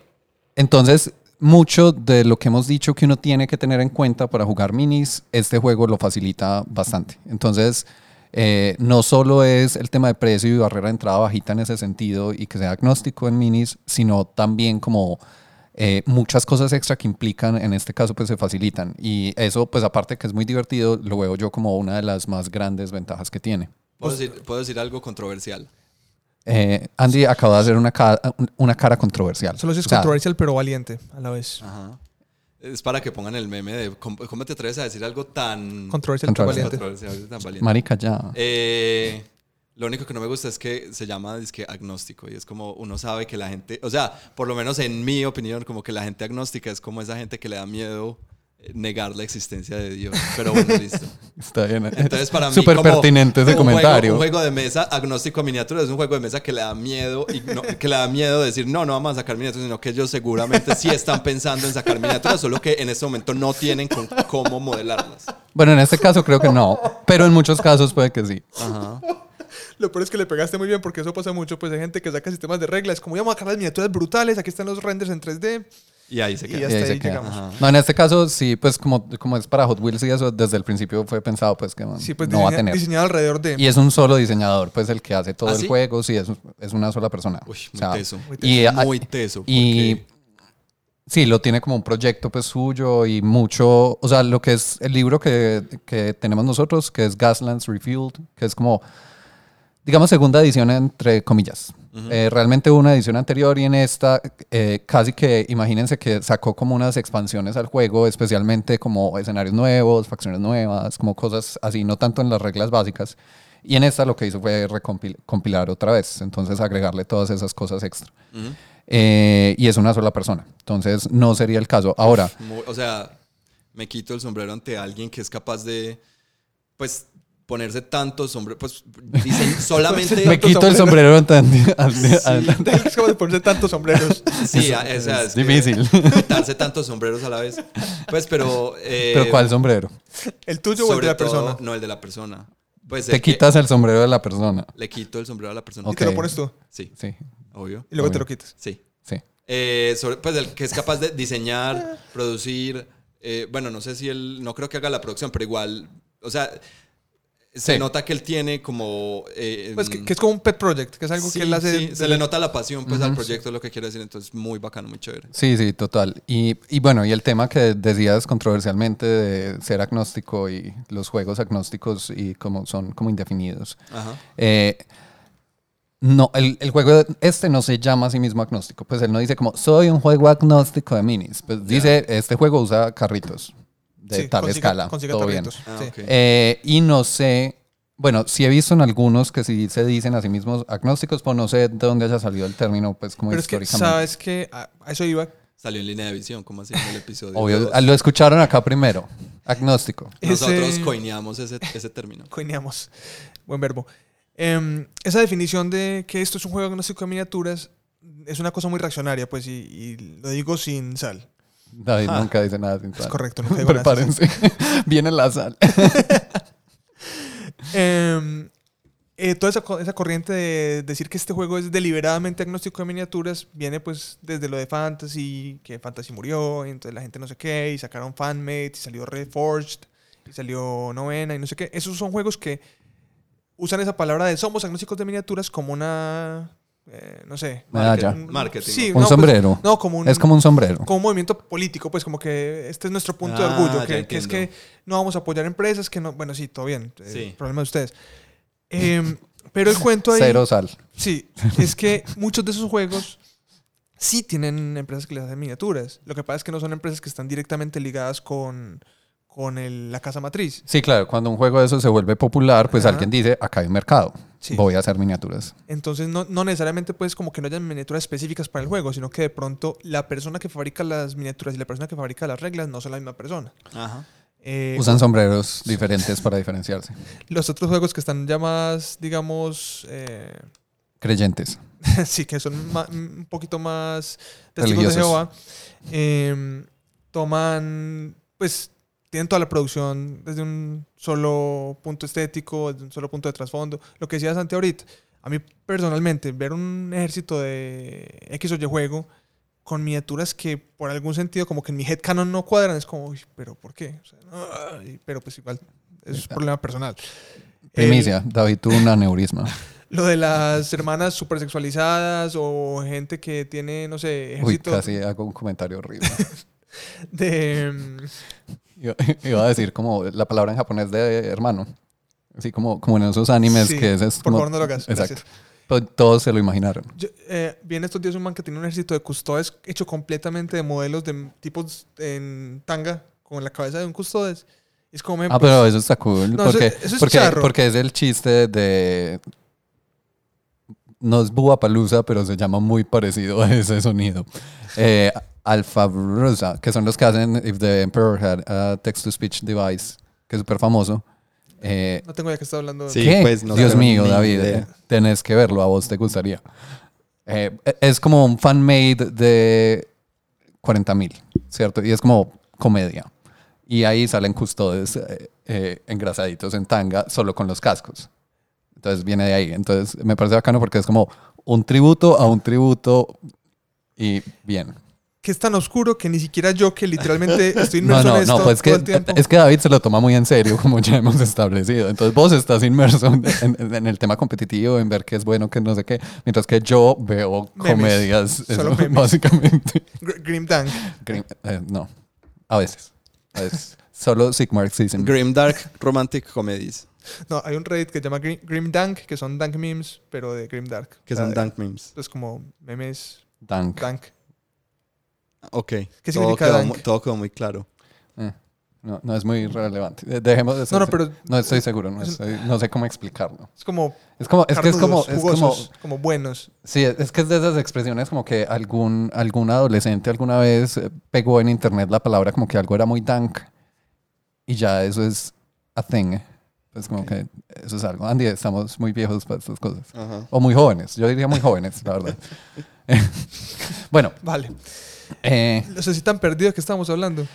entonces, mucho de lo que hemos dicho que uno tiene que tener en cuenta para jugar minis, este juego lo facilita bastante. Entonces, eh, no solo es el tema de precio y barrera de entrada bajita en ese sentido y que sea agnóstico en minis, sino también como eh, muchas cosas extra que implican, en este caso, pues se facilitan. Y eso, pues aparte que es muy divertido, lo veo yo como una de las más grandes ventajas que tiene. ¿Puedo decir, decir algo controversial? Eh, Andy acaba de hacer una cara, una cara controversial. Solo si es O sea, controversial, pero valiente a la vez. Ajá. Es para que pongan el meme de ¿cómo, cómo te atreves a decir algo tan Controversial, pero Controversial. valiente. controversial, tan valiente? Marica, ya. Eh, lo único que no me gusta es que se llama dizque, agnóstico y es como uno sabe que la gente, o sea, por lo menos en mi opinión, como que la gente agnóstica es como esa gente que le da miedo negar la existencia de Dios. Pero bueno, listo. [laughs] Está bien. Entonces para mí Súper pertinente ese un juego- comentario. un juego de mesa agnóstico a miniatura es un juego de mesa que le da miedo y no- que le da miedo decir no, no vamos a sacar miniaturas, sino que ellos seguramente sí están pensando en sacar miniaturas, solo que en este momento no tienen con cómo modelarlas. Bueno, en este caso creo que no, pero en muchos casos puede que sí. Ajá. Lo peor es que le pegaste muy bien porque eso pasa mucho. Pues hay gente que saca sistemas de reglas. Como ya vamos a sacar las miniaturas brutales. Aquí están los renders en 3D. Y ahí se Y queda. Y ahí hasta se ahí queda. llegamos. Ajá. No, en este caso sí, pues como, como es para Hot Wheels y eso, desde el principio fue pensado pues que Sí, pues no va a tener. diseñado alrededor de. Y es un solo diseñador, pues el que hace todo ¿Ah, el sí? juego, sí, es, es una sola persona. Uy, O muy sea, teso. muy teso. Y, Muy teso. y sí, lo tiene como un proyecto pues suyo y mucho, o sea, lo que es el libro que, que tenemos nosotros, que es Gaslands Refueled, que es como, digamos, segunda edición entre comillas. Eh, realmente hubo una edición anterior y en esta eh, casi que, imagínense que sacó como unas expansiones al juego, especialmente como escenarios nuevos, facciones nuevas, como cosas así, no tanto en las reglas básicas. Y en esta lo que hizo fue recompilar otra vez, entonces agregarle todas esas cosas extra. Ujú. Eh, y es una sola persona. Entonces no sería el caso. Ahora, Mu- O sea, me quito el sombrero ante alguien que es capaz de, pues, ponerse tantos sombreros. Pues, dicen [laughs] solamente. me quito el sombrero ante- Es como de ponerse tantos sombreros. [laughs] Sí, a- o sea, es que difícil. Quitarse tantos sombreros a la vez. Pues, pero. eh, Pero ¿cuál sombrero? ¿El tuyo o el sobre de la todo- persona? No, el de la persona. Pues Te que quitas el sombrero de la persona. Le quito el sombrero a la persona. Y te lo Ok. pones tú. Sí, Sí, obvio. Y luego Obvio. te lo quitas. Sí. sí. Eh, sobre- pues el que es capaz de diseñar, producir. eh, bueno, no sé si él. No creo que haga la producción, pero igual. O sea. Se Sí. nota que él tiene como. eh, Pues que, mm, que es como un pet project, que es algo sí, que él hace. sí, de- se le nota la pasión pues, al Ujú. proyecto, es lo que quiero decir. Entonces, muy bacano, muy chévere. Sí, sí, total. Y, y bueno, y el tema que decías controversialmente de ser agnóstico y los juegos agnósticos y como son como indefinidos. Ajá. Eh, no, el, el juego este no se llama a sí mismo agnóstico. Pues él no dice como soy un juego agnóstico de minis. Pues dice este juego usa carritos de sí, tal consiga- escala. consiga todo bien. Ah, sí. ok. Eh, y no sé, bueno, sí he visto en algunos que sí se dicen a sí mismos agnósticos, pero no sé de dónde haya salido el término, pues como Pero es que, históricamente. ¿sabes que A, eso iba. Salió en línea de visión, como así en el episodio. Obvio, lo escucharon acá primero. Agnóstico. Nosotros ese- coineamos ese, ese término. Coineamos. Buen verbo. Em, esa definición de que esto es un juego agnóstico de miniaturas es una cosa muy reaccionaria, pues, y, y lo digo sin sal. David Ah. nunca dice nada sin Es sal. correcto, no digo nada sin. Prepárense. [laughs] Viene la sal. [laughs] Em, eh, toda esa, esa corriente de decir que este juego es deliberadamente agnóstico de miniaturas viene pues desde lo de Fantasy, que Fantasy murió, y entonces la gente no sé qué, y sacaron Fanmate, y salió Reforged, y salió Novena, y no sé qué. Esos son juegos que usan esa palabra de somos agnósticos de miniaturas como una, eh, no sé, Medalla. Marketing, Sí. Un no, pues, sombrero. no, como un, Es como un sombrero. como un movimiento político, pues como que este es nuestro punto de Ah, orgullo, que, que es que no vamos a apoyar empresas, que no, bueno, sí, todo bien, eh, Sí. problema de ustedes. Em, pero el cuento ahí, Cero sal. sí, es que muchos de esos juegos sí tienen empresas que les hacen miniaturas. Lo que pasa es que no son empresas que están directamente ligadas con, con el- la casa matriz. Sí, claro, cuando un juego de eso se vuelve popular, pues Ajá. alguien dice, acá hay un mercado, Sí. voy a hacer miniaturas. Entonces no, no necesariamente pues como que no hayan miniaturas específicas para el juego, sino que de pronto la persona que fabrica las miniaturas y la persona que fabrica las reglas no son la misma persona. Ajá. Eh, Usan sombreros [laughs] diferentes para diferenciarse. Los otros juegos que están ya más, digamos, eh, Creyentes. [laughs] sí, que son un poquito más testigos de Religiosos. Jehová, eh, toman, pues, tienen toda la producción desde un solo punto estético, desde un solo punto de trasfondo. Lo que decía Santi ahorita, A mí personalmente, ver un ejército de X o Y juego con miniaturas que por algún sentido como que en mi headcanon no cuadran, es como, uy, pero ¿por qué? O sea, pero pues igual, eso es un problema personal. Primicia, David tuvo un aneurisma. [laughs] Lo de las hermanas supersexualizadas o gente que tiene, no sé, Uy, ejército casi hago un comentario horrible. [laughs] de... Iba, [laughs] iba a decir como la palabra en japonés de hermano. Así como, como en esos animes Sí, que es, es por como- favor no lo hagas. Exacto. gracias. Todos se lo imaginaron. Yo, eh, vi en estos días un man que tiene un ejército de custodes hecho completamente de modelos de tipos en tanga con la cabeza de un custodes. Es como... Ah, pero eso está cool. No, eso- porque, eso es porque, porque es el chiste de. No es Búa Palusa, pero se llama muy parecido a ese sonido. Eh, Alpha Rosa, que son los que hacen If the Emperor Had a Text-to-Speech Device, que es súper famoso. Eh, No tengo idea que está hablando. Sí. ¿Qué? pues, no Dios mío, David, idea. tenés que verlo, a vos te gustaría. Eh, es como un fan-made de 40 mil, ¿cierto? Y es como comedia. Y ahí salen custodes eh, eh, engrasaditos en tanga, solo con los cascos. Entonces viene de ahí. Entonces me parece bacano porque es como un tributo a un tributo y bien. Que es tan oscuro que ni siquiera yo, que literalmente [laughs] estoy No, inmerso no, en esto no, pues todo que, el tiempo. es que David se lo toma muy en serio, como ya hemos establecido. Entonces vos estás inmerso en, en- en el tema competitivo, en ver qué es bueno, qué no sé qué, mientras que yo veo Memes, comedias, solo eso, [laughs] memes. básicamente. Gr- Grim Dank. Grim- eh, no, a veces. A veces. Solo Sigmarxism. Grim Dark Romantic Comedies, No, hay un Reddit que se llama Grim, Grim Dank, que son Dank memes, pero de Grim Dark. que son dank memes. Es como memes Dank. Dank. Ok. ¿Qué todo significa quedó, dank? todo quedó muy claro. Eh, no, no es muy relevante. De- Dejemos de No, no, pero No estoy seguro, no, es- estoy- no sé cómo explicarlo. es como Es como, es que es como, carnudos, es como, jugosos, como buenos. Sí, es que es de esas expresiones como que algún, algún adolescente alguna vez eh, pegó en internet la palabra como que algo era muy dank y ya eso es a thing. Pues como que eso es algo. Andy, estamos muy viejos para estas cosas. Ajá. O muy jóvenes, yo diría muy jóvenes, la verdad. [laughs] [laughs] bueno, Vale. Eh, No sé si tan perdido que estábamos hablando.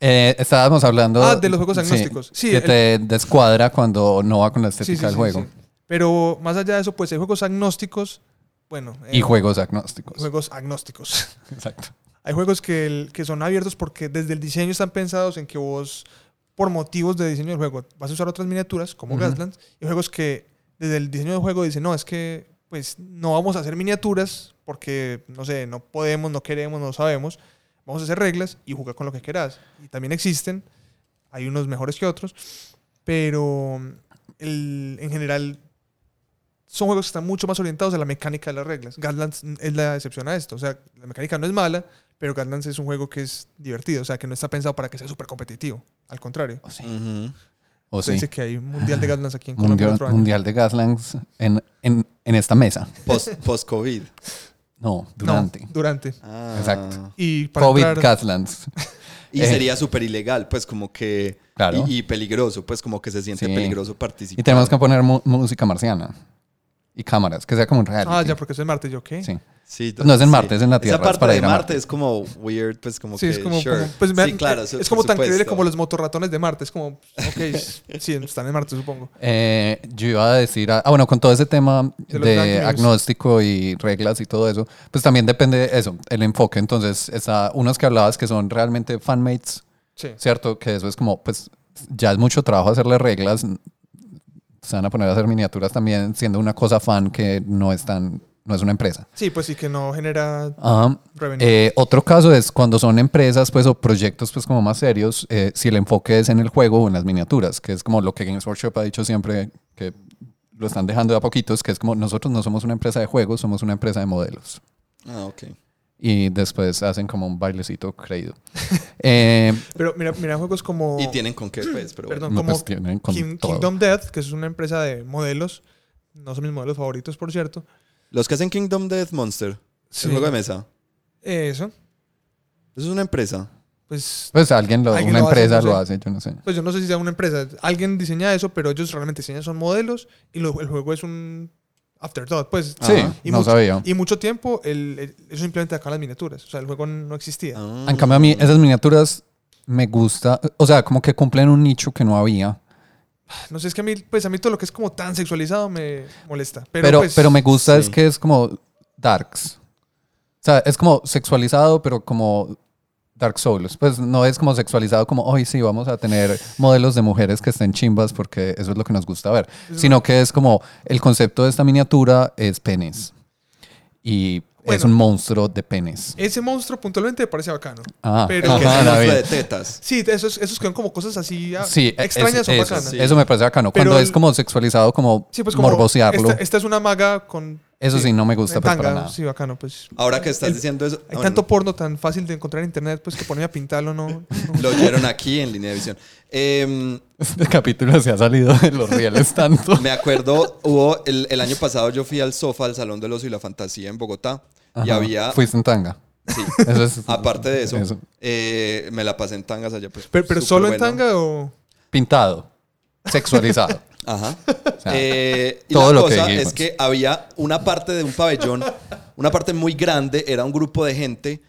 eh, estábamos hablando... Ah, de los juegos agnósticos. Sí, que el- te descuadra cuando no va con la estética sí, del juego. Pero más allá de eso, pues hay juegos agnósticos. Bueno, Y eh, juegos agnósticos. juegos agnósticos. [laughs] Exacto. Hay juegos que, el- que son abiertos porque desde el diseño están pensados en que vos, por motivos de diseño del juego, vas a usar otras miniaturas como Ujú. Gaslands. Y juegos que desde el diseño del juego dicen, no, es que pues no vamos a hacer miniaturas porque, no sé, no podemos, no queremos, no sabemos. Vamos a hacer reglas y jugar con lo que quieras. Y también existen, hay unos mejores que otros, pero el- en general son juegos que están mucho más orientados a la mecánica de las reglas. Gaslands es la excepción a esto. O sea, la mecánica no es mala, pero Gaslands es un juego que es divertido. O sea, que no está pensado para que sea súper competitivo. Al contrario. O sí. Ujú. O Se sí. dice que hay un mundial de Gaslands aquí en Colombia Mundial, mundial de Gaslands en, en, en esta mesa. Post, post-COVID. No, No, durante. durante. Ah. Exacto. Y para COVID entrar- Gaslands. [laughs] Y Eh. sería súper ilegal, pues como que... Claro. Y, y peligroso, pues como que se siente Sí. peligroso participar. Y tenemos que poner mu- música marciana. Y cámaras, que sea como un reality. Ah, ya, porque es Marte. ¿Yo qué? Sí. Sí, no es en sí. Marte, es en la Tierra, Esa es parte para de ir a Marte, Marte. es como weird, pues como Sí, que... es como, sure. como- pues, me- sí, claro, es, es como tan creíble como los motorratones de Marte. Es como, ok, [laughs] sí, están en Marte, supongo. Eh, yo iba a decir, ah, bueno, con todo ese tema De de, agnóstico y reglas y todo eso, pues también depende de eso, el enfoque. Entonces, está unos que hablabas que son realmente fanmates, Sí. ¿cierto? Que eso es como, pues, ya es mucho trabajo hacerle reglas. Se van a poner a hacer miniaturas también, siendo una cosa fan que no es tan, no es una empresa. Sí, pues sí, que no genera Ajá. revenue. Eh, otro caso es cuando son empresas pues, o proyectos pues, como más serios, eh, si el enfoque es en el juego o en las miniaturas, que es como lo que Games Workshop ha dicho siempre, que lo están dejando de a poquitos, que es como nosotros no somos una empresa de juegos, somos una empresa de modelos. Ah, ok. Y después hacen como un bailecito creído. [laughs] Eh, Pero mira, mira juegos como... Y tienen con qué, pues, pero Perdón, no, como pues, tienen con King-. Kingdom Death, que es una empresa de modelos. No son mis modelos favoritos, por cierto. Los que hacen Kingdom Death Monster, Sí. el juego de mesa, Eso, eso es una empresa. pues... Pues alguien, lo, Alguien una lo hace, empresa sé. lo hace, yo no sé. Pues yo no sé si sea una empresa. Alguien diseña eso, pero ellos realmente diseñan son modelos y lo- el juego es un afterthought. Pues, Sí, Ajá. Y no mucho- sabía. y mucho tiempo el, el- eso simplemente acá las miniaturas. O sea, el juego no existía. Ah. En cambio, a mí esas miniaturas me gusta, o sea, como que cumplen un nicho que no había. No sé, es que a mí, pues a mí todo lo que es como tan sexualizado me molesta. Pero, Pero, pues, pero me gusta es que es como darks. O sea, es como sexualizado, pero como Dark Souls. Pues no es como sexualizado como, hoy sí, vamos a tener modelos de mujeres que estén chimbas porque eso es lo que nos gusta ver. Sino que es como, el concepto de esta miniatura es penes. Y es un monstruo de penes. Ese monstruo puntualmente me parece bacano. Ah, pero- que es monstruo de tetas. Sí, esos, esos que son como cosas así ah, es- extrañas o eso, bacanas. sí. Eso me parece bacano. Pero Cuando el- es como sexualizado, como, Sí, pues como morbosearlo. Esta, esta es una maga con... Eso sí, no me gusta, tanga, para nada. Sí, bacano, pues. Ahora que estás El- diciendo eso, Hay bueno, tanto porno tan fácil de encontrar en internet, pues que ponerme a pintarlo no... no. [laughs] lo oyeron aquí en línea de visión. Em, Este capítulo se ha salido de los reales tanto. me acuerdo, hubo el, el año pasado yo fui al sofá, al Salón del Ocio y la Fantasía en Bogotá. Y había, Fuiste en tanga. sí, [laughs] Eso es- aparte de eso, eh, me la pasé en tangas allá. Pues, Pero, pero solo en tanga o... Pintado. Sexualizado. [laughs] Ajá. O sea, Eh, y todo la lo que cosa es que había una parte de un pabellón, una parte muy grande, era un grupo de gente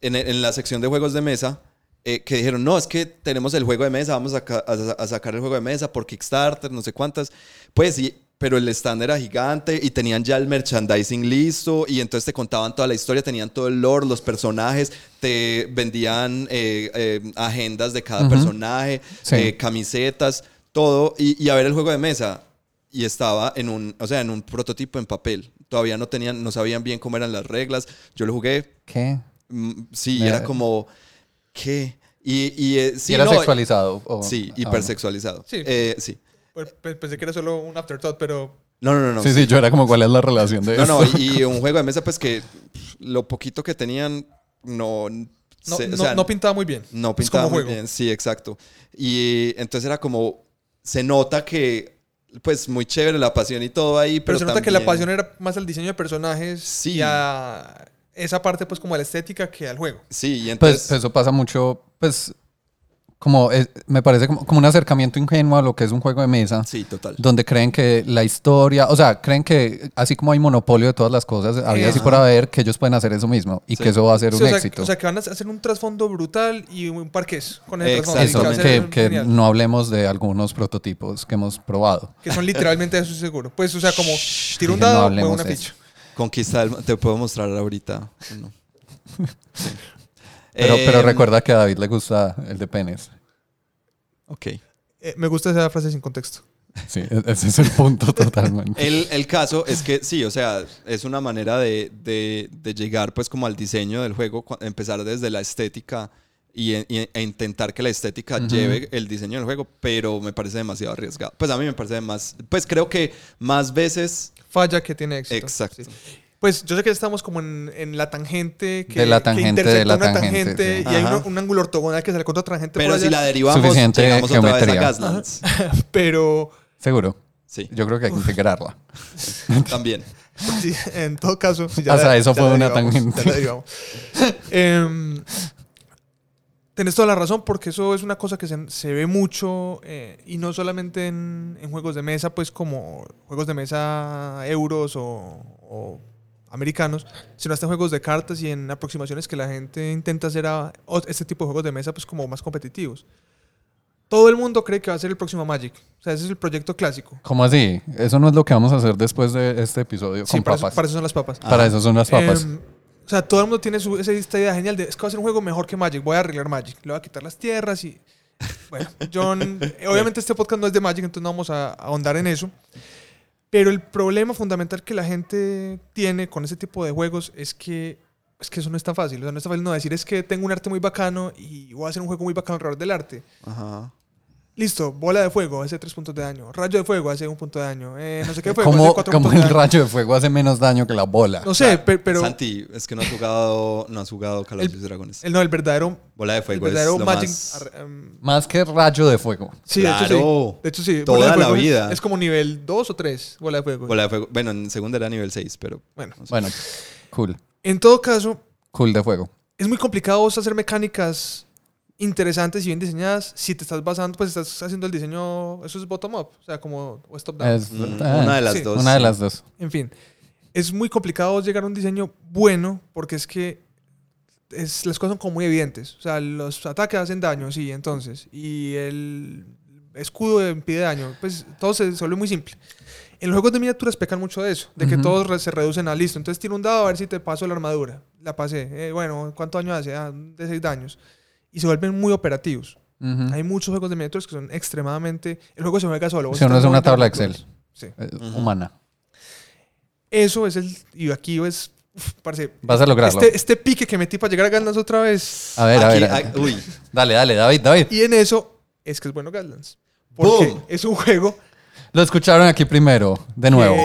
en, en la sección de juegos de mesa eh, que dijeron, no, es que tenemos el juego de mesa, vamos a, a- a sacar el juego de mesa por Kickstarter, no sé cuántas. Pues sí, pero el stand era gigante y tenían ya el merchandising listo y entonces te contaban toda la historia, tenían todo el lore, los personajes, te vendían eh, eh, agendas de cada Ujú. personaje, Sí. eh, camisetas, todo, y, y a ver el juego de mesa. Y estaba en un, o sea, en un prototipo en papel. Todavía no tenían, no sabían bien cómo eran las reglas. Yo lo jugué, ¿Qué? mm, sí, Me- era como, ¿qué? Y, y, eh, sí, ¿Y era no, sexualizado? o- Sí, ah, hipersexualizado. Sí. Eh, sí. Pues, pe- pensé que era solo un afterthought, pero... No, no, no, no. sí, sí, yo era como, ¿cuál es la relación de No, eso? no, y, y un juego de mesa, pues que lo poquito que tenían, no. No, se- o no, sea, no pintaba muy bien. No pintaba como muy juego. bien, sí, exacto. Y entonces era como, se nota que, pues muy chévere la pasión y todo ahí, pero, Pero, se nota que la pasión era más al diseño de personajes Sí. y a esa parte pues como a la estética que al juego. Sí, y Pues entonces... eso pasa mucho, pues, como, es- me parece como, como un acercamiento ingenuo a lo que es un juego de mesa. sí, total. Donde creen que la historia, o sea, creen que así como hay monopolio de todas las cosas, había así por haber, que ellos pueden hacer eso mismo y Sí. que eso va a ser Sí, un o, sea, éxito. o sea, que van a hacer un trasfondo brutal y un parqués con el trasfondo. eso, que que, no hablemos de algunos prototipos que hemos probado. Que son literalmente eso seguro. Pues, o sea, como tiro un no dado, muevo hablemos una ficha. Conquista del... Te puedo mostrar ahorita. Sí. [laughs] Pero, pero Em, recuerda que a David le gusta el de penes. Ok. Eh, me gusta esa frase sin contexto. [laughs] Sí, e- ese es el punto totalmente. El, el caso es que sí, o sea, es una manera de, de- de llegar pues como al diseño del juego, empezar desde la estética y, y- e intentar que la estética lleve el diseño del juego, pero me parece demasiado arriesgado. Pues a mí me parece más, pues creo que más veces... Falla que tiene éxito. Exacto. Sí. Pues yo sé que estamos como en, en la tangente que, De la tangente, de la una tangente, sí. y hay un, un ángulo ortogonal que se le contra otra tangente Pero por si allá. la derivamos, Suficiente llegamos otra vez a geometría. Gaslands. [laughs] Pero Seguro. Sí, Yo creo que hay que integrarla. [laughs] también. sí, en todo caso... Hasta eso fue la una tangente. ya la derivamos. [laughs] Em, Tenés toda la razón porque eso es una cosa que se, se ve mucho eh, y no solamente en, en juegos de mesa, pues como juegos de mesa euros o, o americanos, sino hasta en juegos de cartas y en aproximaciones que la gente intenta hacer a este tipo de juegos de mesa pues como más competitivos. Todo el mundo cree que va a ser el próximo Magic. O sea, ese es el proyecto clásico. ¿Cómo así? Eso no es lo que vamos a hacer después de este episodio Sí, con para, eso, papas. para eso son las papas. Para eso son las papas. Em, o sea, todo el mundo tiene su, esa esta idea genial de es que va a ser un juego mejor que Magic. Voy a arreglar Magic. Le voy a quitar las tierras y. Bueno, John. [laughs] obviamente este podcast no es de Magic, entonces no vamos a ahondar en eso. Pero el problema fundamental que la gente tiene con ese tipo de juegos es que, es que eso no es tan fácil. O sea, no es tan fácil no decir es que tengo un arte muy bacano y voy a hacer un juego muy bacano alrededor del arte. Ajá. Listo, bola de fuego hace tres puntos de daño. Rayo de fuego hace un punto de daño. Eh, no sé qué de fuego hace ¿Cómo, cuatro cómo puntos de el daño. rayo de fuego hace menos daño que la bola? No sé, pe- pero. Santi, es que no has jugado, no has jugado Call of El- Duty Dragones. El, no, el verdadero, Bola de el fuego es verdadero lo Magic. más... ar- em, Más que rayo de fuego. sí, de hecho sí. Claro. De hecho sí. Toda Bola de la fuego es- vida. Es como nivel 2 o 3, bola de fuego. Bola de fuego. Bueno, en segunda era nivel 6, pero... Bueno, Bueno, cool. en todo caso, Cool de fuego. es muy complicado vos hacer mecánicas interesantes y bien diseñadas si te estás basando, pues estás haciendo el diseño, eso es bottom-up, o sea, como o es top-down. Es- Mm, ah, una de las sí, dos. Una de las dos. En fin, es muy complicado llegar a un diseño bueno porque es que es, las cosas son como muy evidentes. O sea, los ataques hacen daño, sí, entonces. Y el escudo impide daño. Pues todo se, vuelve muy simple. En los juegos de miniaturas pecan mucho de eso, de que Ujú. todos re- se reducen a listo. Entonces tiro un dado a ver si te paso la armadura. La pasé. Eh, bueno, ¿cuánto daño hace? Ah, de 6 daños. Y se vuelven muy operativos. Hay muchos juegos de miniaturas que son extremadamente... El juego se juega solo. Si estás es una tabla las Excel. Sí. Eh. Humana. Eso es el... Y aquí es... uf, parce, Vas a lograrlo. Este, este pique que metí para llegar a Gaslands otra vez. A ver, a Aquí, ver. hay- uy, Dale, dale, David, David. Y en eso es que es bueno Gaslands. Porque es un juego Lo escucharon aquí primero, de nuevo. [laughs]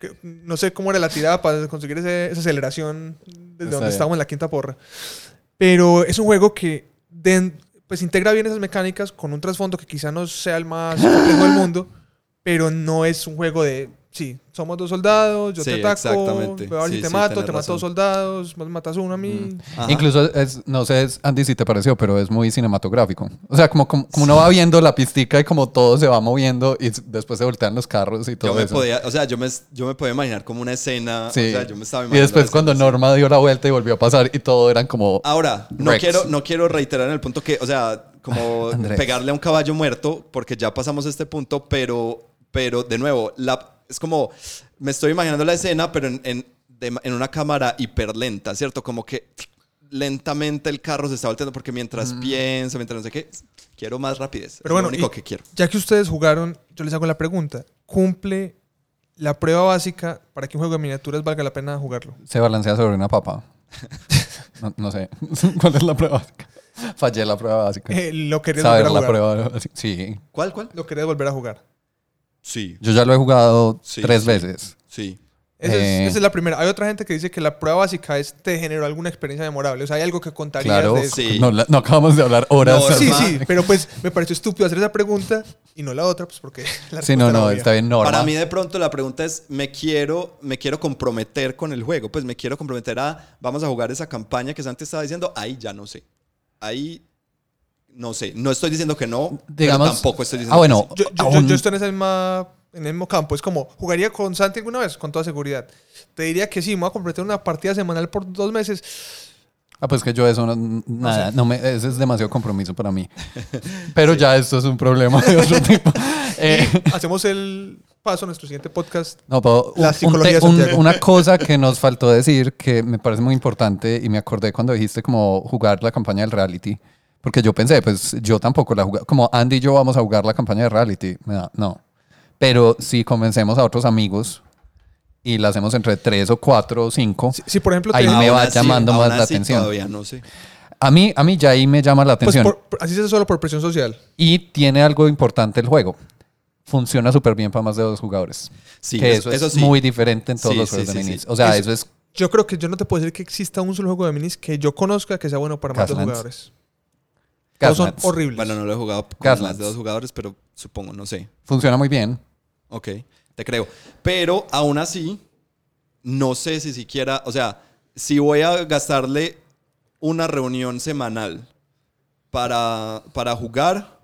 que no sé cómo era la tirada para conseguir ese- esa aceleración desde donde estábamos en la quinta porra. Pero es un juego que pues integra bien esas mecánicas con un trasfondo que quizá no sea el más complejo del mundo, pero no es un juego de, sí, somos dos soldados, yo Sí, te ataco, exactamente. veo a Sí, si te sí, mato, te mato dos soldados, me matas uno a mí. ajá. Incluso, es, no sé, es- Andy, si te pareció, pero es muy cinematográfico. O sea, como, como, como uno va viendo la pistica y como todo se va moviendo y después se voltean los carros y todo Yo me eso. podía, o sea, yo me, yo me podía imaginar como una escena, Sí. o sea, yo me estaba y imaginando después la cuando. Norma dio la vuelta y volvió a pasar y todo eran como... Ahora, no quiero, no quiero reiterar en el punto que, o sea, como [laughs] Andrés. pegarle a un caballo muerto, porque ya pasamos este punto, pero, pero de nuevo, la, es como, me estoy imaginando la escena, pero en, en, de- en una cámara hiperlenta, ¿cierto? Como que lentamente el carro se está volteando, porque mientras pienso, mientras no sé qué, quiero más rapidez. Pero es bueno, lo único que quiero. Ya que ustedes jugaron, yo les hago la pregunta, ¿cumple la prueba básica para que un juego de miniaturas valga la pena jugarlo? Se balancea sobre una papa. [laughs] No, no sé. [laughs] ¿Cuál es la prueba básica? Fallé la prueba básica. Eh, lo querés volver Saber a la jugar. prueba básica. Sí. ¿Cuál, cuál? Lo querés volver a jugar. Sí, Yo ya lo he jugado Sí, tres sí. veces. sí. Esa, es, Eh. esa es la primera. Hay otra gente que dice que la prueba básica es te generó alguna experiencia memorable. O sea, hay algo que contarías Claro. de eso. Sí. No, la- no acabamos de hablar horas. No, Sí, sí, pero pues me pareció estúpido hacer esa pregunta y no la otra, pues porque la Sí, no, no, obvia. está bien. Norma. Para mí de pronto la pregunta es, me quiero, me quiero comprometer con el juego, pues me quiero comprometer a, vamos a jugar esa campaña que Santi estaba diciendo, ahí ya no sé. Ahí no sé, no estoy diciendo que no, Digamos- pero tampoco estoy diciendo Ah, bueno. que sí. Yo, yo- yo- aún- yo estoy en, esa misma, en el mismo campo. Es como, ¿jugaría con Santi alguna vez? Con toda seguridad. Te diría que sí, me voy a completar una partida semanal por dos meses. Ah, pues que yo eso no, nada, no me, ese es demasiado compromiso para mí. [laughs] Pero ya esto es un problema de otro [laughs] tipo. Eh, Hacemos el paso a nuestro siguiente podcast. no, pero La un- psicología un un- una cosa que nos faltó decir que me parece muy importante y me acordé cuando dijiste como jugar la campaña del reality. Porque yo pensé, pues yo tampoco la jugué. Como Andy y yo vamos a jugar la campaña de reality. No, no. Pero si convencemos a otros amigos y la hacemos entre tres o cuatro o cinco, Si, si, por ejemplo, Ahí me va así- llamando más la atención. Todavía no sé. a mí, a mí ya ahí me llama la pues atención. por- por- así se hace solo por presión social. Y tiene algo importante el juego. Funciona súper bien para más de dos jugadores. Sí, que eso, eso, es sí. muy diferente en todos Sí, los juegos de sí, sí. minis. O sea, Eso- eso es Yo creo que yo no te puedo decir que exista un solo juego de minis que yo conozca que sea bueno para más de jugadores. Todos son horribles. Bueno, no lo he jugado con Gaslands. más de dos jugadores, pero supongo, no sé. Funciona muy bien. Ok, te creo. Pero aún así, no sé si siquiera, o sea, si voy a gastarle una reunión semanal para, para jugar,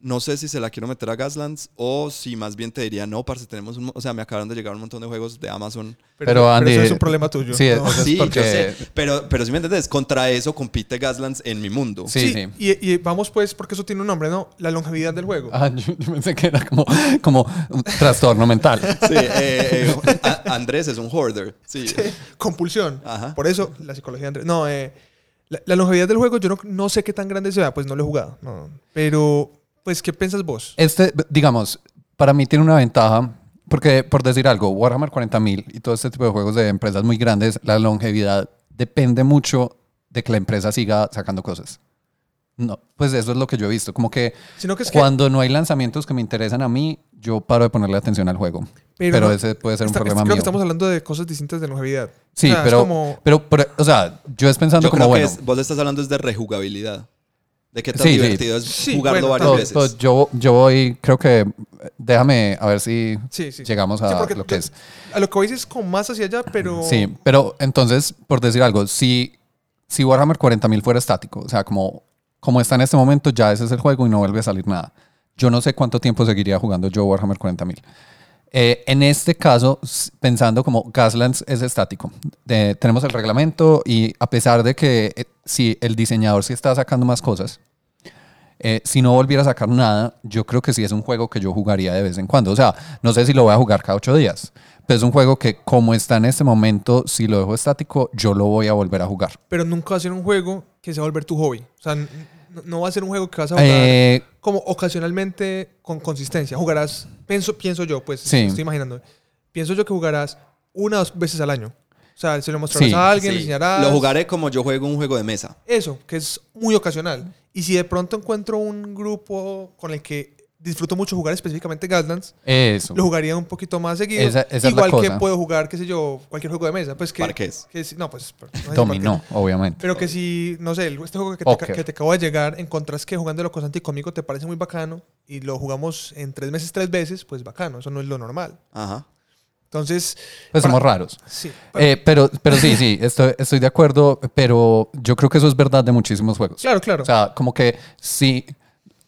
no sé si se la quiero meter a Gaslands o si más bien te diría, no, parce, tenemos un, o sea, me acabaron de llegar un montón de juegos de Amazon. Pero, Andy, eso es un problema tuyo. sí, ¿no? sí, porque- yo sé, pero, pero si me entiendes, contra eso compite Gaslands en mi mundo. Sí, Sí, sí. Y, y vamos pues, porque eso tiene un nombre, ¿no? La longevidad del juego. Ah, yo, yo pensé que era como, como un trastorno mental. Sí, eh, eh, a- Andrés es un hoarder. Sí. Compulsión. Ajá. Por eso, la psicología de Andrés. No, eh, la, la longevidad del juego, yo no, no sé qué tan grande sea, pues no lo he jugado. no. Pero, pues, ¿qué piensas vos? Este, digamos, para mí tiene una ventaja, porque por decir algo, Warhammer 40.000 y todo este tipo de juegos de empresas muy grandes, la longevidad depende mucho de que la empresa siga sacando cosas. No, pues eso es lo que yo he visto. Como que Sino que es que... cuando no hay lanzamientos que me interesan a mí, yo paro de ponerle atención al juego. Pero Pero, no, ese puede ser un está- problema creo mío. que estamos hablando de cosas distintas de longevidad. Sí, O sea, pero, como- pero, pero, o sea, yo es pensando Yo como, creo que bueno, es- vos estás hablando es de rejugabilidad. De qué tan Sí, sí. divertido es Sí, jugarlo bueno, varias todo- veces. todo- yo, yo voy, creo que, déjame a ver si Sí, sí. llegamos Sí, a lo que yo- es. A lo que voy es como más hacia allá, pero... Sí, pero entonces, por decir algo, si, si Warhammer 40.000 fuera estático, o sea, como, como está en este momento, ya ese es el juego y no vuelve a salir nada. Yo no sé cuánto tiempo seguiría jugando yo Warhammer 40.000. Eh, en este caso, pensando como Gaslands es estático, de- tenemos el reglamento y a pesar de que eh, si el diseñador sí está sacando más cosas, Eh, si no volviera a sacar nada, yo creo que sí es un juego que yo jugaría de vez en cuando. O sea, no sé si lo voy a jugar cada ocho días, pero es un juego que como está en este momento, si lo dejo estático, yo lo voy a volver a jugar. Pero nunca va a ser un juego que se va a volver tu hobby. O sea, no va a ser un juego que vas a jugar Eh, como ocasionalmente con consistencia. Jugarás, pienso, pienso yo, pues Sí. estoy imaginando. Pienso yo que jugarás una o dos veces al año. O sea, se lo mostrarás Sí, a alguien, le Sí, enseñarás. Lo jugaré como yo juego un juego de mesa. Eso, que es muy ocasional. Y si de pronto encuentro un grupo con el que disfruto mucho jugar específicamente Gaslands, eso. lo jugaría un poquito más seguido. Esa- esa es la Igual que cosa. puedo jugar, qué sé yo, cualquier juego de mesa. Pues que, Parqués. que si- no, pues. no Dominó, obviamente. Pero que si, no sé, este juego que te, Póker. que te acabo de llegar, encontrás que jugándolo con Santi y conmigo te parece muy bacano y lo jugamos en tres meses, tres veces, pues bacano. Eso no es lo normal. Ajá. Entonces, Pues para- somos raros. sí. Eh, pero, pero sí, sí, estoy, estoy de acuerdo, pero yo creo que eso es verdad de muchísimos juegos. claro, claro. O sea, como que si,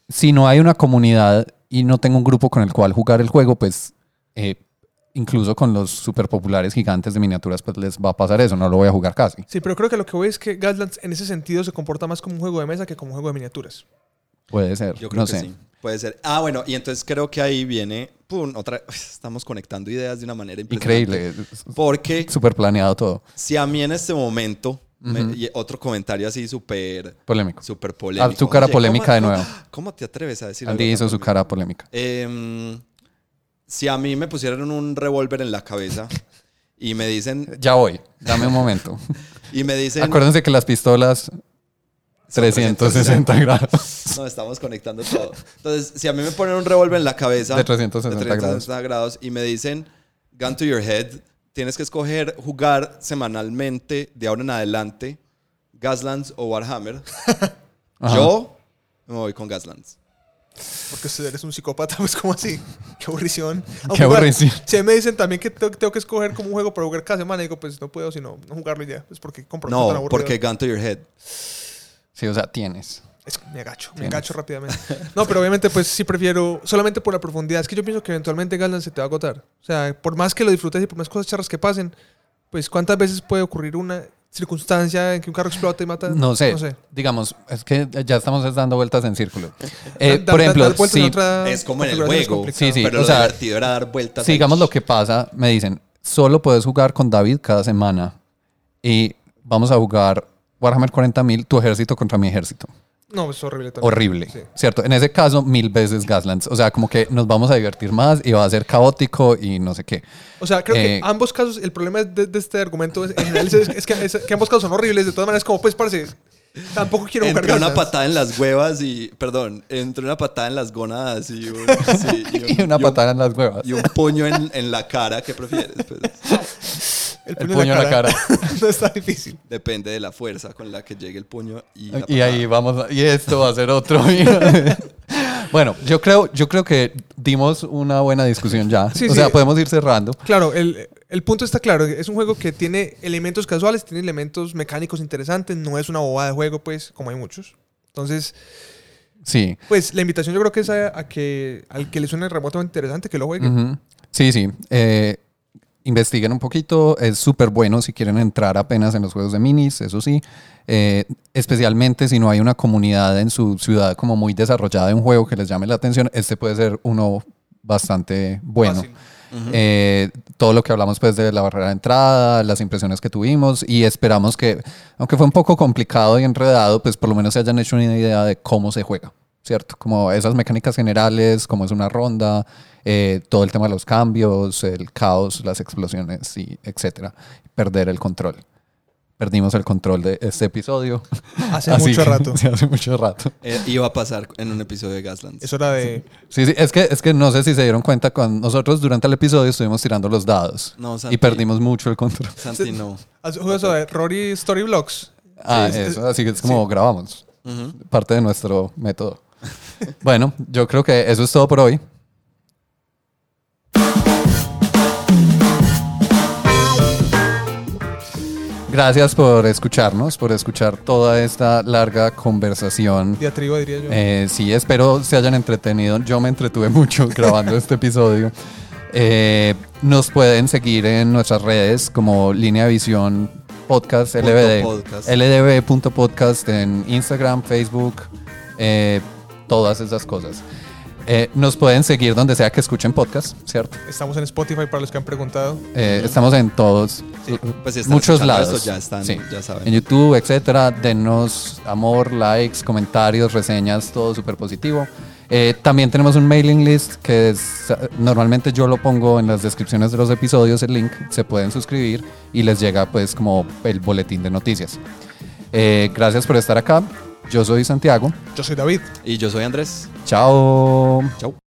si no hay una comunidad y no tengo un grupo con el cual jugar el juego, pues eh, incluso con los super populares gigantes de miniaturas, pues les va a pasar eso, no lo voy a jugar casi. sí, pero creo que lo que voy es que Gaslands en ese sentido se comporta más como un juego de mesa que como un juego de miniaturas. Puede ser, Yo creo no que sé. sí. Puede ser. Ah, bueno, y entonces creo que ahí viene. Pum, otra. [laughs] Estamos conectando ideas de una manera. Increíble, Porque súper planeado todo, si a mí en este momento. me- y otro comentario así súper. polémico. Súper polémico. Ah, tu cara Oye, polémica ¿cómo- de nuevo. [gasps] ¿cómo, te atreves a decir Andy algo hizo su cara polémica. Em, si a mí me pusieran un revólver en la cabeza y me dicen. Ya voy, dame un momento. [laughs] Y me dicen. Acuérdense que las pistolas 360 grados. No, estamos conectando todo. Entonces, si a mí me ponen un revólver en la cabeza De 360 de 360 grados y me dicen gun to your head, tienes que escoger jugar semanalmente de ahora en adelante Gaslands o Warhammer. [laughs] Ajá. Yo me voy con Gaslands. Porque si eres un psicópata, [laughs] pues como así. Qué aburrición. Qué Aunque igual, aburrición. Si a mí me dicen también que tengo, tengo que escoger como un juego para jugar cada semana, digo, pues no puedo sino no jugarlo y ya. Es porque compro No, porque gun to your head. Sí, o sea, tienes. Es- me agacho, me agacho rápidamente. [laughs] No, pero obviamente pues sí prefiero, solamente por la profundidad. Es que yo pienso que eventualmente Gasland se te va a agotar. O sea, por más que lo disfrutes y por más cosas charras que pasen, pues cuántas veces puede ocurrir una circunstancia en que un carro explota y mata. No sé, No sé. digamos, es que ya estamos dando vueltas en círculo. [laughs] Eh, Da- por da- ejemplo, en si, otra Es como en el juego. Sí, sí. Pero o lo sea, divertido era dar vueltas. ahí. digamos lo que pasa, me dicen, solo puedes jugar con David cada semana y vamos a jugar Warhammer 40.000, tu ejército contra mi ejército. No, es horrible también. Horrible, Sí. ¿cierto? En ese caso, mil veces Gaslands. O sea, como que nos vamos a divertir más y va a ser caótico y no sé qué. O sea, creo Eh, que ambos casos, el problema de, de este argumento es, en general es, es que, es que ambos casos son horribles. De todas maneras, como pues parece, tampoco quiero jugar Entre una Gaslands. patada en las huevas y. Perdón, entre una patada en las gónadas y un. sí, Y [laughs] una y un- patada en las huevas. Y un puño en, en la cara, ¿qué prefieres? Pues, [laughs] El El puño en la cara. [laughs] no está difícil. depende de la fuerza con la que llegue el puño y, la Y ahí vamos, a- y esto va a ser otro. [laughs] bueno, yo creo, yo creo que dimos una buena discusión ya. Sí, o sí. sea, podemos ir cerrando. Claro, el, el punto está claro. Es un juego que tiene elementos casuales, tiene elementos mecánicos interesantes. No es una bobada de juego, pues, como hay muchos. Entonces, Sí. pues, la invitación yo creo que es a, a que al que le suene remotamente interesante que lo juegue. Sí, sí. Eh, investiguen un poquito. Es súper bueno si quieren entrar apenas en los juegos de minis, eso sí. Eh, especialmente si no hay una comunidad en su ciudad como muy desarrollada de un juego que les llame la atención, este puede ser uno bastante bueno. Eh, todo lo que hablamos pues de la barrera de entrada, las impresiones que tuvimos y esperamos que, aunque fue un poco complicado y enredado, pues por lo menos se hayan hecho una idea de cómo se juega, ¿cierto? Como esas mecánicas generales, cómo es una ronda, eh, todo el tema de los cambios, el caos, las explosiones y etcétera. Perder el control. Perdimos el control de este episodio. [laughs] Hace Así mucho que- rato. [laughs] sí, hace mucho rato. Eh, iba a pasar en un episodio de Gaslands. Es hora de... Sí, sí, es que, es que no sé si se dieron cuenta, con nosotros durante el episodio estuvimos tirando los dados No, Santi. y perdimos mucho el control. Santi, no. ¿Has jugado eso de Rory Storyblocks? Ah, Sí, eso, así que es como grabamos, Ujú. parte de nuestro método. bueno, yo creo que eso es todo por hoy. Gracias por escucharnos, por escuchar toda esta larga conversación. Diatriba, diría yo. Eh, sí, espero se hayan entretenido. Yo me entretuve [laughs] mucho grabando este episodio. Eh, nos pueden seguir en nuestras redes como Línea Visión Podcast Punto LBD. podcast. LDB.podcast en Instagram, Facebook, eh, todas esas cosas. Eh, nos pueden seguir donde sea que escuchen podcast, ¿cierto? Estamos en Spotify para los que han preguntado. Eh, estamos en todos, Pues si muchos escuchando lados. esto, ya están, Sí. ya saben. En YouTube, etcétera. Denos amor, likes, comentarios, reseñas, todo súper positivo. Eh, también tenemos un mailing list que es, normalmente yo lo pongo en las descripciones de los episodios, el link, se pueden suscribir y les llega pues como el boletín de noticias. Eh, gracias por estar acá. Yo soy Santiago. Yo soy David. Y yo soy Andrés. Chao. Chau.